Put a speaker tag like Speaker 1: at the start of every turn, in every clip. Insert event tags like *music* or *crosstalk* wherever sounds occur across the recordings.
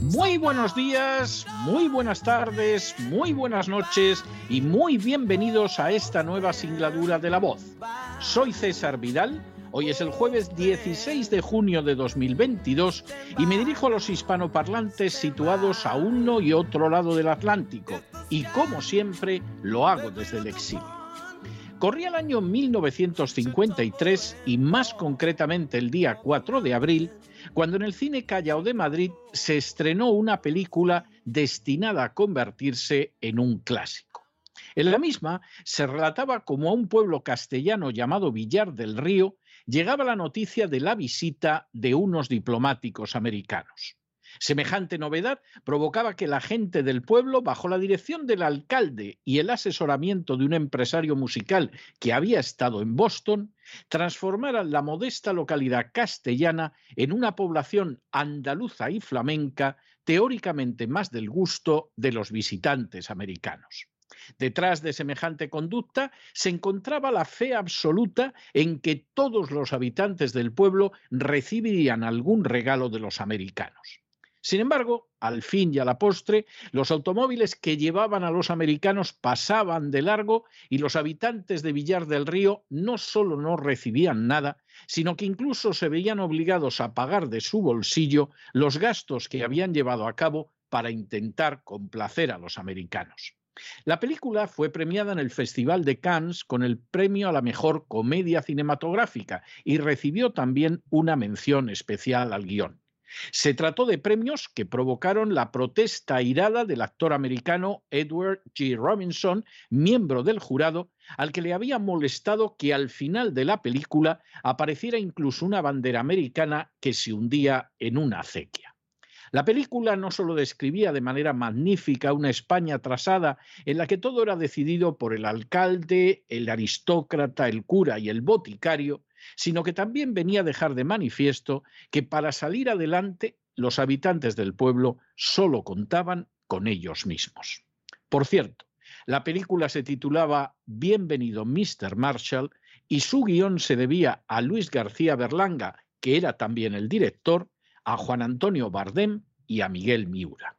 Speaker 1: muy buenos días, muy buenas tardes, muy buenas noches y muy bienvenidos a esta nueva singladura de la voz. Soy César Vidal. Hoy es el jueves 16 de junio de 2022 y me dirijo a los hispanoparlantes situados a uno y otro lado del Atlántico y como siempre lo hago desde el exilio. Corría el año 1953 y más concretamente el día 4 de abril, cuando en el cine Callao de Madrid se estrenó una película destinada a convertirse en un clásico. En la misma se relataba como a un pueblo castellano llamado Villar del Río llegaba la noticia de la visita de unos diplomáticos americanos. Semejante novedad provocaba que la gente del pueblo, bajo la dirección del alcalde y el asesoramiento de un empresario musical que había estado en Boston, transformaran la modesta localidad castellana en una población andaluza y flamenca teóricamente más del gusto de los visitantes americanos. Detrás de semejante conducta se encontraba la fe absoluta en que todos los habitantes del pueblo recibirían algún regalo de los americanos. Sin embargo, al fin y a la postre, los automóviles que llevaban a los americanos pasaban de largo y los habitantes de Villar del Río no solo no recibían nada, sino que incluso se veían obligados a pagar de su bolsillo los gastos que habían llevado a cabo para intentar complacer a los americanos. La película fue premiada en el Festival de Cannes con el premio a la mejor comedia cinematográfica y recibió también una mención especial al guion. Se trató de premios que provocaron la protesta airada del actor americano Edward G. Robinson, miembro del jurado, al que le había molestado que al final de la película apareciera incluso una bandera americana que se hundía en una acequia. La película no solo describía de manera magnífica una España atrasada en la que todo era decidido por el alcalde, el aristócrata, el cura y el boticario, sino que también venía a dejar de manifiesto que para salir adelante los habitantes del pueblo solo contaban con ellos mismos. Por cierto, la película se titulaba Bienvenido Mr. Marshall y su guion se debía a Luis García Berlanga, que era también el director, a Juan Antonio Bardem y a Miguel Miura.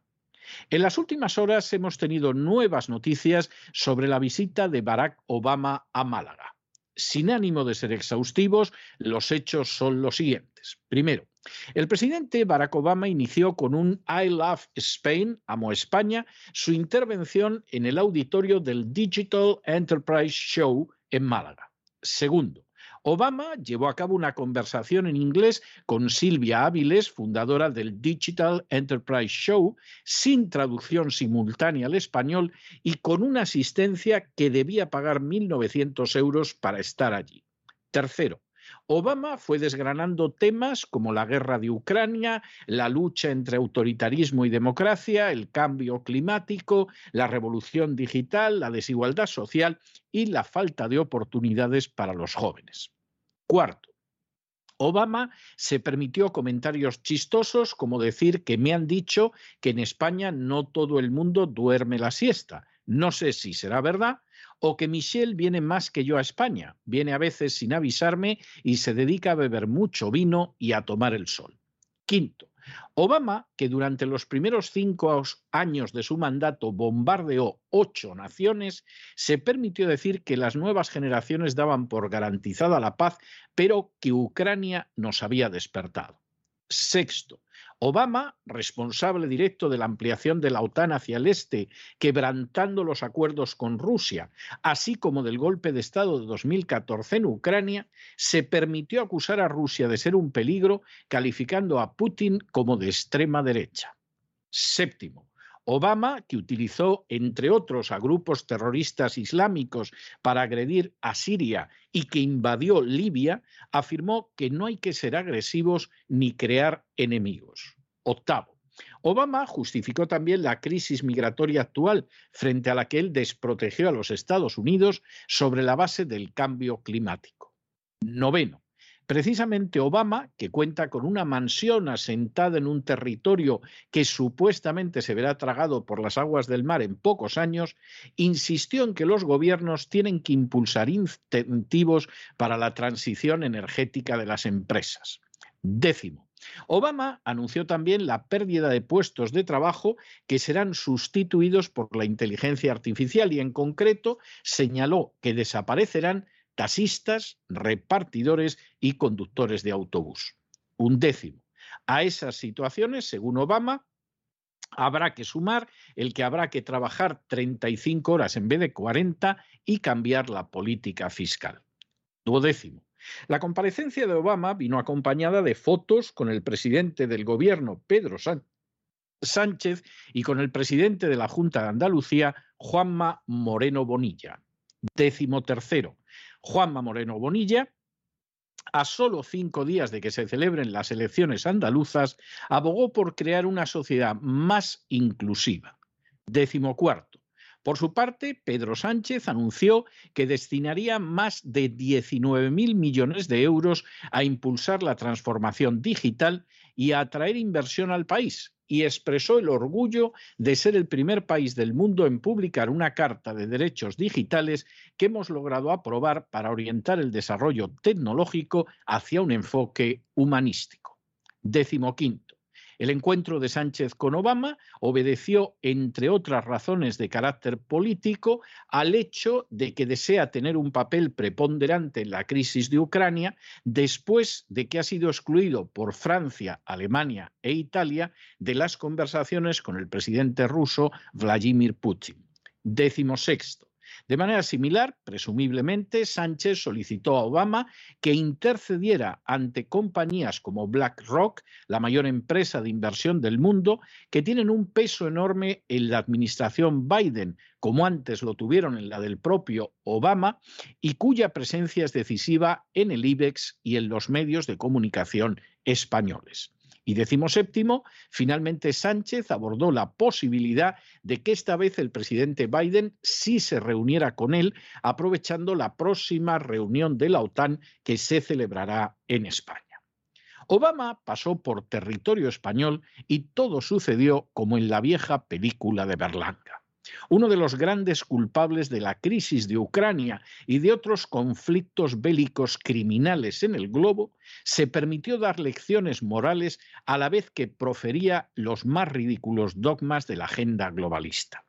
Speaker 1: En las últimas horas hemos tenido nuevas noticias sobre la visita de Barack Obama a Málaga. Sin ánimo de ser exhaustivos, los hechos son los siguientes. Primero, el presidente Barack Obama inició con un I Love Spain, amo España, su intervención en el auditorio del Digital Enterprise Show en Málaga. Segundo, Obama llevó a cabo una conversación en inglés con Silvia Áviles, fundadora del Digital Enterprise Show, sin traducción simultánea al español y con una asistencia que debía pagar 1.900 euros para estar allí. Tercero, Obama fue desgranando temas como la guerra de Ucrania, la lucha entre autoritarismo y democracia, el cambio climático, la revolución digital, la desigualdad social y la falta de oportunidades para los jóvenes. Cuarto, Obama se permitió comentarios chistosos como decir que me han dicho que en España no todo el mundo duerme la siesta. No sé si será verdad o que Michelle viene más que yo a España. Viene a veces sin avisarme y se dedica a beber mucho vino y a tomar el sol. Quinto, Obama, que durante los primeros cinco años de su mandato bombardeó ocho naciones, se permitió decir que las nuevas generaciones daban por garantizada la paz, pero que Ucrania nos había despertado. Sexto, Obama, responsable directo de la ampliación de la OTAN hacia el este, quebrantando los acuerdos con Rusia, así como del golpe de Estado de 2014 en Ucrania, se permitió acusar a Rusia de ser un peligro, calificando a Putin como de extrema derecha. Séptimo, Obama, que utilizó, entre otros, a grupos terroristas islámicos para agredir a Siria y que invadió Libia, afirmó que no hay que ser agresivos ni crear enemigos. Octavo. Obama justificó también la crisis migratoria actual frente a la que él desprotegió a los Estados Unidos sobre la base del cambio climático. Noveno. Precisamente Obama, que cuenta con una mansión asentada en un territorio que supuestamente se verá tragado por las aguas del mar en pocos años, insistió en que los gobiernos tienen que impulsar incentivos para la transición energética de las empresas. Décimo. Obama anunció también la pérdida de puestos de trabajo que serán sustituidos por la inteligencia artificial y en concreto señaló que desaparecerán taxistas, repartidores y conductores de autobús. Un décimo. A esas situaciones, según Obama, habrá que sumar el que habrá que trabajar 35 horas en vez de 40 y cambiar la política fiscal. Duodécimo. La comparecencia de Obama vino acompañada de fotos con el presidente del gobierno, Pedro Sánchez, y con el presidente de la Junta de Andalucía, Juanma Moreno Bonilla. Décimo tercero. Juanma Moreno Bonilla, a solo cinco días de que se celebren las elecciones andaluzas, abogó por crear una sociedad más inclusiva. Décimo cuarto. Por su parte, Pedro Sánchez anunció que destinaría más de 19.000 millones de euros a impulsar la transformación digital y a atraer inversión al país, y expresó el orgullo de ser el primer país del mundo en publicar una Carta de Derechos Digitales que hemos logrado aprobar para orientar el desarrollo tecnológico hacia un enfoque humanístico. Décimo. El encuentro de Sánchez con Obama obedeció, entre otras razones de carácter político, al hecho de que desea tener un papel preponderante en la crisis de Ucrania después de que ha sido excluido por Francia, Alemania e Italia de las conversaciones con el presidente ruso Vladimir Putin. Décimo sexto. De manera similar, presumiblemente, Sánchez solicitó a Obama que intercediera ante compañías como BlackRock, la mayor empresa de inversión del mundo, que tienen un peso enorme en la administración Biden, como antes lo tuvieron en la del propio Obama, y cuya presencia es decisiva en el IBEX y en los medios de comunicación españoles. Y séptimo, finalmente Sánchez abordó la posibilidad de que esta vez el presidente Biden sí se reuniera con él, aprovechando la próxima reunión de la OTAN que se celebrará en España. Obama pasó por territorio español y todo sucedió como en la vieja película de Berlanga uno de los grandes culpables de la crisis de Ucrania y de otros conflictos bélicos criminales en el globo, se permitió dar lecciones morales a la vez que profería los más ridículos dogmas de la agenda globalista.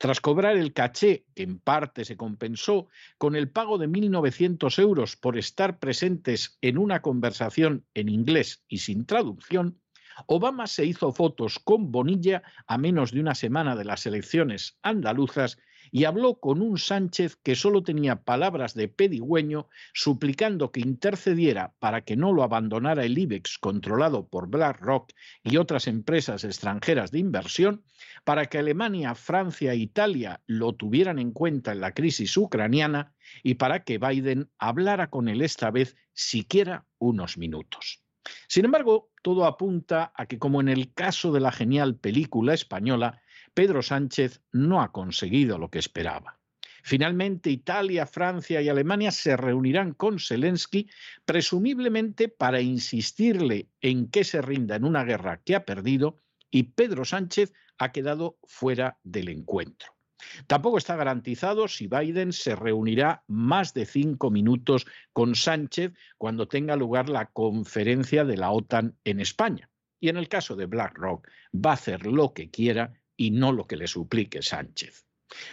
Speaker 1: Tras cobrar el caché, que en parte se compensó con el pago de 1.900 euros por estar presentes en una conversación en inglés y sin traducción, Obama se hizo fotos con Bonilla a menos de una semana de las elecciones andaluzas y habló con un Sánchez que solo tenía palabras de pedigüeño, suplicando que intercediera para que no lo abandonara el IBEX controlado por BlackRock y otras empresas extranjeras de inversión, para que Alemania, Francia e Italia lo tuvieran en cuenta en la crisis ucraniana y para que Biden hablara con él esta vez siquiera unos minutos. Sin embargo, todo apunta a que, como en el caso de la genial película española, Pedro Sánchez no ha conseguido lo que esperaba. Finalmente, Italia, Francia y Alemania se reunirán con Zelensky, presumiblemente para insistirle en que se rinda en una guerra que ha perdido, y Pedro Sánchez ha quedado fuera del encuentro. Tampoco está garantizado si Biden se reunirá más de cinco minutos con Sánchez cuando tenga lugar la conferencia de la OTAN en España. Y en el caso de BlackRock, va a hacer lo que quiera y no lo que le suplique Sánchez.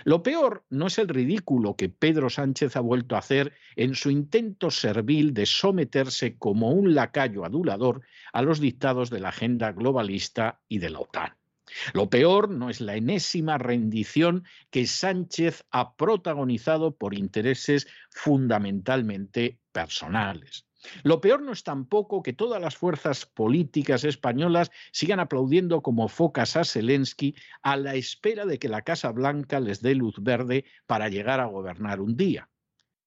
Speaker 1: Lo peor no es el ridículo que Pedro Sánchez ha vuelto a hacer en su intento servil de someterse como un lacayo adulador a los dictados de la agenda globalista y de la OTAN. Lo peor no es la enésima rendición que Sánchez ha protagonizado por intereses fundamentalmente personales. Lo peor no es tampoco que todas las fuerzas políticas españolas sigan aplaudiendo como focas a Zelensky a la espera de que la Casa Blanca les dé luz verde para llegar a gobernar un día.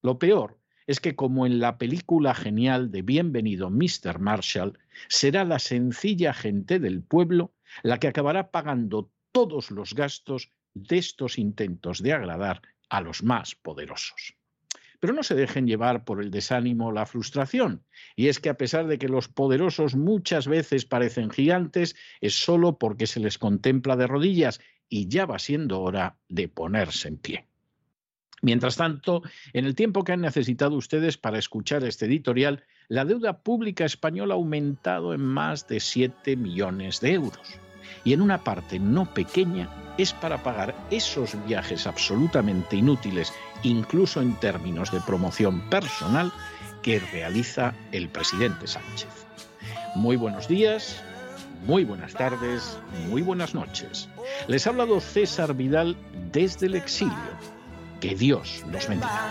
Speaker 1: Lo peor es que, como en la película genial de Bienvenido Mr. Marshall, será la sencilla gente del pueblo la que acabará pagando todos los gastos de estos intentos de agradar a los más poderosos. Pero no se dejen llevar por el desánimo o la frustración. Y es que a pesar de que los poderosos muchas veces parecen gigantes, es solo porque se les contempla de rodillas y ya va siendo hora de ponerse en pie. Mientras tanto, en el tiempo que han necesitado ustedes para escuchar este editorial, la deuda pública española ha aumentado en más de 7 millones de euros. Y en una parte no pequeña es para pagar esos viajes absolutamente inútiles, incluso en términos de promoción personal, que realiza el presidente Sánchez. Muy buenos días, muy buenas tardes, muy buenas noches. Les ha hablado César Vidal desde el exilio que Dios los bendiga.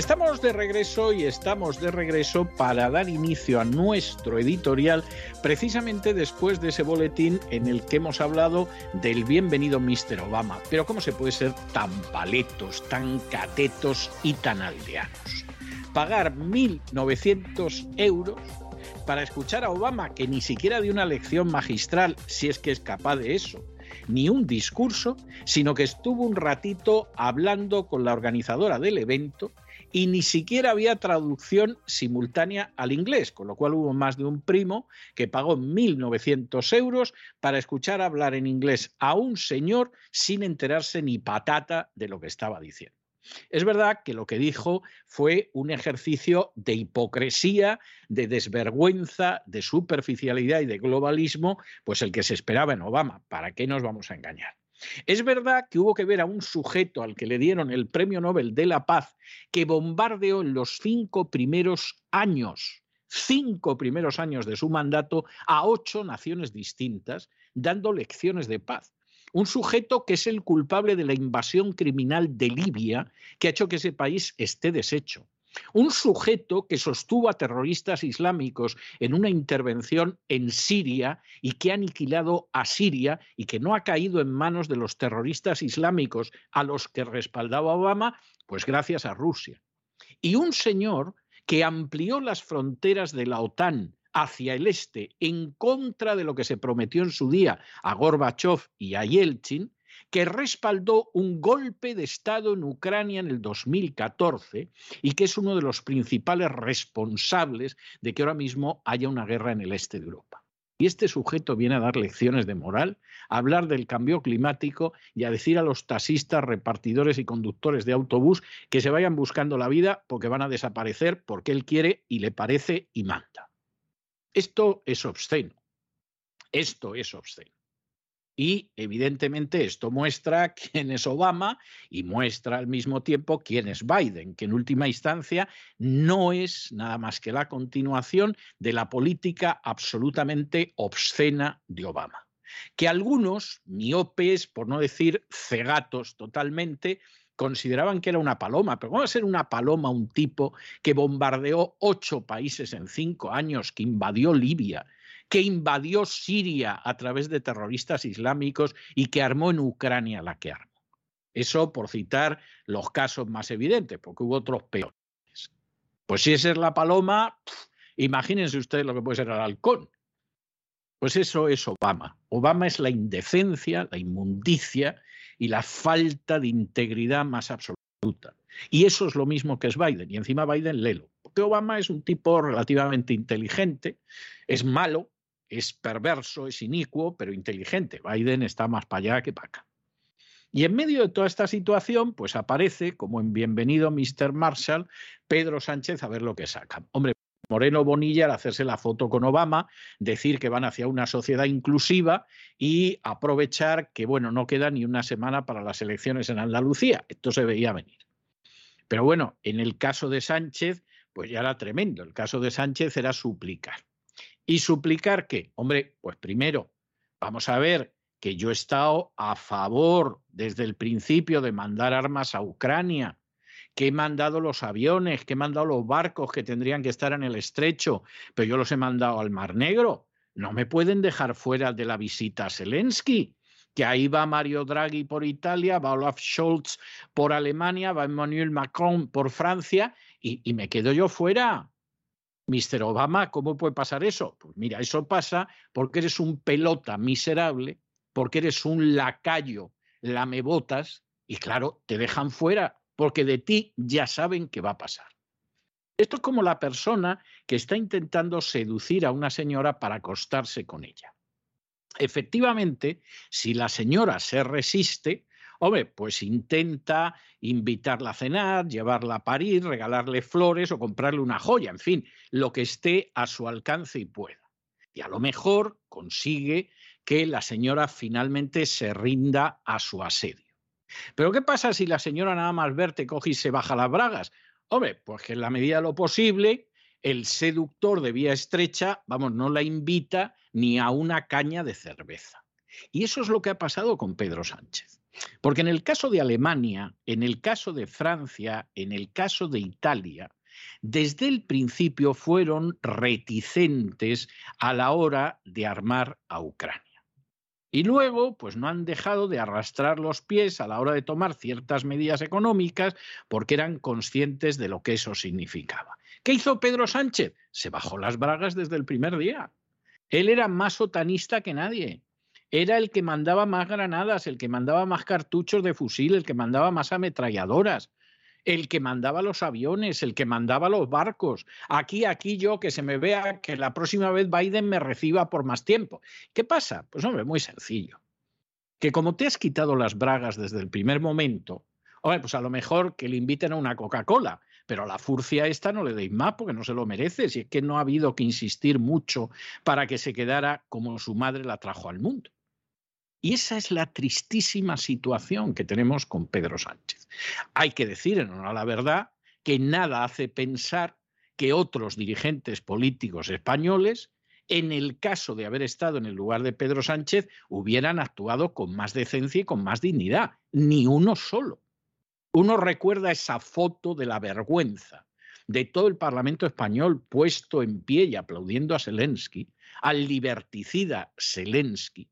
Speaker 1: Estamos de regreso y estamos de regreso para dar inicio a nuestro editorial precisamente después de ese boletín en el que hemos hablado del bienvenido Mr. Obama. Pero ¿cómo se puede ser tan paletos, tan catetos y tan aldeanos? Pagar 1.900 euros para escuchar a Obama que ni siquiera dio una lección magistral, si es que es capaz de eso, ni un discurso, sino que estuvo un ratito hablando con la organizadora del evento y ni siquiera había traducción simultánea al inglés, con lo cual hubo más de un primo que pagó 1.900 euros para escuchar hablar en inglés a un señor sin enterarse ni patata de lo que estaba diciendo. Es verdad que lo que dijo fue un ejercicio de hipocresía, de desvergüenza, de superficialidad y de globalismo, pues el que se esperaba en Obama. ¿Para qué nos vamos a engañar? Es verdad que hubo que ver a un sujeto al que le dieron el Premio Nobel de la Paz que bombardeó en los cinco primeros años, cinco primeros años de su mandato a ocho naciones distintas, dando lecciones de paz. Un sujeto que es el culpable de la invasión criminal de Libia, que ha hecho que ese país esté deshecho. Un sujeto que sostuvo a terroristas islámicos en una intervención en Siria y que ha aniquilado a Siria y que no ha caído en manos de los terroristas islámicos a los que respaldaba Obama, pues gracias a Rusia. Y un señor que amplió las fronteras de la OTAN hacia el este en contra de lo que se prometió en su día a Gorbachev y a Yeltsin, que respaldó un golpe de Estado en Ucrania en el 2014 y que es uno de los principales responsables de que ahora mismo haya una guerra en el este de Europa. Y este sujeto viene a dar lecciones de moral, a hablar del cambio climático y a decir a los taxistas, repartidores y conductores de autobús que se vayan buscando la vida porque van a desaparecer porque él quiere y le parece y manda. Esto es obsceno. Esto es obsceno. Y evidentemente esto muestra quién es Obama y muestra al mismo tiempo quién es Biden, que en última instancia no es nada más que la continuación de la política absolutamente obscena de Obama. Que algunos, miopes, por no decir cegatos totalmente, consideraban que era una paloma, pero ¿cómo va a ser una paloma un tipo que bombardeó ocho países en cinco años, que invadió Libia, que invadió Siria a través de terroristas islámicos y que armó en Ucrania la que armó. Eso por citar los casos más evidentes, porque hubo otros peores. Pues si esa es la paloma, imagínense ustedes lo que puede ser el halcón. Pues eso es Obama. Obama es la indecencia, la inmundicia y la falta de integridad más absoluta. Y eso es lo mismo que es Biden. Y encima Biden lelo. Porque Obama es un tipo relativamente inteligente, es malo, es perverso, es inicuo, pero inteligente. Biden está más para allá que para acá. Y en medio de toda esta situación, pues aparece, como en Bienvenido Mr. Marshall, Pedro Sánchez a ver lo que saca. Hombre, Moreno Bonilla al hacerse la foto con Obama, decir que van hacia una sociedad inclusiva y aprovechar que, bueno, no queda ni una semana para las elecciones en Andalucía. Esto se veía venir. Pero bueno, en el caso de Sánchez, pues ya era tremendo. El caso de Sánchez era suplicar. ¿Y suplicar qué? Hombre, pues primero, vamos a ver que yo he estado a favor desde el principio de mandar armas a Ucrania, que he mandado los aviones, que he mandado los barcos que tendrían que estar en el estrecho, pero yo los he mandado al Mar Negro. No me pueden dejar fuera de la visita a Zelensky, que ahí va Mario Draghi por Italia, va Olaf Scholz por Alemania, va Emmanuel Macron por Francia y, y me quedo yo fuera. Mr. Obama, ¿cómo puede pasar eso? Pues mira, eso pasa porque eres un pelota miserable, porque eres un lacayo lamebotas y claro, te dejan fuera porque de ti ya saben qué va a pasar. Esto es como la persona que está intentando seducir a una señora para acostarse con ella. Efectivamente, si la señora se resiste, Hombre, pues intenta invitarla a cenar, llevarla a parir, regalarle flores o comprarle una joya, en fin, lo que esté a su alcance y pueda. Y a lo mejor consigue que la señora finalmente se rinda a su asedio. Pero ¿qué pasa si la señora nada más verte coge y se baja las bragas? Hombre, pues que en la medida de lo posible, el seductor de vía estrecha, vamos, no la invita ni a una caña de cerveza. Y eso es lo que ha pasado con Pedro Sánchez. Porque en el caso de Alemania, en el caso de Francia, en el caso de Italia, desde el principio fueron reticentes a la hora de armar a Ucrania. Y luego, pues no han dejado de arrastrar los pies a la hora de tomar ciertas medidas económicas porque eran conscientes de lo que eso significaba. ¿Qué hizo Pedro Sánchez? Se bajó las bragas desde el primer día. Él era más otanista que nadie. Era el que mandaba más granadas, el que mandaba más cartuchos de fusil, el que mandaba más ametralladoras el que mandaba los aviones, el que mandaba los barcos. Aquí, aquí yo, que se me vea que la próxima vez Biden me reciba por más tiempo. ¿Qué pasa? Pues hombre, muy sencillo. Que como te has quitado las bragas desde el primer momento, hombre, pues a lo mejor que le inviten a una Coca-Cola, pero a la furcia esta no le deis más porque no se lo merece, si es que no ha habido que insistir mucho para que se quedara como su madre la trajo al mundo. Y esa es la tristísima situación que tenemos con Pedro Sánchez. Hay que decir, en honor a la verdad, que nada hace pensar que otros dirigentes políticos españoles, en el caso de haber estado en el lugar de Pedro Sánchez, hubieran actuado con más decencia y con más dignidad. Ni uno solo. Uno recuerda esa foto de la vergüenza de todo el Parlamento español puesto en pie y aplaudiendo a Zelensky, al liberticida Zelensky,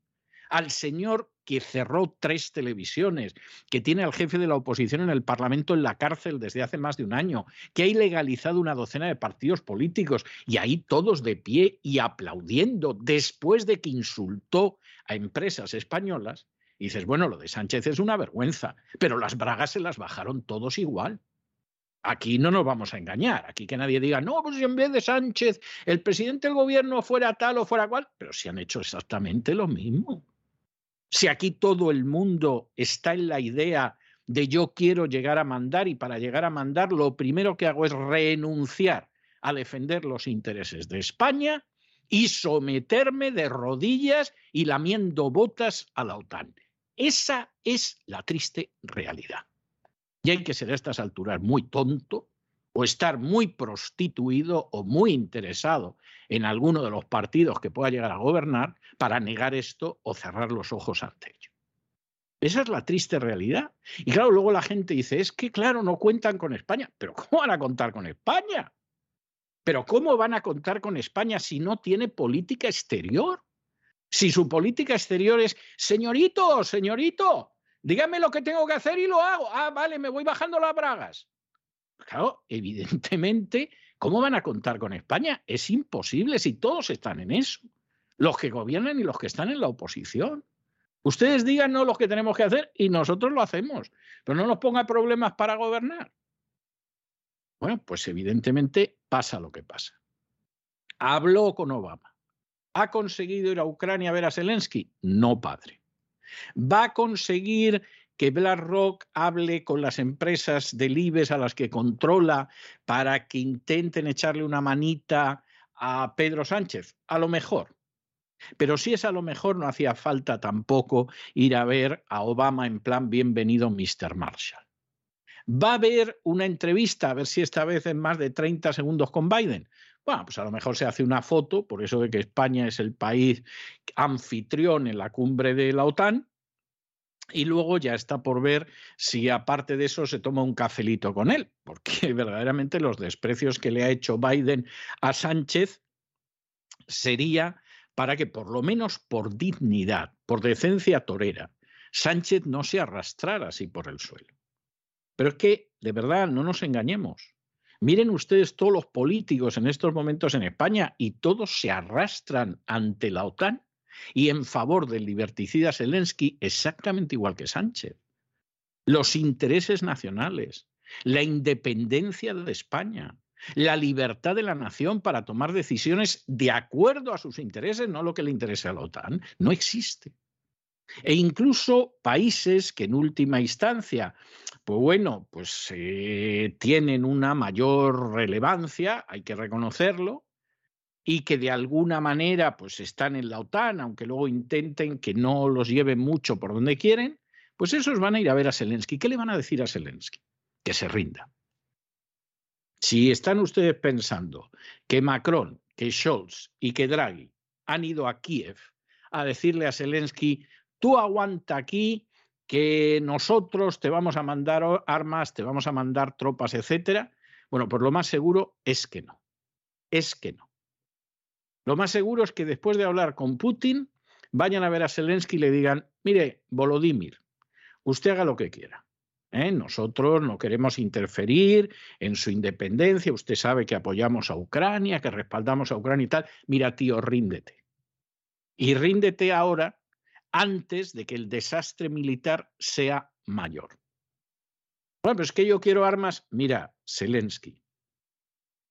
Speaker 1: al señor que cerró tres televisiones, que tiene al jefe de la oposición en el Parlamento en la cárcel desde hace más de un año, que ha ilegalizado una docena de partidos políticos y ahí todos de pie y aplaudiendo después de que insultó a empresas españolas. Y dices, bueno, lo de Sánchez es una vergüenza, pero las bragas se las bajaron todos igual. Aquí no nos vamos a engañar, aquí que nadie diga, no, pues si en vez de Sánchez el presidente del gobierno fuera tal o fuera cual, pero si han hecho exactamente lo mismo. Si aquí todo el mundo está en la idea de yo quiero llegar a mandar y para llegar a mandar lo primero que hago es renunciar a defender los intereses de España y someterme de rodillas y lamiendo botas a la OTAN. Esa es la triste realidad. Y hay que ser a estas alturas muy tonto o estar muy prostituido o muy interesado en alguno de los partidos que pueda llegar a gobernar para negar esto o cerrar los ojos ante ello. Esa es la triste realidad. Y claro, luego la gente dice, es que claro, no cuentan con España. Pero ¿cómo van a contar con España? Pero ¿cómo van a contar con España si no tiene política exterior? Si su política exterior es, señorito, señorito, dígame lo que tengo que hacer y lo hago. Ah, vale, me voy bajando las bragas. Claro, evidentemente, ¿cómo van a contar con España? Es imposible si todos están en eso. Los que gobiernan y los que están en la oposición. Ustedes díganos lo que tenemos que hacer y nosotros lo hacemos, pero no nos ponga problemas para gobernar. Bueno, pues evidentemente pasa lo que pasa. Habló con Obama. ¿Ha conseguido ir a Ucrania a ver a Zelensky? No, padre. ¿Va a conseguir que BlackRock hable con las empresas del IBEX a las que controla para que intenten echarle una manita a Pedro Sánchez? A lo mejor. Pero si es a lo mejor, no hacía falta tampoco ir a ver a Obama en plan bienvenido Mr. Marshall. Va a haber una entrevista, a ver si esta vez en más de 30 segundos con Biden. Bueno, pues a lo mejor se hace una foto, por eso de que España es el país anfitrión en la cumbre de la OTAN, y luego ya está por ver si aparte de eso se toma un cafelito con él, *laughs* porque verdaderamente los desprecios que le ha hecho Biden a Sánchez sería para que por lo menos por dignidad, por decencia torera, Sánchez no se arrastrara así por el suelo. Pero es que, de verdad, no nos engañemos. Miren ustedes todos los políticos en estos momentos en España y todos se arrastran ante la OTAN y en favor del liberticida Zelensky exactamente igual que Sánchez. Los intereses nacionales, la independencia de España, la libertad de la nación para tomar decisiones de acuerdo a sus intereses, no lo que le interese a la OTAN, no existe. E incluso países que en última instancia, pues bueno, pues eh, tienen una mayor relevancia, hay que reconocerlo, y que de alguna manera pues están en la OTAN, aunque luego intenten que no los lleven mucho por donde quieren, pues esos van a ir a ver a Zelensky. ¿Qué le van a decir a Zelensky? Que se rinda. Si están ustedes pensando que Macron, que Scholz y que Draghi han ido a Kiev a decirle a Zelensky, tú aguanta aquí, que nosotros te vamos a mandar armas, te vamos a mandar tropas, etcétera. Bueno, pues lo más seguro es que no. Es que no. Lo más seguro es que después de hablar con Putin, vayan a ver a Zelensky y le digan, mire, Volodymyr, usted haga lo que quiera. ¿eh? Nosotros no queremos interferir en su independencia. Usted sabe que apoyamos a Ucrania, que respaldamos a Ucrania y tal. Mira, tío, ríndete. Y ríndete ahora antes de que el desastre militar sea mayor. Bueno, pero es que yo quiero armas. Mira, Zelensky,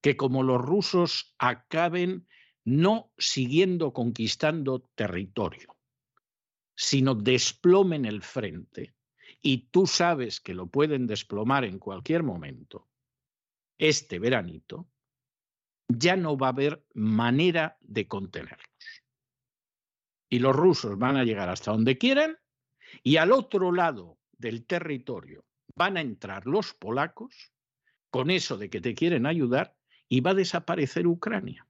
Speaker 1: que como los rusos acaben no siguiendo conquistando territorio, sino desplomen el frente, y tú sabes que lo pueden desplomar en cualquier momento, este veranito, ya no va a haber manera de contenerlos. Y los rusos van a llegar hasta donde quieran y al otro lado del territorio van a entrar los polacos con eso de que te quieren ayudar y va a desaparecer Ucrania.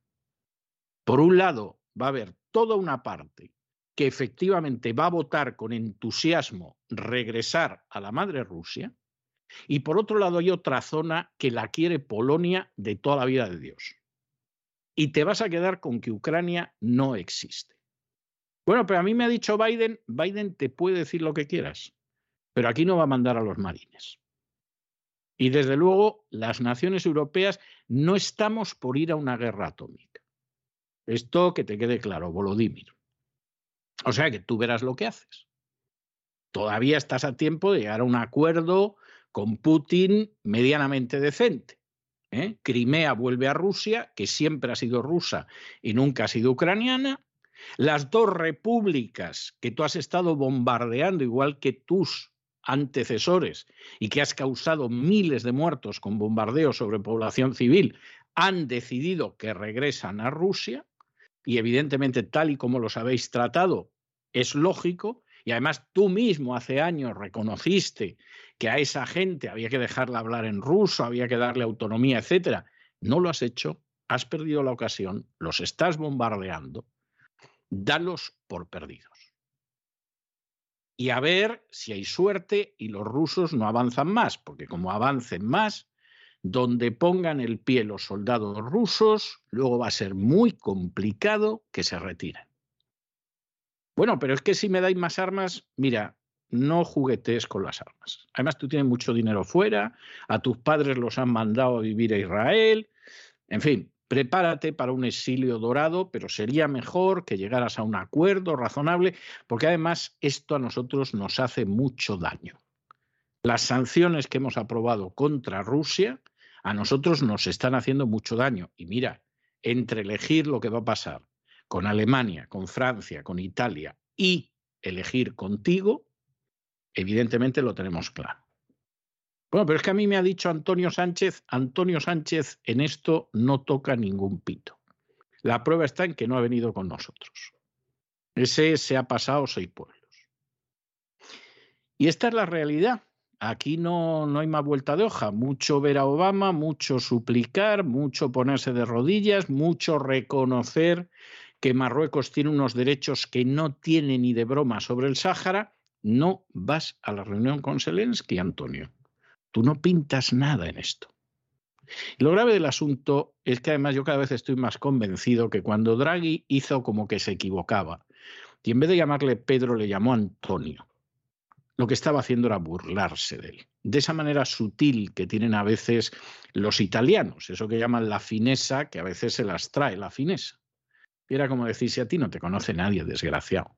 Speaker 1: Por un lado, va a haber toda una parte que efectivamente va a votar con entusiasmo regresar a la madre Rusia, y por otro lado hay otra zona que la quiere Polonia de toda la vida de Dios. Y te vas a quedar con que Ucrania no existe. Bueno, pero a mí me ha dicho Biden, Biden te puede decir lo que quieras, pero aquí no va a mandar a los marines. Y desde luego, las naciones europeas no estamos por ir a una guerra atómica. Esto que te quede claro, Volodymyr. O sea que tú verás lo que haces. Todavía estás a tiempo de llegar a un acuerdo con Putin medianamente decente. ¿eh? Crimea vuelve a Rusia, que siempre ha sido rusa y nunca ha sido ucraniana. Las dos repúblicas que tú has estado bombardeando, igual que tus antecesores, y que has causado miles de muertos con bombardeos sobre población civil, han decidido que regresan a Rusia y evidentemente tal y como los habéis tratado, es lógico, y además tú mismo hace años reconociste que a esa gente había que dejarla hablar en ruso, había que darle autonomía, etcétera. No lo has hecho, has perdido la ocasión, los estás bombardeando, dalos por perdidos. Y a ver si hay suerte y los rusos no avanzan más, porque como avancen más, donde pongan el pie los soldados rusos, luego va a ser muy complicado que se retiren. Bueno, pero es que si me dais más armas, mira, no juguetes con las armas. Además, tú tienes mucho dinero fuera, a tus padres los han mandado a vivir a Israel, en fin, prepárate para un exilio dorado, pero sería mejor que llegaras a un acuerdo razonable, porque además esto a nosotros nos hace mucho daño. Las sanciones que hemos aprobado contra Rusia a nosotros nos están haciendo mucho daño. Y mira, entre elegir lo que va a pasar con Alemania, con Francia, con Italia y elegir contigo, evidentemente lo tenemos claro. Bueno, pero es que a mí me ha dicho Antonio Sánchez, Antonio Sánchez en esto no toca ningún pito. La prueba está en que no ha venido con nosotros. Ese se ha pasado seis pueblos. Y esta es la realidad. Aquí no, no hay más vuelta de hoja. Mucho ver a Obama, mucho suplicar, mucho ponerse de rodillas, mucho reconocer que Marruecos tiene unos derechos que no tiene ni de broma sobre el Sáhara. No vas a la reunión con Zelensky, Antonio. Tú no pintas nada en esto. Lo grave del asunto es que además yo cada vez estoy más convencido que cuando Draghi hizo como que se equivocaba y en vez de llamarle Pedro le llamó Antonio lo que estaba haciendo era burlarse de él. De esa manera sutil que tienen a veces los italianos, eso que llaman la finesa, que a veces se las trae la finesa. Y era como decir, si a ti no te conoce nadie, desgraciado.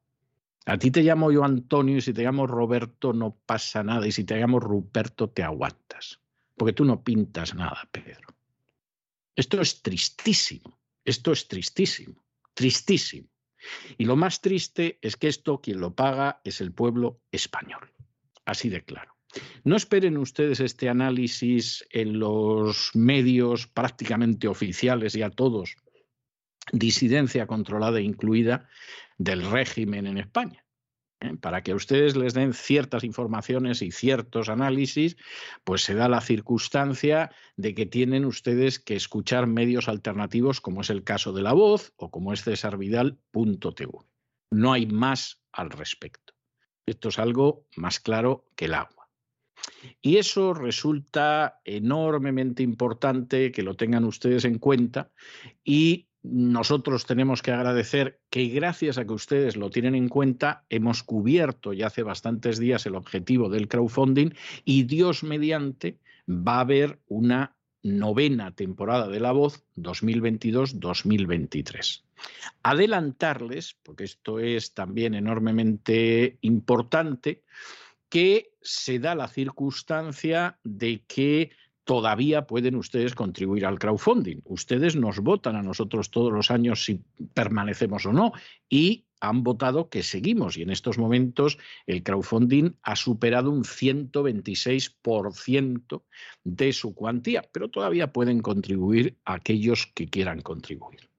Speaker 1: A ti te llamo yo Antonio y si te llamo Roberto no pasa nada y si te llamo Ruperto te aguantas. Porque tú no pintas nada, Pedro. Esto es tristísimo. Esto es tristísimo. Tristísimo. Y lo más triste es que esto quien lo paga es el pueblo español. Así de claro. No esperen ustedes este análisis en los medios prácticamente oficiales y a todos, disidencia controlada incluida del régimen en España. ¿Eh? Para que a ustedes les den ciertas informaciones y ciertos análisis, pues se da la circunstancia de que tienen ustedes que escuchar medios alternativos, como es el caso de La Voz o como es Cesarvidal.tv. No hay más al respecto. Esto es algo más claro que el agua. Y eso resulta enormemente importante que lo tengan ustedes en cuenta y nosotros tenemos que agradecer que gracias a que ustedes lo tienen en cuenta, hemos cubierto ya hace bastantes días el objetivo del crowdfunding y Dios mediante va a haber una novena temporada de La Voz 2022-2023. Adelantarles, porque esto es también enormemente importante, que se da la circunstancia de que todavía pueden ustedes contribuir al crowdfunding. Ustedes nos votan a nosotros todos los años si permanecemos o no y han votado que seguimos y en estos momentos el crowdfunding ha superado un 126% de su cuantía, pero todavía pueden contribuir aquellos que quieran contribuir.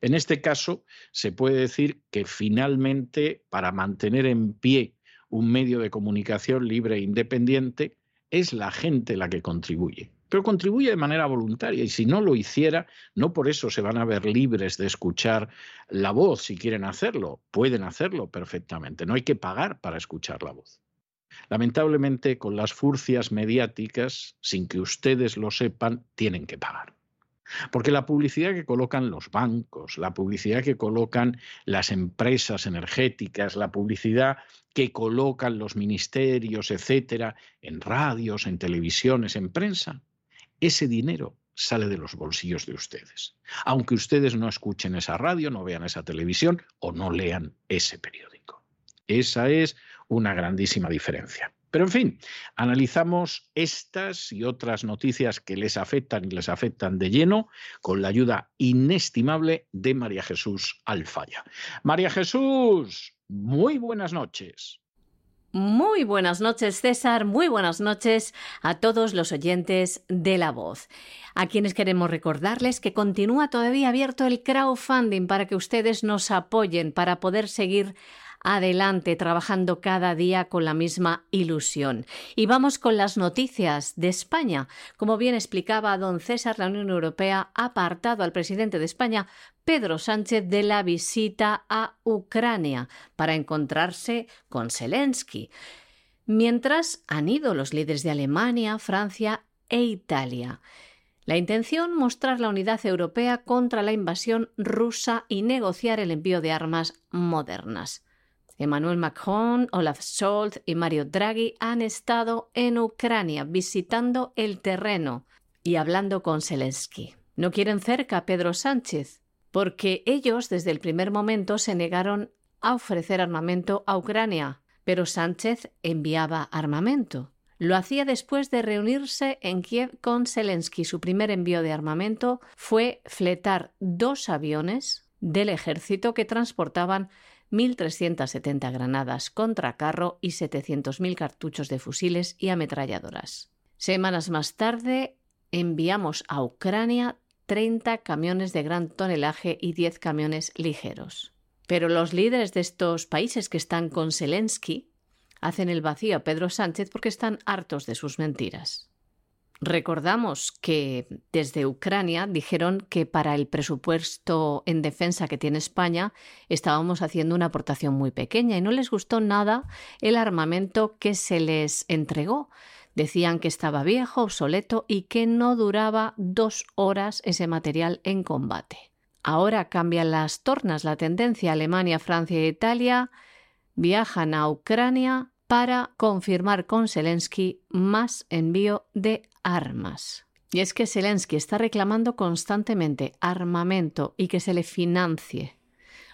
Speaker 1: En este caso, se puede decir que finalmente, para mantener en pie un medio de comunicación libre e independiente, es la gente la que contribuye. Pero contribuye de manera voluntaria y si no lo hiciera, no por eso se van a ver libres de escuchar la voz si quieren hacerlo. Pueden hacerlo perfectamente. No hay que pagar para escuchar la voz. Lamentablemente, con las furcias mediáticas, sin que ustedes lo sepan, tienen que pagar. Porque la publicidad que colocan los bancos, la publicidad que colocan las empresas energéticas, la publicidad que colocan los ministerios, etcétera, en radios, en televisiones, en prensa, ese dinero sale de los bolsillos de ustedes. Aunque ustedes no escuchen esa radio, no vean esa televisión o no lean ese periódico. Esa es una grandísima diferencia. Pero en fin, analizamos estas y otras noticias que les afectan y les afectan de lleno con la ayuda inestimable de María Jesús Alfaya. María Jesús, muy buenas noches.
Speaker 2: Muy buenas noches, César. Muy buenas noches a todos los oyentes de La Voz. A quienes queremos recordarles que continúa todavía abierto el crowdfunding para que ustedes nos apoyen para poder seguir adelante trabajando cada día con la misma ilusión. Y vamos con las noticias de España. Como bien explicaba don César, la Unión Europea ha apartado al presidente de España, Pedro Sánchez, de la visita a Ucrania para encontrarse con Zelensky. Mientras han ido los líderes de Alemania, Francia e Italia. La intención, mostrar la unidad europea contra la invasión rusa y negociar el envío de armas modernas. Emmanuel Macron, Olaf Scholz y Mario Draghi han estado en Ucrania visitando el terreno y hablando con Zelensky. No quieren cerca a Pedro Sánchez, porque ellos desde el primer momento se negaron a ofrecer armamento a Ucrania, pero Sánchez enviaba armamento. Lo hacía después de reunirse en Kiev con Zelensky. Su primer envío de armamento fue fletar dos aviones del ejército que transportaban 1.370 granadas contra carro y 700.000 cartuchos de fusiles y ametralladoras. Semanas más tarde enviamos a Ucrania 30 camiones de gran tonelaje y 10 camiones ligeros. Pero los líderes de estos países que están con Zelensky hacen el vacío a Pedro Sánchez porque están hartos de sus mentiras. Recordamos que desde Ucrania dijeron que para el presupuesto en defensa que tiene España estábamos haciendo una aportación muy pequeña y no les gustó nada el armamento que se les entregó. Decían que estaba viejo, obsoleto y que no duraba dos horas ese material en combate. Ahora cambian las tornas, la tendencia Alemania, Francia e Italia viajan a Ucrania para confirmar con Zelensky más envío de armas. Y es que Zelensky está reclamando constantemente armamento y que se le financie.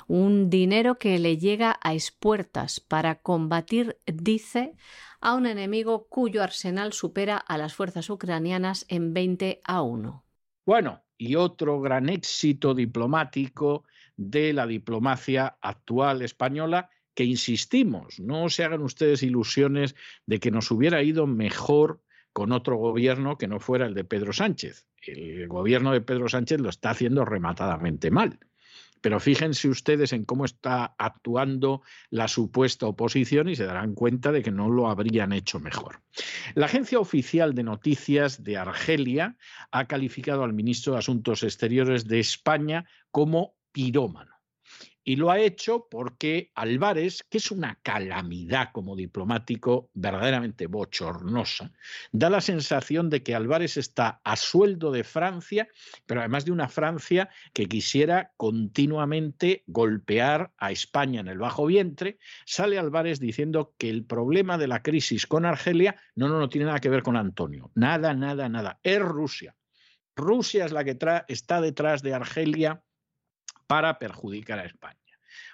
Speaker 2: Un dinero que le llega a espuertas para combatir, dice, a un enemigo cuyo arsenal supera a las fuerzas ucranianas en 20 a 1.
Speaker 1: Bueno, y otro gran éxito diplomático de la diplomacia actual española que insistimos, no se hagan ustedes ilusiones de que nos hubiera ido mejor con otro gobierno que no fuera el de Pedro Sánchez. El gobierno de Pedro Sánchez lo está haciendo rematadamente mal. Pero fíjense ustedes en cómo está actuando la supuesta oposición y se darán cuenta de que no lo habrían hecho mejor. La agencia oficial de noticias de Argelia ha calificado al ministro de Asuntos Exteriores de España como pirómano Y lo ha hecho porque Álvarez, que es una calamidad como diplomático verdaderamente bochornosa, da la sensación de que Álvarez está a sueldo de Francia, pero además de una Francia que quisiera continuamente golpear a España en el bajo vientre. Sale Álvarez diciendo que el problema de la crisis con Argelia no, no, no tiene nada que ver con Antonio. Nada, nada, nada. Es Rusia. Rusia es la que está detrás de Argelia para perjudicar a España.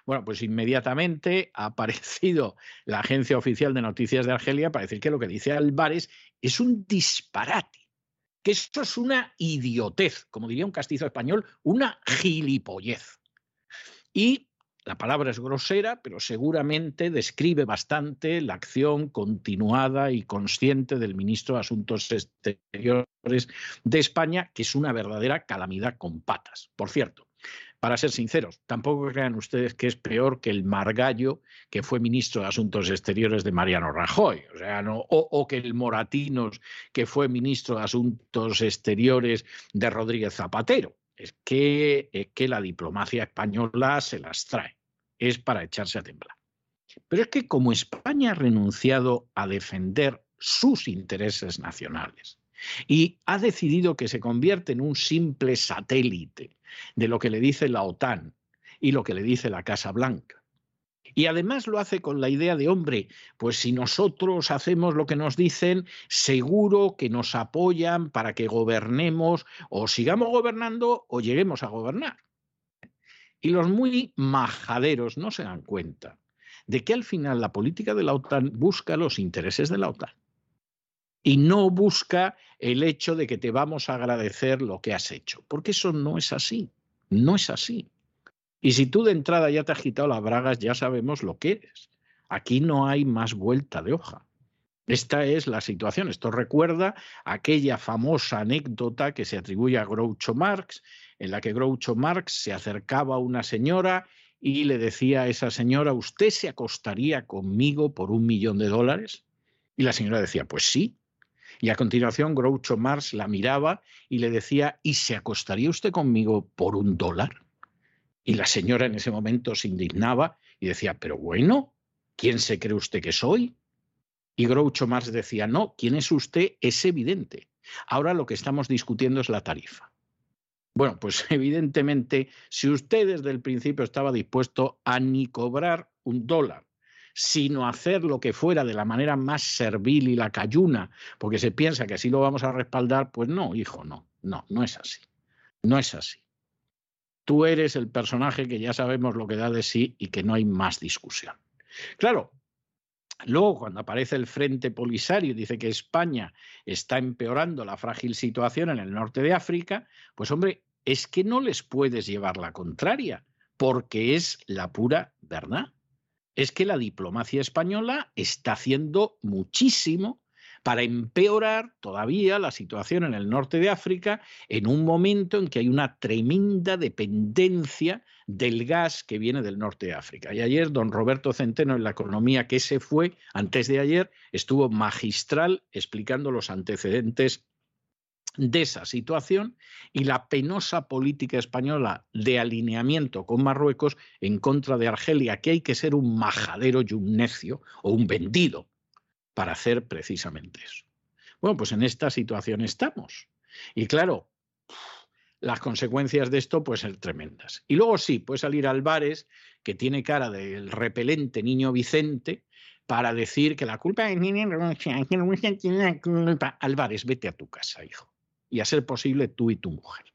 Speaker 1: Bueno, pues inmediatamente ha aparecido la agencia oficial de noticias de Argelia para decir que lo que dice Álvarez es un disparate, que esto es una idiotez, como diría un castizo español, una gilipollez. Y la palabra es grosera, pero seguramente describe bastante la acción continuada y consciente del ministro de Asuntos Exteriores de España, que es una verdadera calamidad con patas. Por cierto, para ser sinceros, tampoco crean ustedes que es peor que el Margallo, que fue ministro de Asuntos Exteriores de Mariano Rajoy, o, sea, no, o, que el Moratinos, que fue ministro de Asuntos Exteriores de Rodríguez Zapatero. Es que, es que la diplomacia española se las trae, es para echarse a temblar. Pero es que como España ha renunciado a defender sus intereses nacionales, y ha decidido que se convierte en un simple satélite de lo que le dice la OTAN y lo que le dice la Casa Blanca. Y además lo hace con la idea de, hombre, pues si nosotros hacemos lo que nos dicen, seguro que nos apoyan para que gobernemos o sigamos gobernando o lleguemos a gobernar. Y los muy majaderos no se dan cuenta de que al final la política de la OTAN busca los intereses de la OTAN y no busca el hecho de que te vamos a agradecer lo que has hecho, porque eso no es así, no es así. Y si tú de entrada ya te has quitado las bragas, ya sabemos lo que eres. Aquí no hay más vuelta de hoja. Esta es la situación. Esto recuerda aquella famosa anécdota que se atribuye a Groucho Marx, en la que Groucho Marx se acercaba a una señora y le decía a esa señora, ¿usted se acostaría conmigo por un millón de dólares? Y la señora decía, pues sí. Y a continuación Groucho Marx la miraba y le decía, ¿y se acostaría usted conmigo por un dólar? Y la señora en ese momento se indignaba y decía, pero bueno, ¿quién se cree usted que soy? Y Groucho Marx decía, no, ¿quién es usted? Es evidente. Ahora lo que estamos discutiendo es la tarifa. Bueno, pues *laughs* evidentemente, si usted desde el principio estaba dispuesto a ni cobrar un dólar sino hacer lo que fuera de la manera más servil y la cayuna, porque se piensa que así lo vamos a respaldar, pues no, hijo, no, no, no es así. No es así. Tú eres el personaje que ya sabemos lo que da de sí y que no hay más discusión. Claro, Luego, cuando aparece el Frente Polisario y dice que España está empeorando la frágil situación en el norte de África, pues hombre, es que no les puedes llevar la contraria, porque es la pura verdad es que la diplomacia española está haciendo muchísimo para empeorar todavía la situación en el norte de África en un momento en que hay una tremenda dependencia del gas que viene del norte de África. Y ayer don Roberto Centeno en la economía que se fue, antes de ayer, estuvo magistral explicando los antecedentes de esa situación y la penosa política española de alineamiento con Marruecos en contra de Argelia, que hay que ser un majadero y un necio o un vendido para hacer precisamente eso. Bueno, pues en esta situación estamos. Y claro, las consecuencias de esto pueden ser tremendas. Y luego sí, puede salir Álvarez, que tiene cara del repelente niño Vicente, para decir que la culpa es Álvarez, vete a tu casa, hijo y a ser posible tú y tu mujer.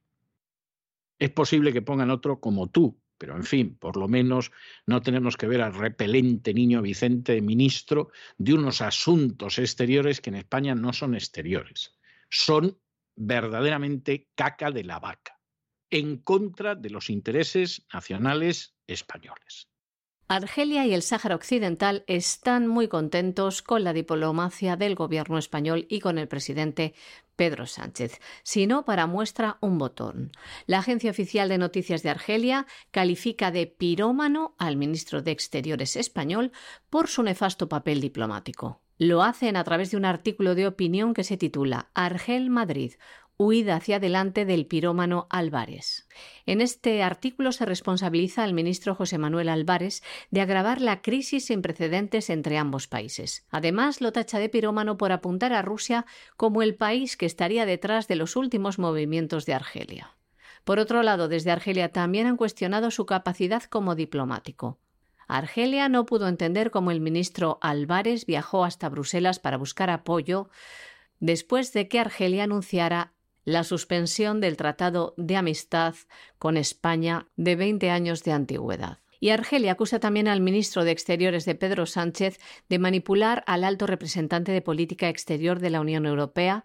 Speaker 1: Es posible que pongan otro como tú, pero en fin, por lo menos no tenemos que ver al repelente niño Vicente ministro de unos asuntos exteriores que en España no son exteriores, son verdaderamente caca de la vaca, en contra de los intereses nacionales españoles.
Speaker 2: Argelia y el Sáhara Occidental están muy contentos con la diplomacia del gobierno español y con el presidente Pedro Sánchez, sino para muestra un botón. La agencia oficial de noticias de Argelia califica de pirómano al ministro de Exteriores español por su nefasto papel diplomático. Lo hacen a través de un artículo de opinión que se titula Argel Madrid, huida hacia adelante del pirómano Álvarez. En este artículo se responsabiliza al ministro José Manuel Álvarez de agravar la crisis sin precedentes entre ambos países. Además, lo tacha de pirómano por apuntar a Rusia como el país que estaría detrás de los últimos movimientos de Argelia. Por otro lado, desde Argelia también han cuestionado su capacidad como diplomático. Argelia no pudo entender cómo el ministro Álvarez viajó hasta Bruselas para buscar apoyo después de que Argelia anunciara la suspensión del Tratado de Amistad con España de 20 años de antigüedad. Y Argelia acusa también al ministro de Exteriores de Pedro Sánchez de manipular al alto representante de política exterior de la Unión Europea,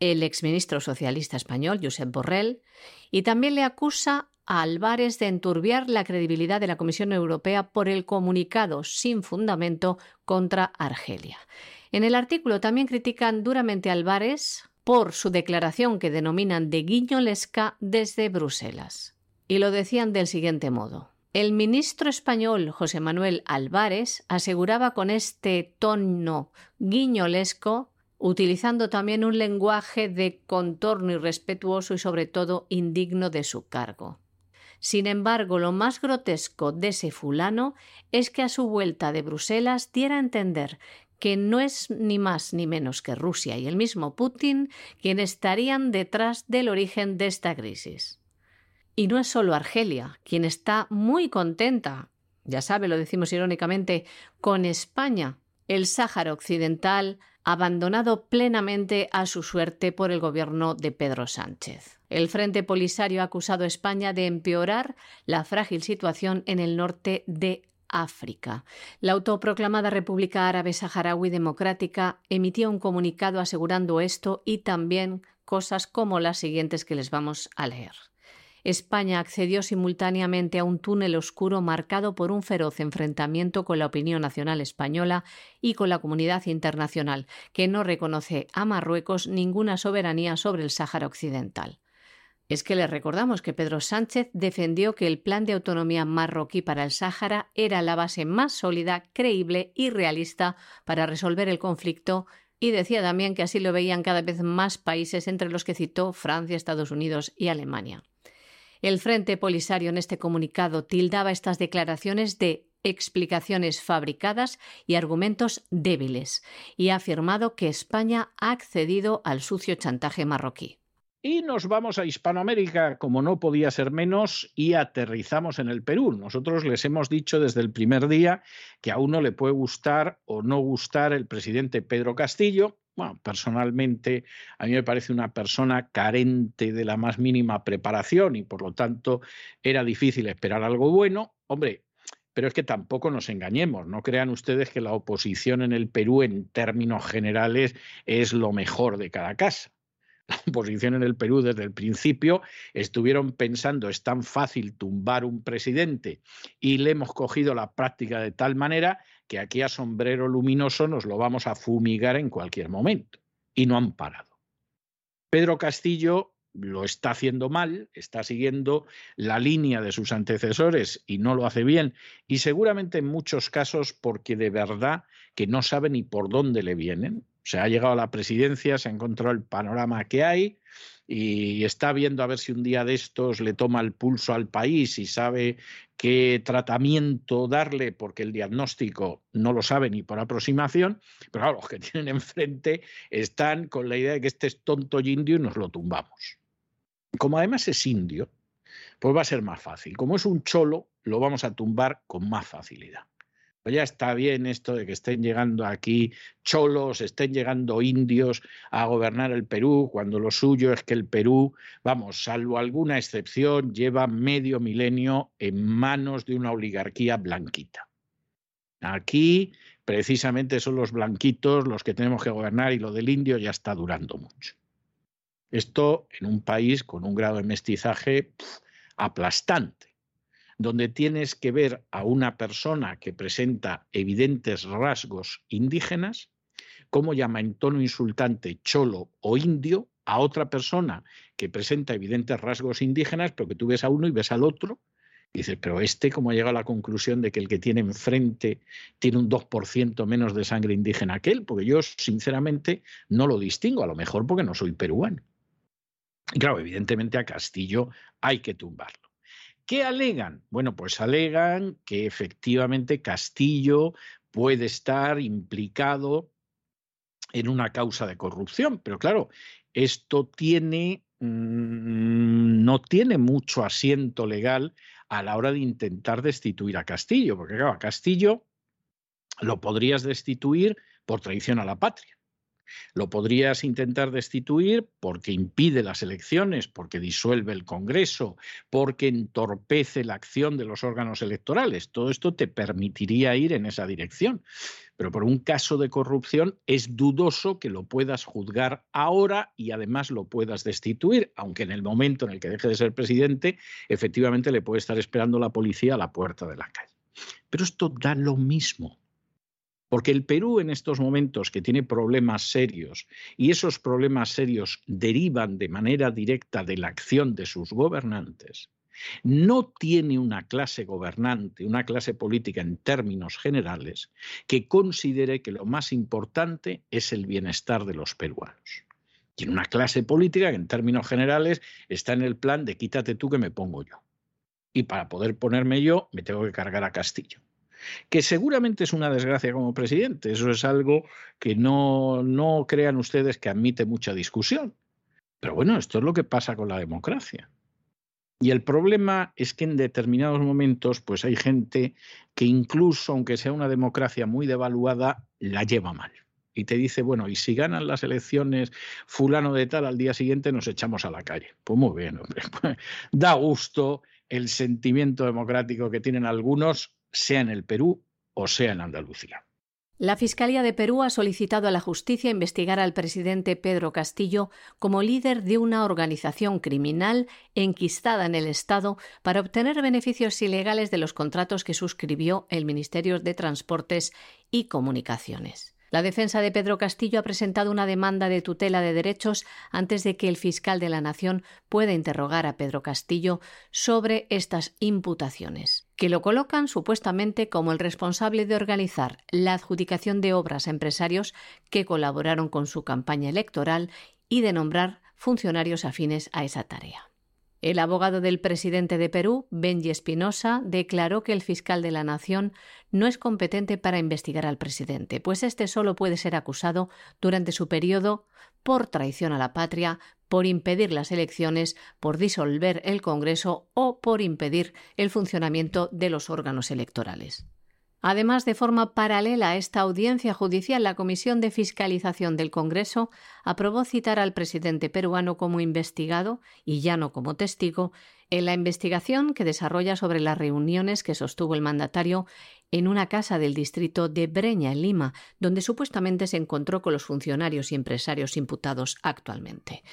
Speaker 2: el exministro socialista español, Josep Borrell, y también le acusa a Álvarez de enturbiar la credibilidad de la Comisión Europea por el comunicado sin fundamento contra Argelia. En el artículo también critican duramente a por su declaración que denominan de guiñolesca desde Bruselas. Y lo decían del siguiente modo. El ministro español José Manuel Álvarez aseguraba con este tono guiñolesco, utilizando también un lenguaje de contorno irrespetuoso y sobre todo indigno de su cargo. Sin embargo, lo más grotesco de ese fulano es que a su vuelta de Bruselas diera a entender que no es ni más ni menos que Rusia y el mismo Putin quienes estarían detrás del origen de esta crisis. Y no es solo Argelia, quien está muy contenta, ya sabe, lo decimos irónicamente, con España, el Sáhara Occidental, abandonado plenamente a su suerte por el gobierno de Pedro Sánchez. El Frente Polisario ha acusado a España de empeorar la frágil situación en el norte de África. La autoproclamada República Árabe Saharaui Democrática emitió un comunicado asegurando esto y también cosas como las siguientes que les vamos a leer. España accedió simultáneamente a un túnel oscuro marcado por un feroz enfrentamiento con la opinión nacional española y con la comunidad internacional, que no reconoce a Marruecos ninguna soberanía sobre el Sáhara Occidental. Es que le recordamos que Pedro Sánchez defendió que el plan de autonomía marroquí para el Sáhara era la base más sólida, creíble y realista para resolver el conflicto y decía también que así lo veían cada vez más países entre los que citó Francia, Estados Unidos y Alemania. El Frente Polisario en este comunicado tildaba estas declaraciones de explicaciones fabricadas y argumentos débiles, y ha afirmado que España ha accedido al sucio chantaje marroquí.
Speaker 1: Y nos vamos a Hispanoamérica, como no podía ser menos, y aterrizamos en el Perú. Nosotros les hemos dicho desde el primer día que a uno le puede gustar o no gustar el presidente Pedro Castillo. Bueno, personalmente a mí me parece una persona carente de la más mínima preparación y por lo tanto era difícil esperar algo bueno. Hombre, pero es que tampoco nos engañemos, no crean ustedes que la oposición en el Perú en términos generales es lo mejor de cada casa la *laughs* oposición en el Perú desde el principio estuvieron pensando es tan fácil tumbar un presidente y le hemos cogido la práctica de tal manera que aquí a sombrero luminoso nos lo vamos a fumigar en cualquier momento. Y no han parado. Pedro Castillo lo está haciendo mal, está siguiendo la línea de sus antecesores y no lo hace bien. Y seguramente en muchos casos porque de verdad que no sabe ni por dónde le vienen se ha llegado a la presidencia, se ha encontrado el panorama que hay y está viendo a ver si un día de estos le toma el pulso al país y sabe qué tratamiento darle, porque el diagnóstico no lo sabe ni por aproximación, pero claro, los que tienen enfrente están con la idea de que este es tonto indio y nos lo tumbamos. Como además es indio, pues va a ser más fácil. Como es un cholo, lo vamos a tumbar con más facilidad. Pues ya está bien esto de que estén llegando aquí cholos, estén llegando indios a gobernar el Perú, cuando lo suyo es que el Perú, vamos, salvo alguna excepción, lleva medio milenio en manos de una oligarquía blanquita. Aquí precisamente son los blanquitos los que tenemos que gobernar y lo del indio ya está durando mucho. Esto en un país con un grado de mestizaje aplastante donde tienes que ver a una persona que presenta evidentes rasgos indígenas, cómo llama en tono insultante cholo o indio a otra persona que presenta evidentes rasgos indígenas, pero que tú ves a uno y ves al otro, y dices, pero este cómo llega a la conclusión de que el que tiene enfrente tiene un 2% menos de sangre indígena que él, porque yo sinceramente no lo distingo, a lo mejor porque no soy peruano. Claro, evidentemente a Castillo hay que tumbarlo. ¿Qué alegan? Bueno, pues alegan que efectivamente Castillo puede estar implicado en una causa de corrupción, pero claro, esto tiene mm, no tiene mucho asiento legal a la hora de intentar destituir a Castillo, porque claro, a Castillo lo podrías destituir por traición a la patria. Lo podrías intentar destituir porque impide las elecciones, porque disuelve el Congreso, porque entorpece la acción de los órganos electorales. Todo esto te permitiría ir en esa dirección. Pero por un caso de corrupción es dudoso que lo puedas juzgar ahora y además lo puedas destituir, aunque en el momento en el que deje de ser presidente, efectivamente le puede estar esperando la policía a la puerta de la calle. Pero esto da lo mismo. Porque el Perú en estos momentos que tiene problemas serios y esos problemas serios derivan de manera directa de la acción de sus gobernantes, no tiene una clase gobernante, una clase política en términos generales, que considere que lo más importante es el bienestar de los peruanos. Tiene una clase política que en términos generales está en el plan de quítate tú que me pongo yo. Y para poder ponerme yo me tengo que cargar a Castillo que seguramente es una desgracia como presidente. Eso es algo que no, no crean ustedes que admite mucha discusión. Pero bueno, esto es lo que pasa con la democracia. Y el problema es que en determinados momentos, pues hay gente que incluso, aunque sea una democracia muy devaluada, la lleva mal. Y te dice, bueno, y si ganan las elecciones fulano de tal, al día siguiente nos echamos a la calle. Pues muy bien, hombre. *laughs* da gusto el sentimiento democrático que tienen algunos sea en el Perú o sea en Andalucía.
Speaker 2: La Fiscalía de Perú ha solicitado a la justicia investigar al presidente Pedro Castillo como líder de una organización criminal enquistada en el Estado para obtener beneficios ilegales de los contratos que suscribió el Ministerio de Transportes y Comunicaciones. La defensa de Pedro Castillo ha presentado una demanda de tutela de derechos antes de que el fiscal de la Nación pueda interrogar a Pedro Castillo sobre estas imputaciones, que lo colocan supuestamente como el responsable de organizar la adjudicación de obras a empresarios que colaboraron con su campaña electoral y de nombrar funcionarios afines a esa tarea. El abogado del presidente de Perú, Benji Espinosa, declaró que el fiscal de la Nación no es competente para investigar al presidente, pues este solo puede ser acusado durante su periodo por traición a la patria, por impedir las elecciones, por disolver el Congreso o por impedir el funcionamiento de los órganos electorales. Además, de forma paralela a esta audiencia judicial, la Comisión de Fiscalización del Congreso aprobó citar al presidente peruano como investigado, y ya no como testigo, en la investigación que desarrolla sobre las reuniones que sostuvo el mandatario en una casa del distrito de Breña, en Lima, donde supuestamente se encontró con los funcionarios y empresarios imputados actualmente.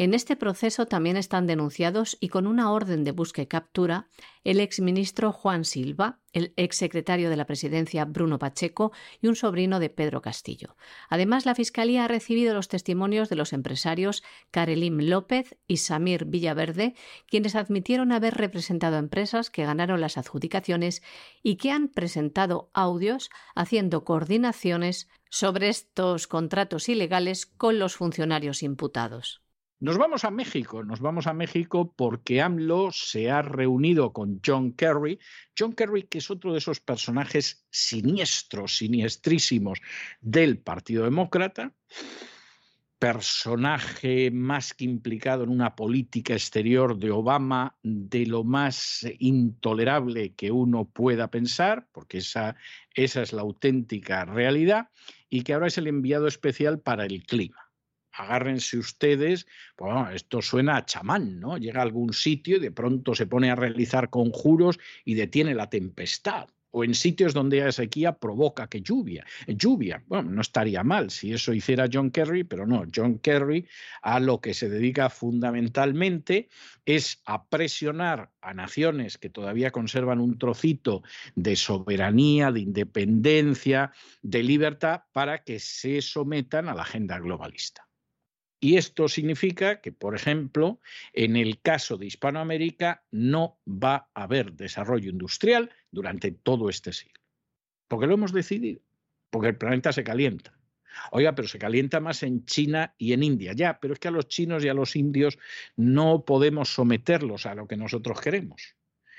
Speaker 2: En este proceso también están denunciados y con una orden de búsqueda y captura el exministro Juan Silva, el exsecretario de la presidencia Bruno Pacheco y un sobrino de Pedro Castillo. Además, la Fiscalía ha recibido los testimonios de los empresarios Karelim López y Samir Villaverde, quienes admitieron haber representado empresas que ganaron las adjudicaciones y que han presentado audios haciendo coordinaciones sobre estos contratos ilegales con los funcionarios imputados.
Speaker 1: Nos vamos a México, nos vamos a México porque AMLO se ha reunido con John Kerry. John Kerry, que es otro de esos personajes siniestros, siniestrísimos del Partido Demócrata, personaje más que implicado en una política exterior de Obama de lo más intolerable que uno pueda pensar, porque esa, esa es la auténtica realidad, y que ahora es el enviado especial para el clima agárrense ustedes, pues esto suena a chamán, ¿no? Llega a algún sitio y de pronto se pone a realizar conjuros y detiene la tempestad. O en sitios donde hay sequía provoca que lluvia. Lluvia, bueno, no estaría mal si eso hiciera John Kerry, pero no, John Kerry a lo que se dedica fundamentalmente es a presionar a naciones que todavía conservan un trocito de soberanía, de independencia, de libertad, para que se sometan a la agenda globalista. Y esto significa que, por ejemplo, en el caso de Hispanoamérica no va a haber desarrollo industrial durante todo este siglo. Porque lo hemos decidido, porque el planeta se calienta, Oiga, pero se calienta más en China y en India. Ya, pero es que a los chinos y a los indios no podemos someterlos a lo que nosotros queremos.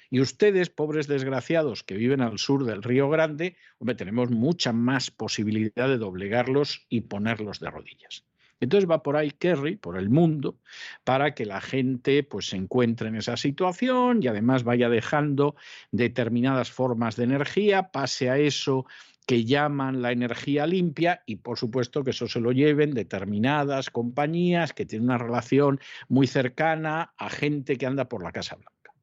Speaker 1: Y ustedes, pobres desgraciados que viven al sur del Río Grande, hombre, tenemos mucha más posibilidad de doblegarlos y ponerlos de rodillas. Entonces va por ahí Kerry, por el mundo, para que la gente pues, se encuentre en esa situación y además vaya dejando determinadas formas de energía, pase a eso que llaman la energía limpia y por supuesto que eso se lo lleven determinadas compañías que tienen una relación muy cercana a gente que anda por la Casa Blanca.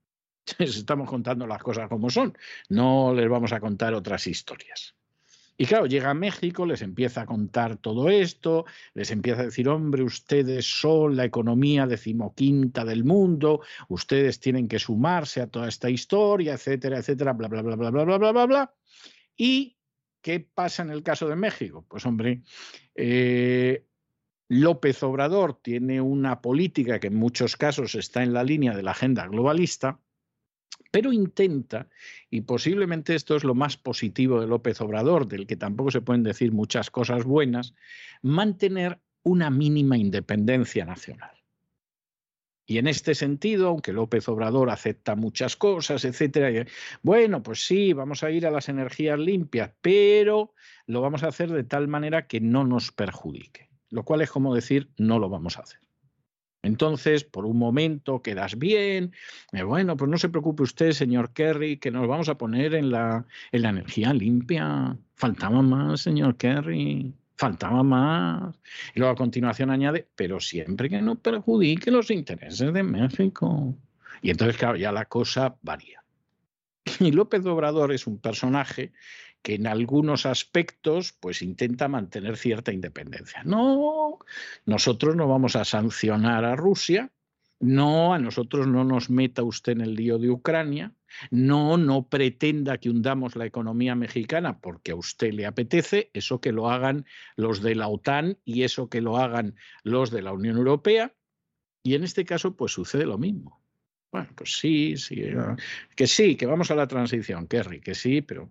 Speaker 1: *laughs* estamos contando las cosas como son, no les vamos a contar otras historias. Y claro, llega a México, les empieza a contar todo esto, les empieza a decir, hombre, ustedes son la economía decimoquinta del mundo, ustedes tienen que sumarse a toda esta historia, etcétera, etcétera, bla, bla, bla, bla, bla, bla, bla, bla, bla. ¿Y qué pasa en el caso de México? Pues hombre, eh, López Obrador tiene una política que en muchos casos está en la línea de la agenda globalista, pero intenta, y posiblemente esto es lo más positivo de López Obrador, del que tampoco se pueden decir muchas cosas buenas, mantener una mínima independencia nacional. Y en este sentido, aunque López Obrador acepta muchas cosas, etcétera, bueno, pues sí, vamos a ir a las energías limpias, pero lo vamos a hacer de tal manera que no nos perjudique. Lo cual es como decir, no lo vamos a hacer. Entonces, por un momento quedas bien. Eh, bueno, pues no se preocupe usted, señor Kerry, que nos vamos a poner en la, en la energía limpia. Faltaba más, señor Kerry. Faltaba más. Y luego a continuación añade, pero siempre que no perjudique los intereses de México. Y entonces, claro, ya la cosa varía. *laughs* Y López Obrador es un personaje que en algunos aspectos pues intenta mantener cierta independencia. No, nosotros no vamos a sancionar a Rusia, no, a nosotros no nos meta usted en el lío de Ucrania, no, no pretenda que hundamos la economía mexicana porque a usted le apetece, eso que lo hagan los de la OTAN y eso que lo hagan los de la Unión Europea. Y en este caso, pues sucede lo mismo. Bueno, pues sí, sí, que sí, que vamos a la transición, Kerry, que sí, pero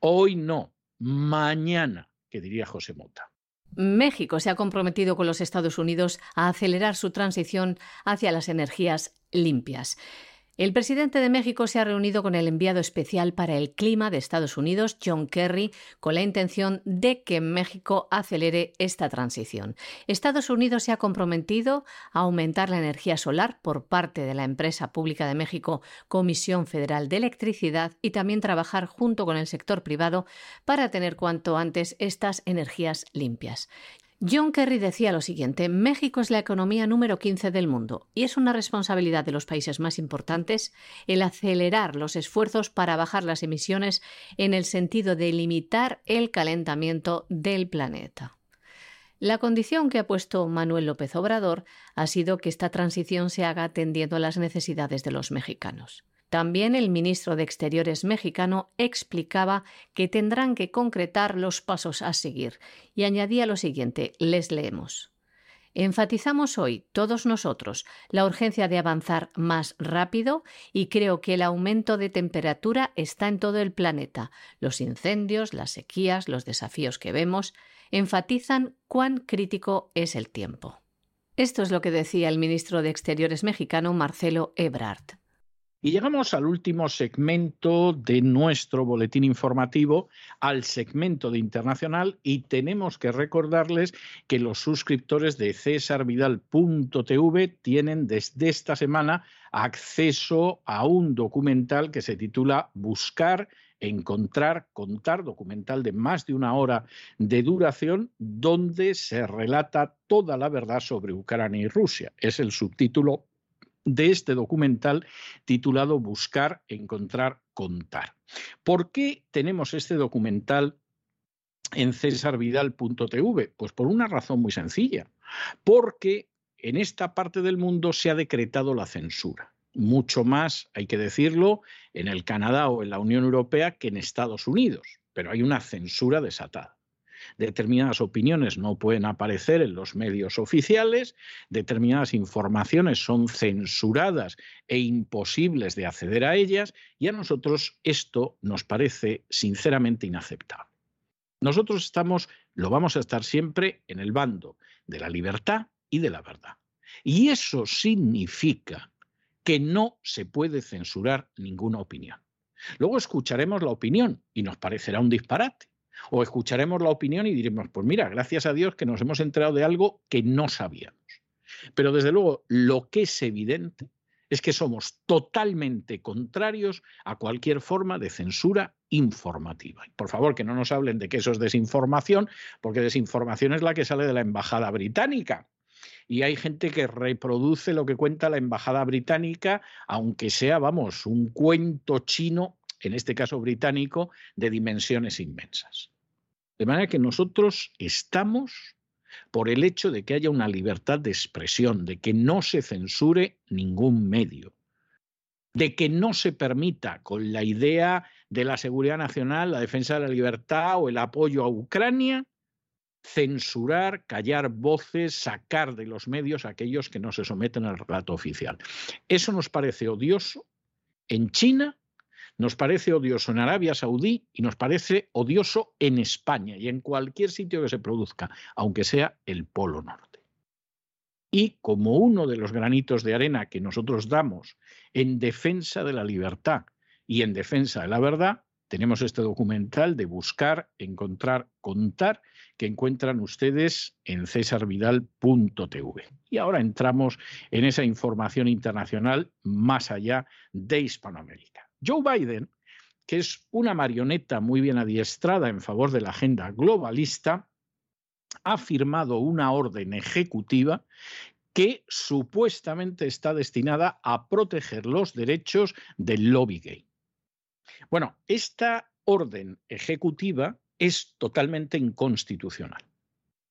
Speaker 1: Hoy no, mañana, que diría José Mota.
Speaker 2: México se ha comprometido con los Estados Unidos a acelerar su transición hacia las energías limpias. El presidente de México se ha reunido con el enviado especial para el clima de Estados Unidos, John Kerry, con la intención de que México acelere esta transición. Estados Unidos se ha comprometido a aumentar la energía solar por parte de la empresa pública de México, Comisión Federal de Electricidad, y también trabajar junto con el sector privado para tener cuanto antes estas energías limpias. John Kerry decía lo siguiente, México es la economía número 15 del mundo y es una responsabilidad de los países más importantes el acelerar los esfuerzos para bajar las emisiones en el sentido de limitar el calentamiento del planeta. La condición que ha puesto Manuel López Obrador ha sido que esta transición se haga atendiendo a las necesidades de los mexicanos. También el ministro de Exteriores mexicano explicaba que tendrán que concretar los pasos a seguir y añadía lo siguiente, les leemos. Enfatizamos hoy, todos nosotros, la urgencia de avanzar más rápido y creo que el aumento de temperatura está en todo el planeta. Los incendios, las sequías, los desafíos que vemos enfatizan cuán crítico es el tiempo. Esto es lo que decía el ministro de Exteriores mexicano Marcelo Ebrard.
Speaker 1: Y llegamos al último segmento de nuestro boletín informativo, al segmento de internacional, y tenemos que recordarles que los suscriptores de cesarvidal.tv tienen desde esta semana acceso a un documental que se titula Buscar encontrar, contar, documental de más de una hora de duración, donde se relata toda la verdad sobre Ucrania y Rusia. Es el subtítulo de este documental titulado Buscar, Encontrar, Contar. ¿Por qué tenemos este documental en cesarvidal.tv? Pues por una razón muy sencilla, porque en esta parte del mundo se ha decretado la censura. Mucho más, hay que decirlo, en el Canadá o en la Unión Europea que en Estados Unidos, pero hay una censura desatada determinadas opiniones no pueden aparecer en los medios oficiales, determinadas informaciones son censuradas e imposibles de acceder a ellas, y a nosotros esto nos parece sinceramente inaceptable. Nosotros estamos, lo vamos a estar siempre en el bando de la libertad y de la verdad. Y eso significa que no se puede censurar ninguna opinión. Luego escucharemos la opinión y nos parecerá un disparate. O escucharemos la opinión y diremos, pues mira, gracias a Dios que nos hemos enterado de algo que no sabíamos. Pero desde luego, lo que es evidente es que somos totalmente contrarios a cualquier forma de censura informativa. Por favor, que no nos hablen de que eso es desinformación, porque desinformación es la que sale de la embajada británica. Y hay gente que reproduce lo que cuenta la embajada británica, aunque sea, vamos, un cuento chino, en este caso británico, de dimensiones inmensas. De manera que nosotros estamos por el hecho de que haya una libertad de expresión, de que no se censure ningún medio, de que no se permita con la idea de la seguridad nacional, la defensa de la libertad o el apoyo a Ucrania, censurar, callar voces, sacar de los medios a aquellos que no se someten al relato oficial. Eso nos parece odioso en China nos parece odioso en Arabia Saudí y nos parece odioso en España y en cualquier sitio que se produzca, aunque sea el Polo Norte. Y como uno de los granitos de arena que nosotros damos en defensa de la libertad y en defensa de la verdad, tenemos este documental de buscar, encontrar, contar, que encuentran ustedes en cesarvidal.tv. Y ahora entramos en esa información internacional más allá de Hispanoamérica. Joe Biden, que es una marioneta muy bien adiestrada en favor de la agenda globalista, ha firmado una orden ejecutiva que supuestamente está destinada a proteger los derechos del lobby gay. Bueno, esta orden ejecutiva es totalmente inconstitucional.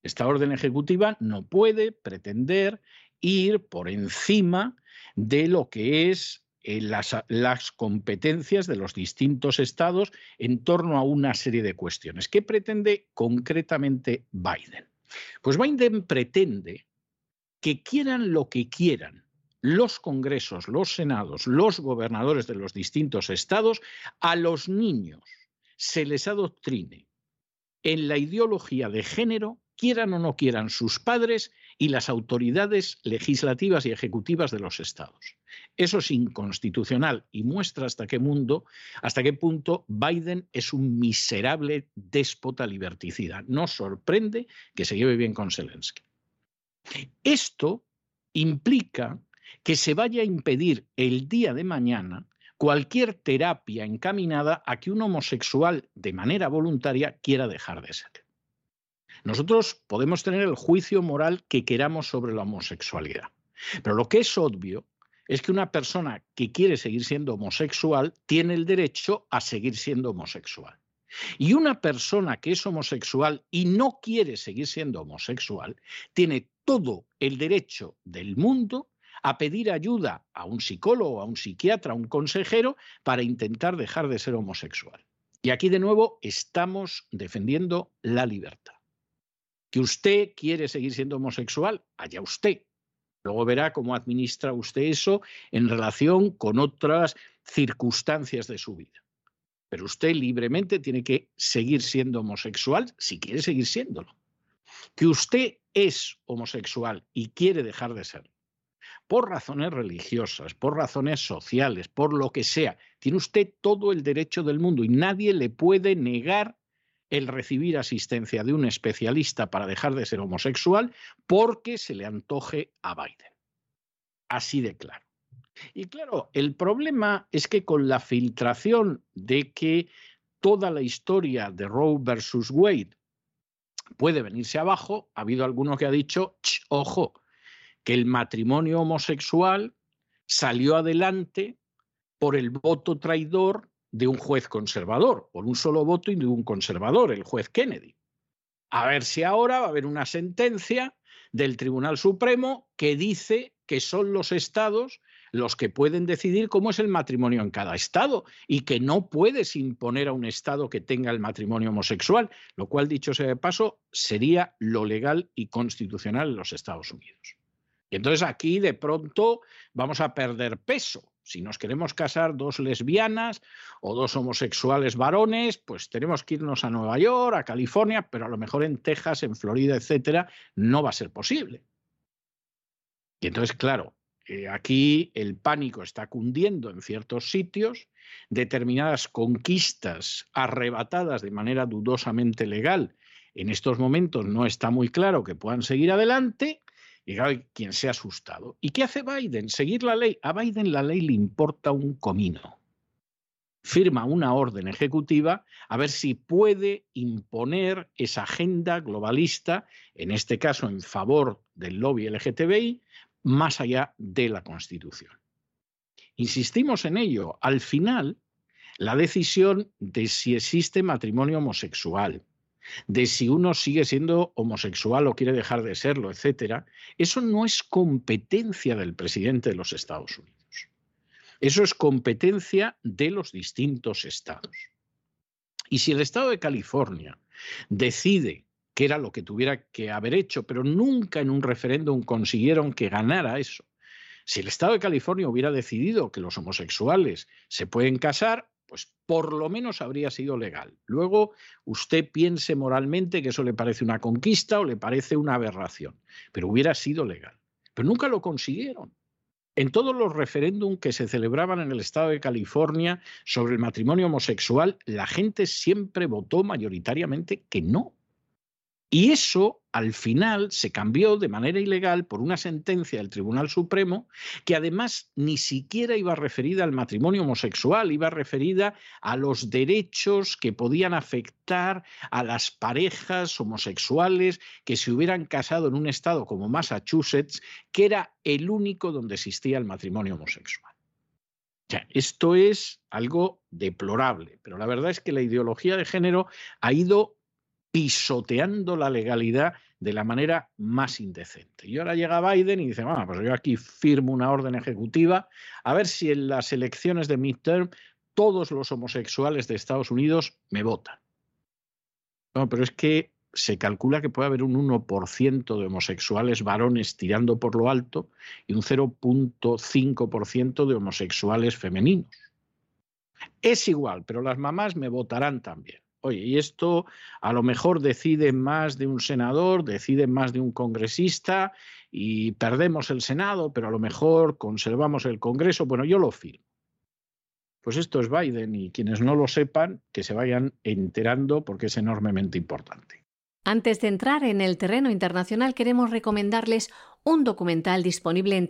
Speaker 1: Esta orden ejecutiva no puede pretender ir por encima de lo que es eh, las, las, competencias de los distintos estados en torno a una serie de cuestiones. ¿Qué pretende concretamente Biden? Pues Biden pretende que quieran lo que quieran los congresos, los senados, los gobernadores de los distintos estados, a los niños se les adoctrine en la ideología de género, quieran o no quieran sus padres y las autoridades legislativas y ejecutivas de los estados. Eso es inconstitucional y muestra hasta qué mundo, hasta qué punto Biden es un miserable déspota liberticida. No sorprende que se lleve bien con Zelensky. Esto implica que se vaya a impedir el día de mañana cualquier terapia encaminada a que un homosexual de manera voluntaria quiera dejar de ser. Nosotros podemos tener el juicio moral que queramos sobre la homosexualidad, pero lo que es obvio es que una persona que quiere seguir siendo homosexual tiene el derecho a seguir siendo homosexual. Y una persona que es homosexual y no quiere seguir siendo homosexual tiene todo el derecho del mundo a pedir ayuda a un psicólogo, a un psiquiatra, a un consejero para intentar dejar de ser homosexual. Y aquí de nuevo estamos defendiendo la libertad. Que usted quiere seguir siendo homosexual, allá usted. Luego verá cómo administra usted eso en relación con otras circunstancias de su vida. Pero usted libremente tiene que seguir siendo homosexual si quiere seguir siéndolo. Que usted es homosexual y quiere dejar de serlo, por razones religiosas, por razones sociales, por lo que sea, tiene usted todo el derecho del mundo y nadie le puede negar el recibir asistencia de un especialista para dejar de ser homosexual porque se le antoje a Biden. Así de claro. Y claro, el problema es que con la filtración de que toda la historia de Roe versus Wade puede venirse abajo, ha habido alguno que ha dicho, ojo, que el matrimonio homosexual salió adelante por el voto traidor de un juez conservador, por un solo voto y de un conservador, el juez Kennedy. A ver si ahora va a haber una sentencia del Tribunal Supremo que dice que son los estados los que pueden decidir cómo es el matrimonio en cada estado y que no puedes imponer a un estado que tenga el matrimonio homosexual, lo cual, dicho sea de paso, sería lo legal y constitucional en los Estados Unidos. Y entonces aquí de pronto vamos a perder peso Si nos queremos casar dos lesbianas o dos homosexuales varones, pues tenemos que irnos a Nueva York, a California, pero a lo mejor en Texas, en Florida, etcétera, no va a ser posible. Y entonces, claro, eh, aquí el pánico está cundiendo en ciertos sitios, determinadas conquistas arrebatadas de manera dudosamente legal en estos momentos no está muy claro que puedan seguir adelante y claro, quien se ha asustado. ¿Y qué hace Biden? Seguir la ley. A Biden la ley le importa un comino. Firma una orden ejecutiva a ver si puede imponer esa agenda globalista, en este caso en favor del lobby LGTBI, más allá de la Constitución. Insistimos en ello. Al final, la decisión de si existe matrimonio homosexual, de si uno sigue siendo homosexual o quiere dejar de serlo, etcétera, eso no es competencia del presidente de los Estados Unidos. Eso es competencia de los distintos estados. Y si el estado de California decide que era lo que tuviera que haber hecho, pero nunca en un referéndum consiguieron que ganara eso. Si el Estado de California hubiera decidido que los homosexuales se pueden casar, pues por lo menos habría sido legal. Luego usted piense moralmente que eso le parece una conquista o le parece una aberración, pero hubiera sido legal. Pero nunca lo consiguieron. En todos los referéndums que se celebraban en el estado de California sobre el matrimonio homosexual, la gente siempre votó mayoritariamente que no. Y eso al final se cambió de manera ilegal por una sentencia del Tribunal Supremo que además ni siquiera iba referida al matrimonio homosexual, iba referida a los derechos que podían afectar a las parejas homosexuales que se hubieran casado en un estado como Massachusetts, que era el único donde existía el matrimonio homosexual. esto es algo deplorable, pero la verdad es que la ideología de género ha ido pisoteando la legalidad de la manera más indecente. Y ahora llega Biden y dice, bueno, pues yo aquí firmo una orden ejecutiva, a ver si en las elecciones de midterm todos los homosexuales de Estados Unidos me votan. No, pero es que se calcula que puede haber un 1% de homosexuales varones tirando por lo alto y un 0.5% de homosexuales femeninos. Es igual, pero las mamás me votarán también. Oye, y esto a lo mejor decide más de un senador, decide más de un congresista y perdemos el Senado, pero a lo mejor conservamos el Congreso. Bueno, yo lo firmo. Pues esto es Biden y quienes no lo sepan, que se vayan enterando porque es enormemente importante.
Speaker 2: Antes de entrar en el terreno internacional, queremos recomendarles un documental disponible en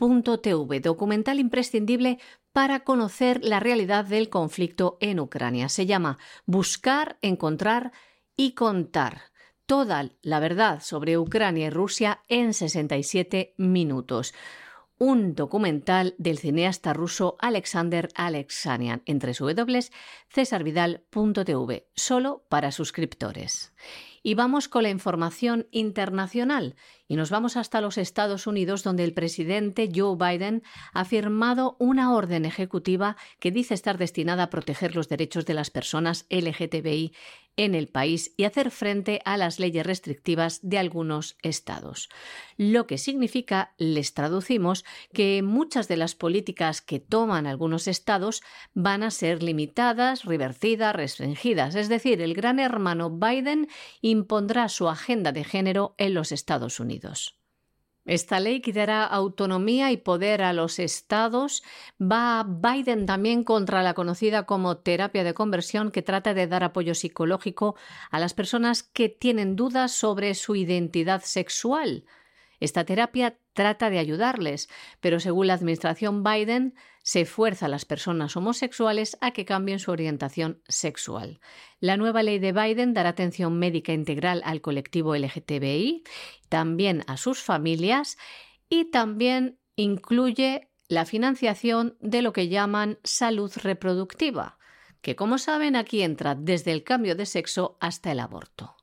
Speaker 2: www.cesarvidal.tv, documental imprescindible para conocer la realidad del conflicto en Ucrania. Se llama Buscar, Encontrar y Contar. Toda la verdad sobre Ucrania y Rusia en 67 minutos. Un documental del cineasta ruso Alexander Alexanian entre www.cesarvidal.tv, solo para suscriptores. Y vamos con la información internacional y nos vamos hasta los Estados Unidos, donde el presidente Joe Biden ha firmado una orden ejecutiva que dice estar destinada a proteger los derechos de las personas LGTBI en el país y hacer frente a las leyes restrictivas de algunos estados. Lo que significa, les traducimos, que muchas de las políticas que toman algunos estados van a ser limitadas, revertidas, restringidas. Es decir, el gran hermano Biden impondrá su agenda de género en los Estados Unidos. Esta ley que dará autonomía y poder a los estados va Biden también contra la conocida como terapia de conversión que trata de dar apoyo psicológico a las personas que tienen dudas sobre su identidad sexual. Esta terapia trata de ayudarles, pero según la administración Biden, se fuerza a las personas homosexuales a que cambien su orientación sexual. La nueva ley de Biden dará atención médica integral al colectivo LGTBI, también a sus familias y también incluye la financiación de lo que llaman salud reproductiva, que como saben aquí entra desde el cambio de sexo hasta el aborto.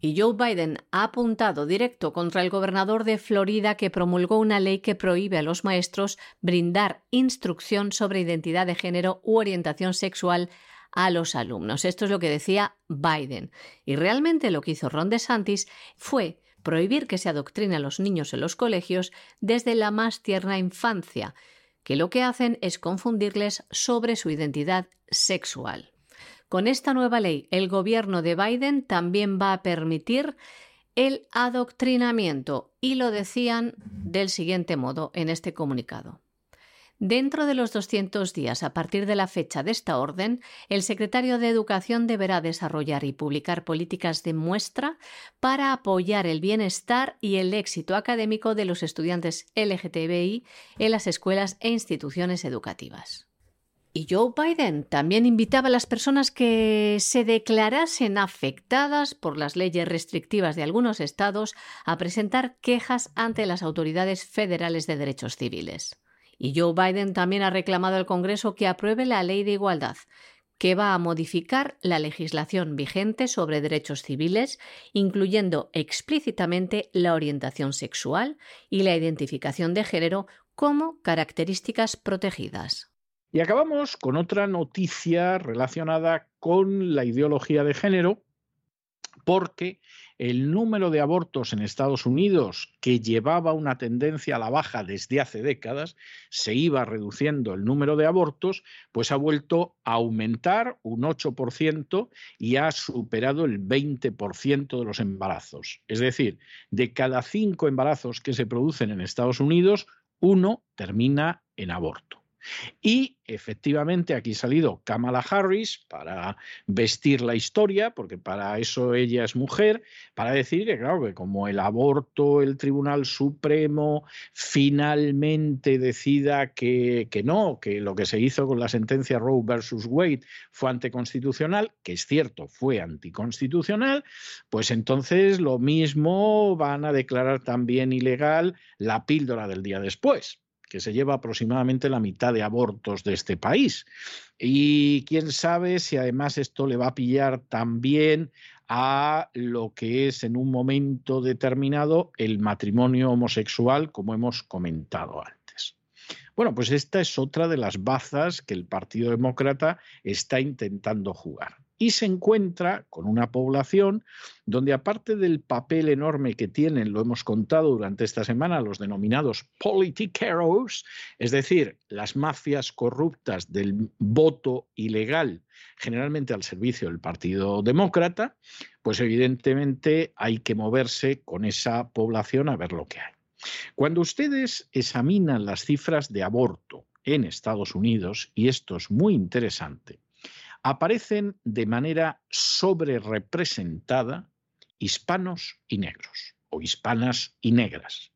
Speaker 2: Y Joe Biden ha apuntado directo contra el gobernador de Florida que promulgó una ley que prohíbe a los maestros brindar instrucción sobre identidad de género u orientación sexual a los alumnos. Esto es lo que decía Biden. Y realmente lo que hizo Ron DeSantis fue prohibir que se adoctrine a los niños en los colegios desde la más tierna infancia, que lo que hacen es confundirles sobre su identidad sexual. Con esta nueva ley, el gobierno de Biden también va a permitir el adoctrinamiento y lo decían del siguiente modo en este comunicado. Dentro de los 200 días a partir de la fecha de esta orden, el secretario de Educación deberá desarrollar y publicar políticas de muestra para apoyar el bienestar y el éxito académico de los estudiantes LGTBI en las escuelas e instituciones educativas. Y Joe Biden también invitaba a las personas que se declarasen afectadas por las leyes restrictivas de algunos estados a presentar quejas ante las autoridades federales de derechos civiles. Y Joe Biden también ha reclamado al Congreso que apruebe la ley de igualdad, que va a modificar la legislación vigente sobre derechos civiles, incluyendo explícitamente la orientación sexual y la identificación de género como características protegidas.
Speaker 1: Y acabamos con otra noticia relacionada con la ideología de género, porque el número de abortos en Estados Unidos, que llevaba una tendencia a la baja desde hace décadas, se iba reduciendo el número de abortos, pues ha vuelto a aumentar un 8% y ha superado el 20% de los embarazos. Es decir, de cada cinco embarazos que se producen en Estados Unidos, uno termina en aborto. Y efectivamente aquí ha salido Kamala Harris para vestir la historia, porque para eso ella es mujer, para decir que, claro, que como el aborto, el Tribunal Supremo finalmente decida que, que no, que lo que se hizo con la sentencia Roe versus Wade fue anticonstitucional, que es cierto, fue anticonstitucional, pues entonces lo mismo van a declarar también ilegal la píldora del día después que se lleva aproximadamente la mitad de abortos de este país. Y quién sabe si además esto le va a pillar también a lo que es en un momento determinado el matrimonio homosexual, como hemos comentado antes. Bueno, pues esta es otra de las bazas que el Partido Demócrata está intentando jugar y se encuentra con una población donde aparte del papel enorme que tienen, lo hemos contado durante esta semana, los denominados politiqueros, es decir, las mafias corruptas del voto ilegal, generalmente al servicio del Partido Demócrata, pues evidentemente hay que moverse con esa población a ver lo que hay. Cuando ustedes examinan las cifras de aborto en Estados Unidos, y esto es muy interesante, aparecen de manera sobrerepresentada hispanos y negros, o hispanas y negras.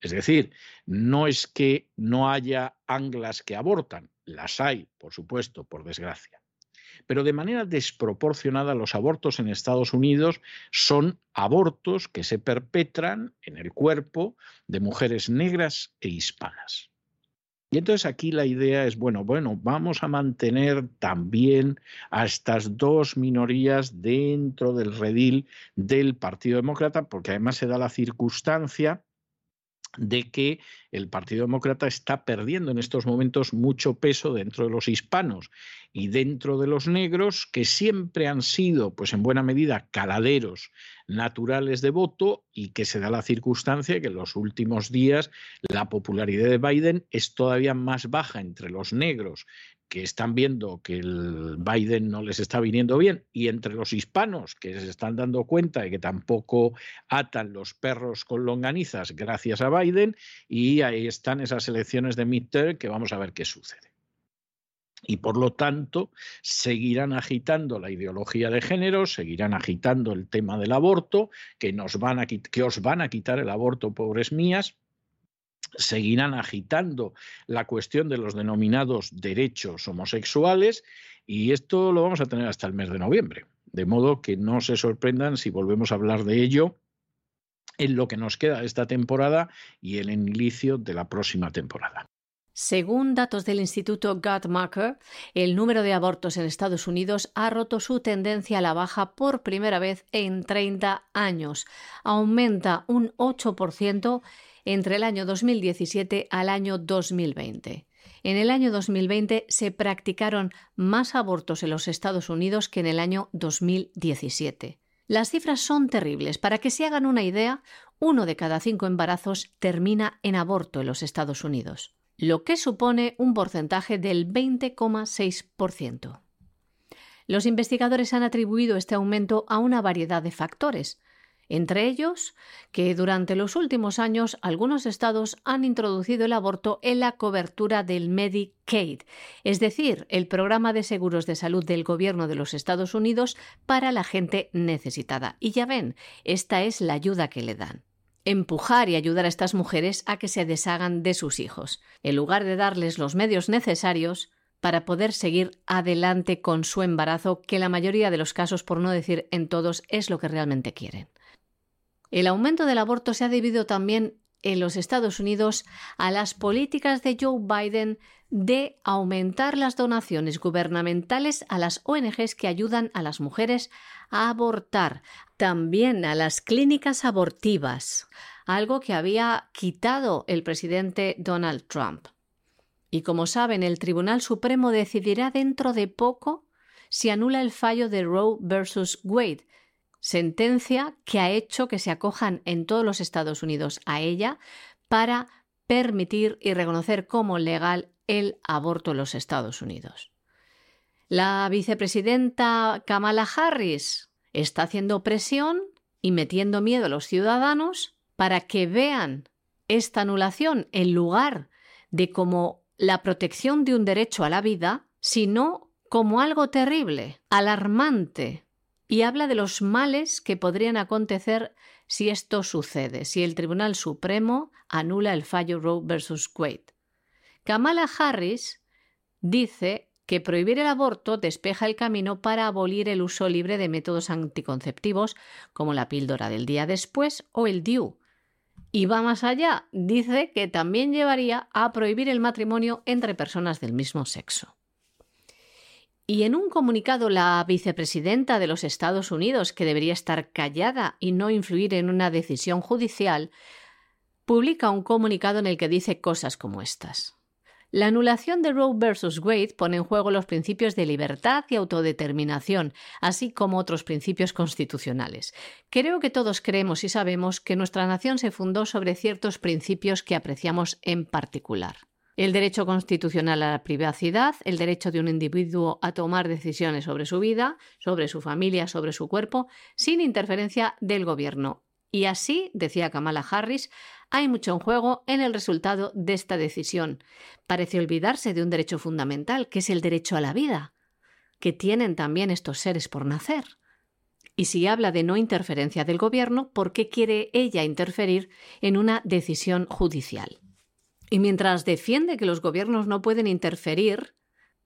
Speaker 1: Es decir, no es que no haya anglas que abortan, las hay, por supuesto, por desgracia. Pero de manera desproporcionada los abortos en Estados Unidos son abortos que se perpetran en el cuerpo de mujeres negras e hispanas. Y entonces aquí la idea es, bueno, bueno, vamos a mantener también a estas dos minorías dentro del redil del Partido Demócrata, porque además se da la circunstancia de que el Partido Demócrata está perdiendo en estos momentos mucho peso dentro de los hispanos y dentro de los negros, que siempre han sido, pues en buena medida, caladeros naturales de voto y que se da la circunstancia que en los últimos días la popularidad de Biden es todavía más baja entre los negros que están viendo que el Biden no les está viniendo bien, y entre los hispanos que se están dando cuenta de que tampoco atan los perros con longanizas gracias a Biden, y ahí están esas elecciones de midterm que vamos a ver qué sucede. Y por lo tanto, seguirán agitando la ideología de género, seguirán agitando el tema del aborto, que, nos van a, que os van a quitar el aborto, pobres mías, seguirán agitando la cuestión de los denominados derechos homosexuales y esto lo vamos a tener hasta el mes de noviembre. De modo que no se sorprendan si volvemos a hablar de ello en lo que nos queda esta temporada y el inicio de la próxima temporada.
Speaker 2: Según datos del Instituto Guttmacher, el número de abortos en Estados Unidos ha roto su tendencia a la baja por primera vez en 30 años. Aumenta un 8% entre el año 2017 al año 2020. En el año 2020 se practicaron más abortos en los Estados Unidos que en el año 2017. Las cifras son terribles. Para que se hagan una idea, uno de cada cinco embarazos termina en aborto en los Estados Unidos, lo que supone un porcentaje del 20,6%. Los investigadores han atribuido este aumento a una variedad de factores, entre ellos que durante los últimos años algunos estados han introducido el aborto en la cobertura del Medicaid, es decir, el programa de seguros de salud del gobierno de los Estados Unidos para la gente necesitada. Y ya ven, esta es la ayuda que le dan empujar y ayudar a estas mujeres a que se deshagan de sus hijos, en lugar de darles los medios necesarios para poder seguir adelante con su embarazo, que la mayoría de los casos, por no decir en todos, es lo que realmente quieren. El aumento del aborto se ha debido también en los Estados Unidos a las políticas de Joe Biden de aumentar las donaciones gubernamentales a las ONGs que ayudan a las mujeres a abortar, también a las clínicas abortivas, algo que había quitado el presidente Donald Trump. Y como saben, el Tribunal Supremo decidirá dentro de poco si anula el fallo de Roe versus Wade, sentencia que ha hecho que se acojan en todos los Estados Unidos a ella para permitir y reconocer como legal el aborto en los Estados Unidos. La vicepresidenta Kamala Harris está haciendo presión y metiendo miedo a los ciudadanos para que vean esta anulación en lugar de como la protección de un derecho a la vida, sino como algo terrible, alarmante, y habla de los males que podrían acontecer si esto sucede, si el Tribunal Supremo anula el fallo Roe versus Wade. Kamala Harris dice que prohibir el aborto despeja el camino para abolir el uso libre de métodos anticonceptivos como la píldora del día después o el DIU. Y va más allá, dice que también llevaría a prohibir el matrimonio entre personas del mismo sexo. Y en un comunicado la vicepresidenta de los Estados Unidos, que debería estar callada y no influir en una decisión judicial, publica un comunicado en el que dice cosas como estas. La anulación de Roe versus Wade pone en juego los principios de libertad y autodeterminación, así como otros principios constitucionales. Creo que todos creemos y sabemos que nuestra nación se fundó sobre ciertos principios que apreciamos en particular el derecho constitucional a la privacidad, el derecho de un individuo a tomar decisiones sobre su vida, sobre su familia, sobre su cuerpo, sin interferencia del gobierno. Y así, decía Kamala Harris, hay mucho en juego en el resultado de esta decisión. Parece olvidarse de un derecho fundamental, que es el derecho a la vida, que tienen también estos seres por nacer. Y si habla de no interferencia del gobierno, ¿por qué quiere ella interferir en una decisión judicial? Y mientras defiende que los gobiernos no pueden interferir,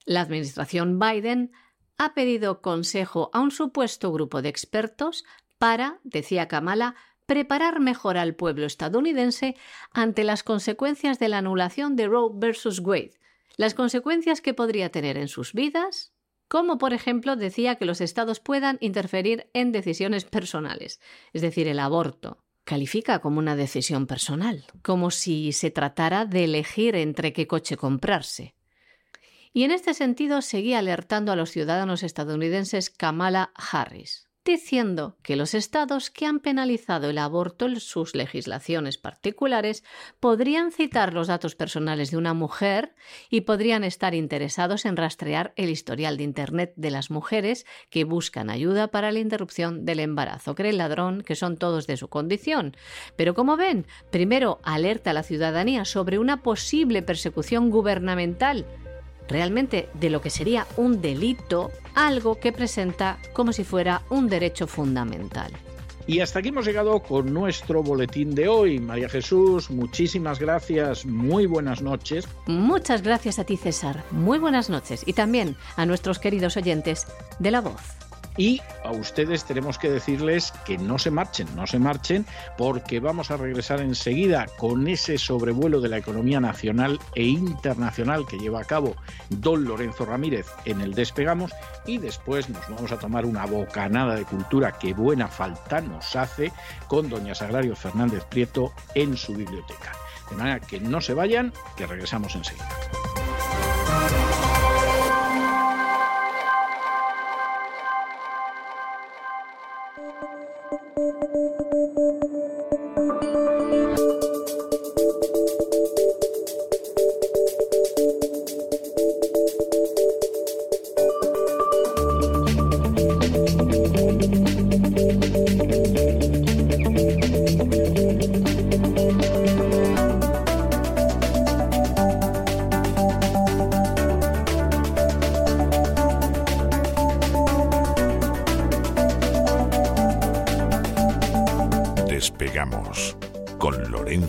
Speaker 2: la administración Biden ha pedido consejo a un supuesto grupo de expertos para, decía Kamala, preparar mejor al pueblo estadounidense ante las consecuencias de la anulación de Roe versus Wade, las consecuencias que podría tener en sus vidas, como por ejemplo decía que los estados puedan interferir en decisiones personales, es decir, el aborto, califica como una decisión personal, como si se tratara de elegir entre qué coche comprarse. Y en este sentido seguía alertando a los ciudadanos estadounidenses Kamala Harris diciendo que los estados que han penalizado el aborto en sus legislaciones particulares podrían citar los datos personales de una mujer y podrían estar interesados en rastrear el historial de Internet de las mujeres que buscan ayuda para la interrupción del embarazo. Cree el ladrón que son todos de su condición. Pero como ven, primero alerta a la ciudadanía sobre una posible persecución gubernamental realmente de lo que sería un delito, algo que presenta como si fuera un derecho fundamental.
Speaker 1: Y hasta aquí hemos llegado con nuestro boletín de hoy. María Jesús, muchísimas gracias, muy buenas noches.
Speaker 2: Muchas gracias a ti, César. Muy buenas noches. Y también a nuestros queridos oyentes de La Voz.
Speaker 1: Y a ustedes tenemos que decirles que no se marchen, no se marchen, porque vamos a regresar enseguida con ese sobrevuelo de la economía nacional e internacional que lleva a cabo don Lorenzo Ramírez en el Despegamos y después nos vamos a tomar una bocanada de cultura que buena falta nos hace con doña Sagrario Fernández Prieto en su biblioteca. De manera que no se vayan, que regresamos enseguida.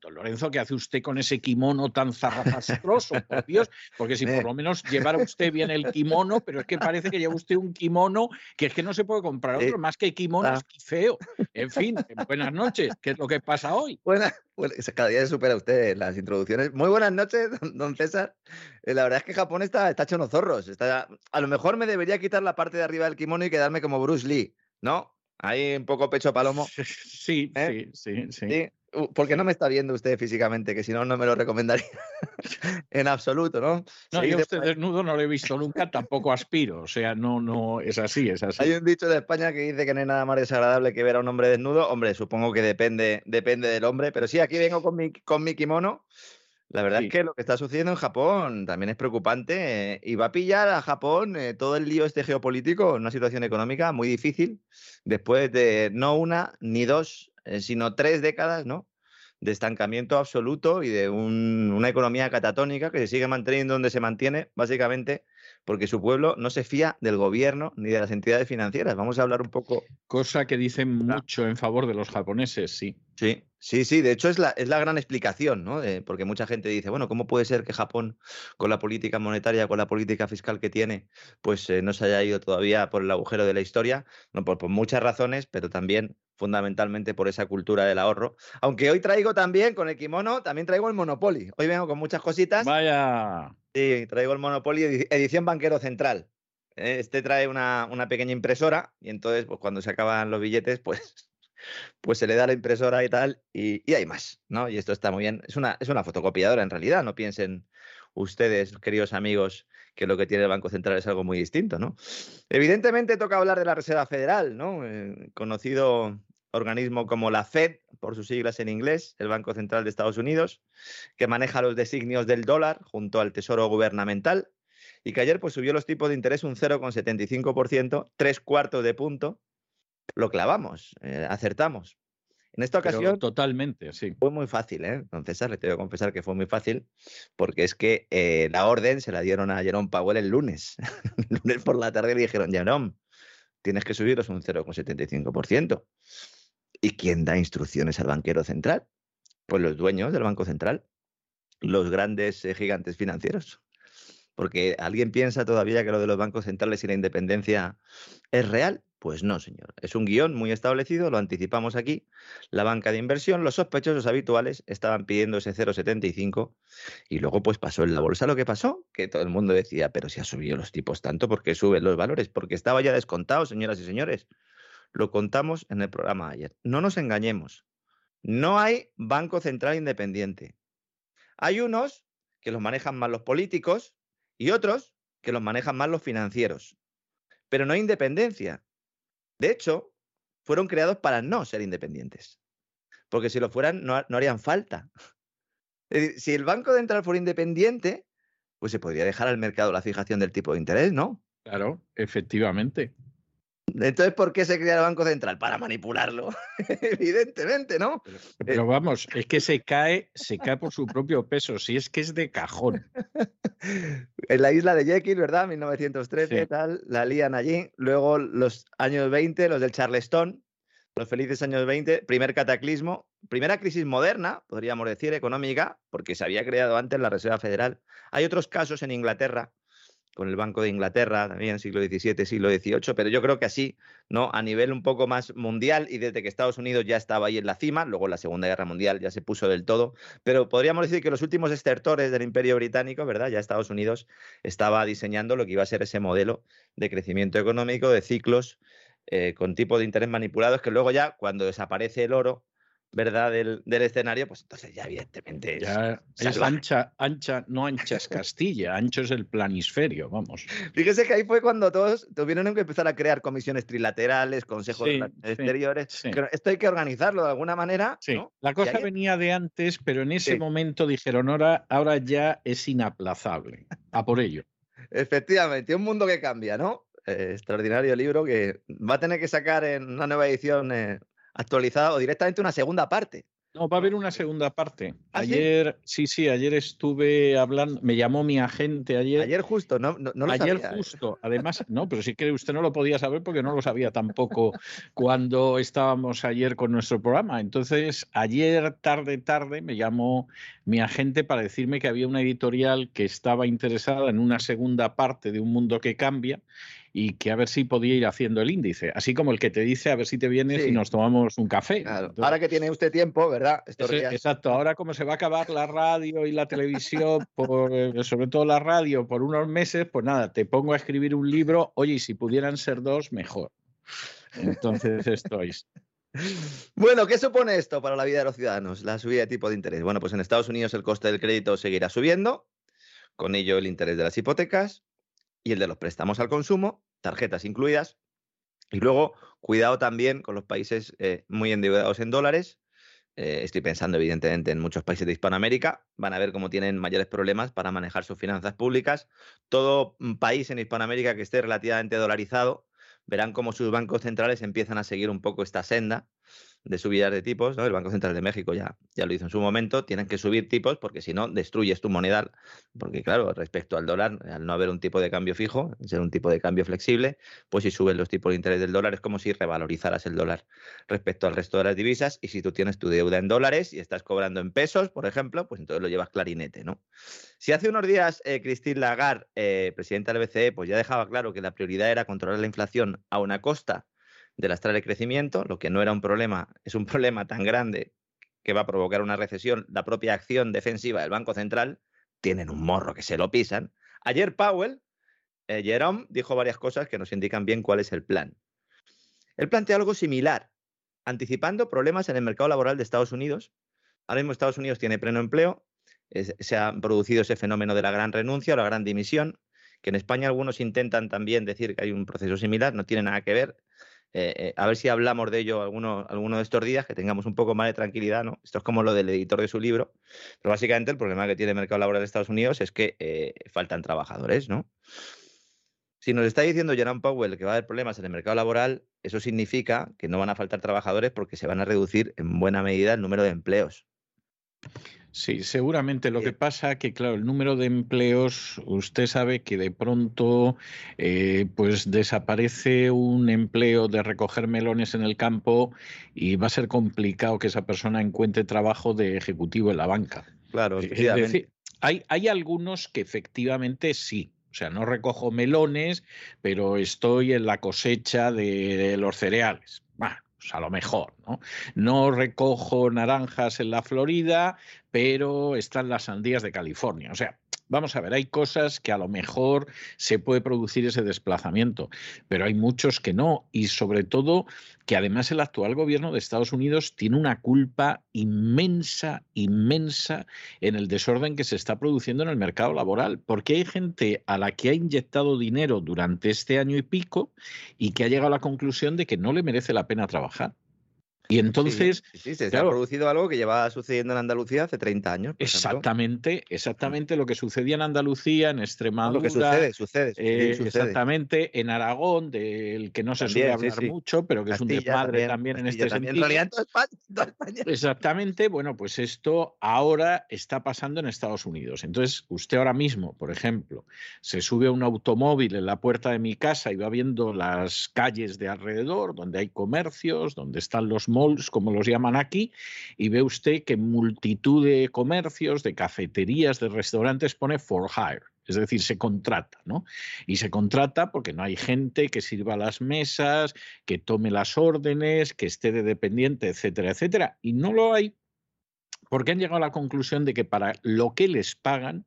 Speaker 1: Don Lorenzo, ¿qué hace usted con ese kimono tan zarrapastroso? *laughs* Por Dios, porque si por lo menos llevara usted bien el kimono, pero es que parece que lleva usted un kimono que es que no se puede comprar otro, más que kimono es feo. En fin, buenas noches, ¿qué es lo que pasa hoy?
Speaker 3: Buenas, bueno, cada día se supera usted las introducciones. Muy buenas noches, don César. Eh, La verdad es que Japón está, está hecho unos zorros. Está, a lo mejor me debería quitar la parte de arriba del kimono y quedarme como Bruce Lee, ¿no? Ahí un poco pecho palomo. *laughs*
Speaker 1: Sí,
Speaker 3: ¿Eh?
Speaker 1: sí, sí, sí.
Speaker 3: Sí, porque no me está viendo usted físicamente, que si no, no me lo recomendaría *laughs* en absoluto, ¿no?
Speaker 1: No, yo usted desnudo no lo he visto nunca, tampoco aspiro. O sea, no, no, es así, es así.
Speaker 3: Hay un dicho de España que dice que no hay nada más desagradable que ver a un hombre desnudo. Hombre, supongo que depende, depende del hombre, pero sí, aquí vengo con mi, con mi kimono. La verdad
Speaker 1: Sí.
Speaker 3: es que lo que está sucediendo en Japón también es preocupante eh, y va a pillar a Japón eh, todo el lío este geopolítico en una situación económica muy difícil después de no una ni dos, sino tres décadas, ¿no? De estancamiento absoluto y de un- una economía catatónica que se sigue manteniendo donde se mantiene, básicamente porque su pueblo no se fía del gobierno ni de las entidades financieras. Vamos a hablar un poco.
Speaker 1: Cosa que dicen mucho en favor de los japoneses, sí.
Speaker 3: Sí, sí, sí. De hecho, es la, es la gran explicación, ¿no? De- porque mucha gente dice, bueno, ¿cómo puede ser que Japón, con la política monetaria, con la política fiscal que tiene, pues eh, no se haya ido todavía por el agujero de la historia? No, por, por muchas razones, pero también fundamentalmente por esa cultura del ahorro. Aunque hoy traigo también, con el kimono, también traigo el Monopoly. Hoy vengo con muchas cositas.
Speaker 1: Vaya.
Speaker 3: Sí, traigo el Monopoly edi- edición Banquero Central. Eh, Este trae una, una pequeña impresora y entonces pues, cuando se acaban los billetes, pues, *laughs* pues se le da la impresora y tal y, y hay más, ¿no? Y esto está muy bien. Es una, es una fotocopiadora en realidad, no piensen ustedes, queridos amigos, que lo que tiene el Banco Central es algo muy distinto, ¿no? Evidentemente toca hablar de la Reserva Federal, ¿no? Eh, conocido organismo como la Fed, por sus siglas en inglés, el Banco Central de Estados Unidos, que maneja los designios del dólar junto al Tesoro Gubernamental y que ayer pues, subió los tipos de interés un 0,75%, tres cuartos de punto. Lo clavamos, eh, acertamos. En esta
Speaker 1: Pero
Speaker 3: ocasión
Speaker 1: totalmente, sí.
Speaker 3: fue muy fácil, ¿eh? Don César, le tengo que confesar que fue muy fácil, porque es que eh, la orden se la dieron a Jerome Powell el lunes. *laughs* el lunes por la tarde le dijeron, Jerome, tienes que subirlos un 0,75%. ¿Y quién da instrucciones al banquero central? Pues los dueños del Banco Central, los grandes eh, gigantes financieros. Porque alguien piensa todavía que lo de los bancos centrales y la independencia es real. Pues no, señor. Es un guion muy establecido, lo anticipamos aquí. La banca de inversión, los sospechosos habituales estaban pidiendo ese 0,75 y luego pues pasó en la bolsa lo que pasó, que todo el mundo decía, pero si ha subido los tipos tanto, ¿por qué suben los valores? Porque estaba ya descontado, señoras y señores. Lo contamos en el programa ayer. No nos engañemos. No hay Banco Central Independiente. Hay unos que los manejan más los políticos y otros que los manejan más los financieros. Pero no hay independencia. De hecho, fueron creados para no ser independientes. Porque si lo fueran, no, no harían falta. *laughs* Es decir, si el Banco Central fuera independiente, pues se podría dejar al mercado la fijación del tipo de interés, ¿no?
Speaker 1: Claro, efectivamente.
Speaker 3: Entonces, ¿por qué se crea el Banco Central? Para manipularlo. *laughs* Evidentemente, ¿no?
Speaker 1: Pero vamos, es que se cae, se cae por su propio peso, si es que es de cajón. *laughs*
Speaker 3: en la isla de Jekyll, ¿verdad? 1913,
Speaker 1: Sí.
Speaker 3: tal, la lían allí. Luego los años 20, los del Charleston, los felices años 20, primer cataclismo, primera crisis moderna, podríamos decir, económica, porque se había creado antes la Reserva Federal. Hay otros casos en Inglaterra, con el Banco de Inglaterra, también siglo XVII, siglo XVIII, pero yo creo que así, ¿no? A nivel un poco más mundial y desde que Estados Unidos ya estaba ahí en la cima, luego la Segunda Guerra Mundial ya se puso del todo, pero podríamos decir que los últimos estertores del Imperio Británico, ¿verdad? Ya Estados Unidos estaba diseñando lo que iba a ser ese modelo de crecimiento económico, de ciclos eh, con tipos de interés manipulados, que luego ya cuando desaparece el oro, ¿verdad? Del, del, escenario, pues entonces ya evidentemente
Speaker 1: ya es, ancha, ancha, no ancha es Castilla, ancho es el planisferio, vamos.
Speaker 3: Fíjese que ahí fue cuando todos tuvieron que empezar a crear comisiones trilaterales, consejos sí, exteriores. Sí, sí. Esto hay que organizarlo de alguna manera.
Speaker 1: La cosa venía de antes, pero en ese momento dijeron, ahora, ahora ya es inaplazable. A por ello. *laughs*
Speaker 3: Efectivamente, un mundo que cambia, ¿no? Eh, extraordinario libro que va a tener que sacar en una nueva edición eh, actualizada o directamente una segunda parte.
Speaker 1: No, va a haber una segunda parte. ¿Ah, ayer, sí? sí, sí, ayer estuve hablando, me llamó mi agente ayer.
Speaker 3: Ayer justo, no, no, no lo
Speaker 1: Ayer
Speaker 3: sabía. ¿eh?
Speaker 1: justo, además, *laughs* no, pero sí que usted no lo podía saber porque no lo sabía tampoco cuando estábamos ayer con nuestro programa. Entonces, ayer tarde, tarde, me llamó mi agente para decirme que había una editorial que estaba interesada en una segunda parte de Un Mundo que Cambia y que a ver si podía ir haciendo el índice, así como el que te dice a ver si te vienes sí. y nos tomamos un café.
Speaker 3: Claro. Entonces, ahora que tiene usted tiempo, ¿verdad?
Speaker 1: Estos días... Exacto, ahora como se va a acabar la radio y la televisión, *laughs* por, eh, sobre todo la radio, por unos meses, pues nada, te pongo a escribir un libro, oye, y si pudieran ser dos, mejor. Entonces estoy. *laughs*
Speaker 3: Bueno, ¿qué supone esto para la vida de los ciudadanos? La subida de tipo de interés. Bueno, pues en Estados Unidos el coste del crédito seguirá subiendo, con ello el interés de las hipotecas y el de los préstamos al consumo, tarjetas incluidas. Y luego, cuidado también con los países eh, muy endeudados en dólares. Eh, estoy pensando, evidentemente, en muchos países de Hispanoamérica. Van a ver cómo tienen mayores problemas para manejar sus finanzas públicas. Todo país en Hispanoamérica que esté relativamente dolarizado verán cómo sus bancos centrales empiezan a seguir un poco esta senda de subidas de tipos, ¿no? El Banco Central de México ya, ya lo hizo en su momento, tienen que subir tipos porque si no destruyes tu moneda, porque claro, respecto al dólar, al no haber un tipo de cambio fijo, ser un tipo de cambio flexible, pues si suben los tipos de interés del dólar es como si revalorizaras el dólar respecto al resto de las divisas y si tú tienes tu deuda en dólares y estás cobrando en pesos, por ejemplo, pues entonces lo llevas clarinete, ¿no? Si hace unos días eh, Christine Lagarde, eh, presidenta del BCE, pues ya dejaba claro que la prioridad era controlar la inflación a una costa de lastrar el crecimiento, lo que no era un problema, es un *laughs* problema tan grande que va a provocar una recesión, la propia acción defensiva del Banco Central, tienen un morro que se lo pisan. Ayer Powell, eh, Jerome, dijo varias cosas que nos indican bien cuál es el plan. Él plantea algo similar, anticipando problemas en el mercado laboral de Estados Unidos. Ahora mismo Estados Unidos tiene pleno empleo, se ha producido ese fenómeno de la gran renuncia o la gran dimisión, que en España algunos intentan también decir que hay un proceso similar, no tiene nada que ver. Eh, eh, a ver si hablamos de ello alguno, de estos días, que tengamos un poco más de tranquilidad, ¿no? Esto es como lo del editor de su libro, pero básicamente el problema que tiene el mercado laboral de Estados Unidos es que eh, faltan trabajadores, ¿no? Si nos está diciendo Jerome Powell que va a haber problemas en el mercado laboral, eso significa que no van a faltar trabajadores porque se van a reducir en buena medida el número de empleos.
Speaker 1: Sí, seguramente. Lo que pasa que, claro, el número de empleos, usted sabe que de pronto, eh, pues desaparece un empleo de recoger melones en el campo y va a ser complicado que esa persona encuentre trabajo de ejecutivo en la banca.
Speaker 3: Claro,
Speaker 1: es decir, hay, hay algunos que efectivamente sí, o sea, no recojo melones, pero estoy en la cosecha de, de los cereales. Bah, pues a lo mejor, ¿no? No recojo naranjas en la Florida, pero están las sandías de California. O sea, vamos a ver, hay cosas que a lo mejor se puede producir ese desplazamiento, pero hay muchos que no. Y sobre todo que además el actual gobierno de Estados Unidos tiene una culpa inmensa, inmensa en el desorden que se está produciendo en el mercado laboral, porque hay gente a la que ha inyectado dinero durante este año y pico y que ha llegado a la conclusión de que no le merece la pena trabajar. Y entonces.
Speaker 3: Sí, sí, se claro, ha producido algo que llevaba sucediendo en Andalucía hace 30 años.
Speaker 1: Exactamente, ejemplo. exactamente lo que sucedía en Andalucía, en Extremadura.
Speaker 3: Lo que sucede, sucede.
Speaker 1: Eh,
Speaker 3: sucede.
Speaker 1: Exactamente, en Aragón, del que no se también, suele hablar sí, mucho, pero que Castilla, es un desmadre también, también en este
Speaker 3: también,
Speaker 1: sentido.
Speaker 3: En realidad, España, España.
Speaker 1: Exactamente, bueno, pues esto ahora está pasando en Estados Unidos. Entonces, usted ahora mismo, por ejemplo, se sube a un automóvil en la puerta de mi casa y va viendo las calles de alrededor, donde hay comercios, donde están los como los llaman aquí, y ve usted que multitud de comercios, de cafeterías, de restaurantes pone for hire. es decir, se contrata, ¿no? Y se contrata porque no hay gente que sirva las mesas, que tome las órdenes, que esté de dependiente, etcétera, etcétera. Y no lo hay porque han llegado a la conclusión de que para lo que les pagan,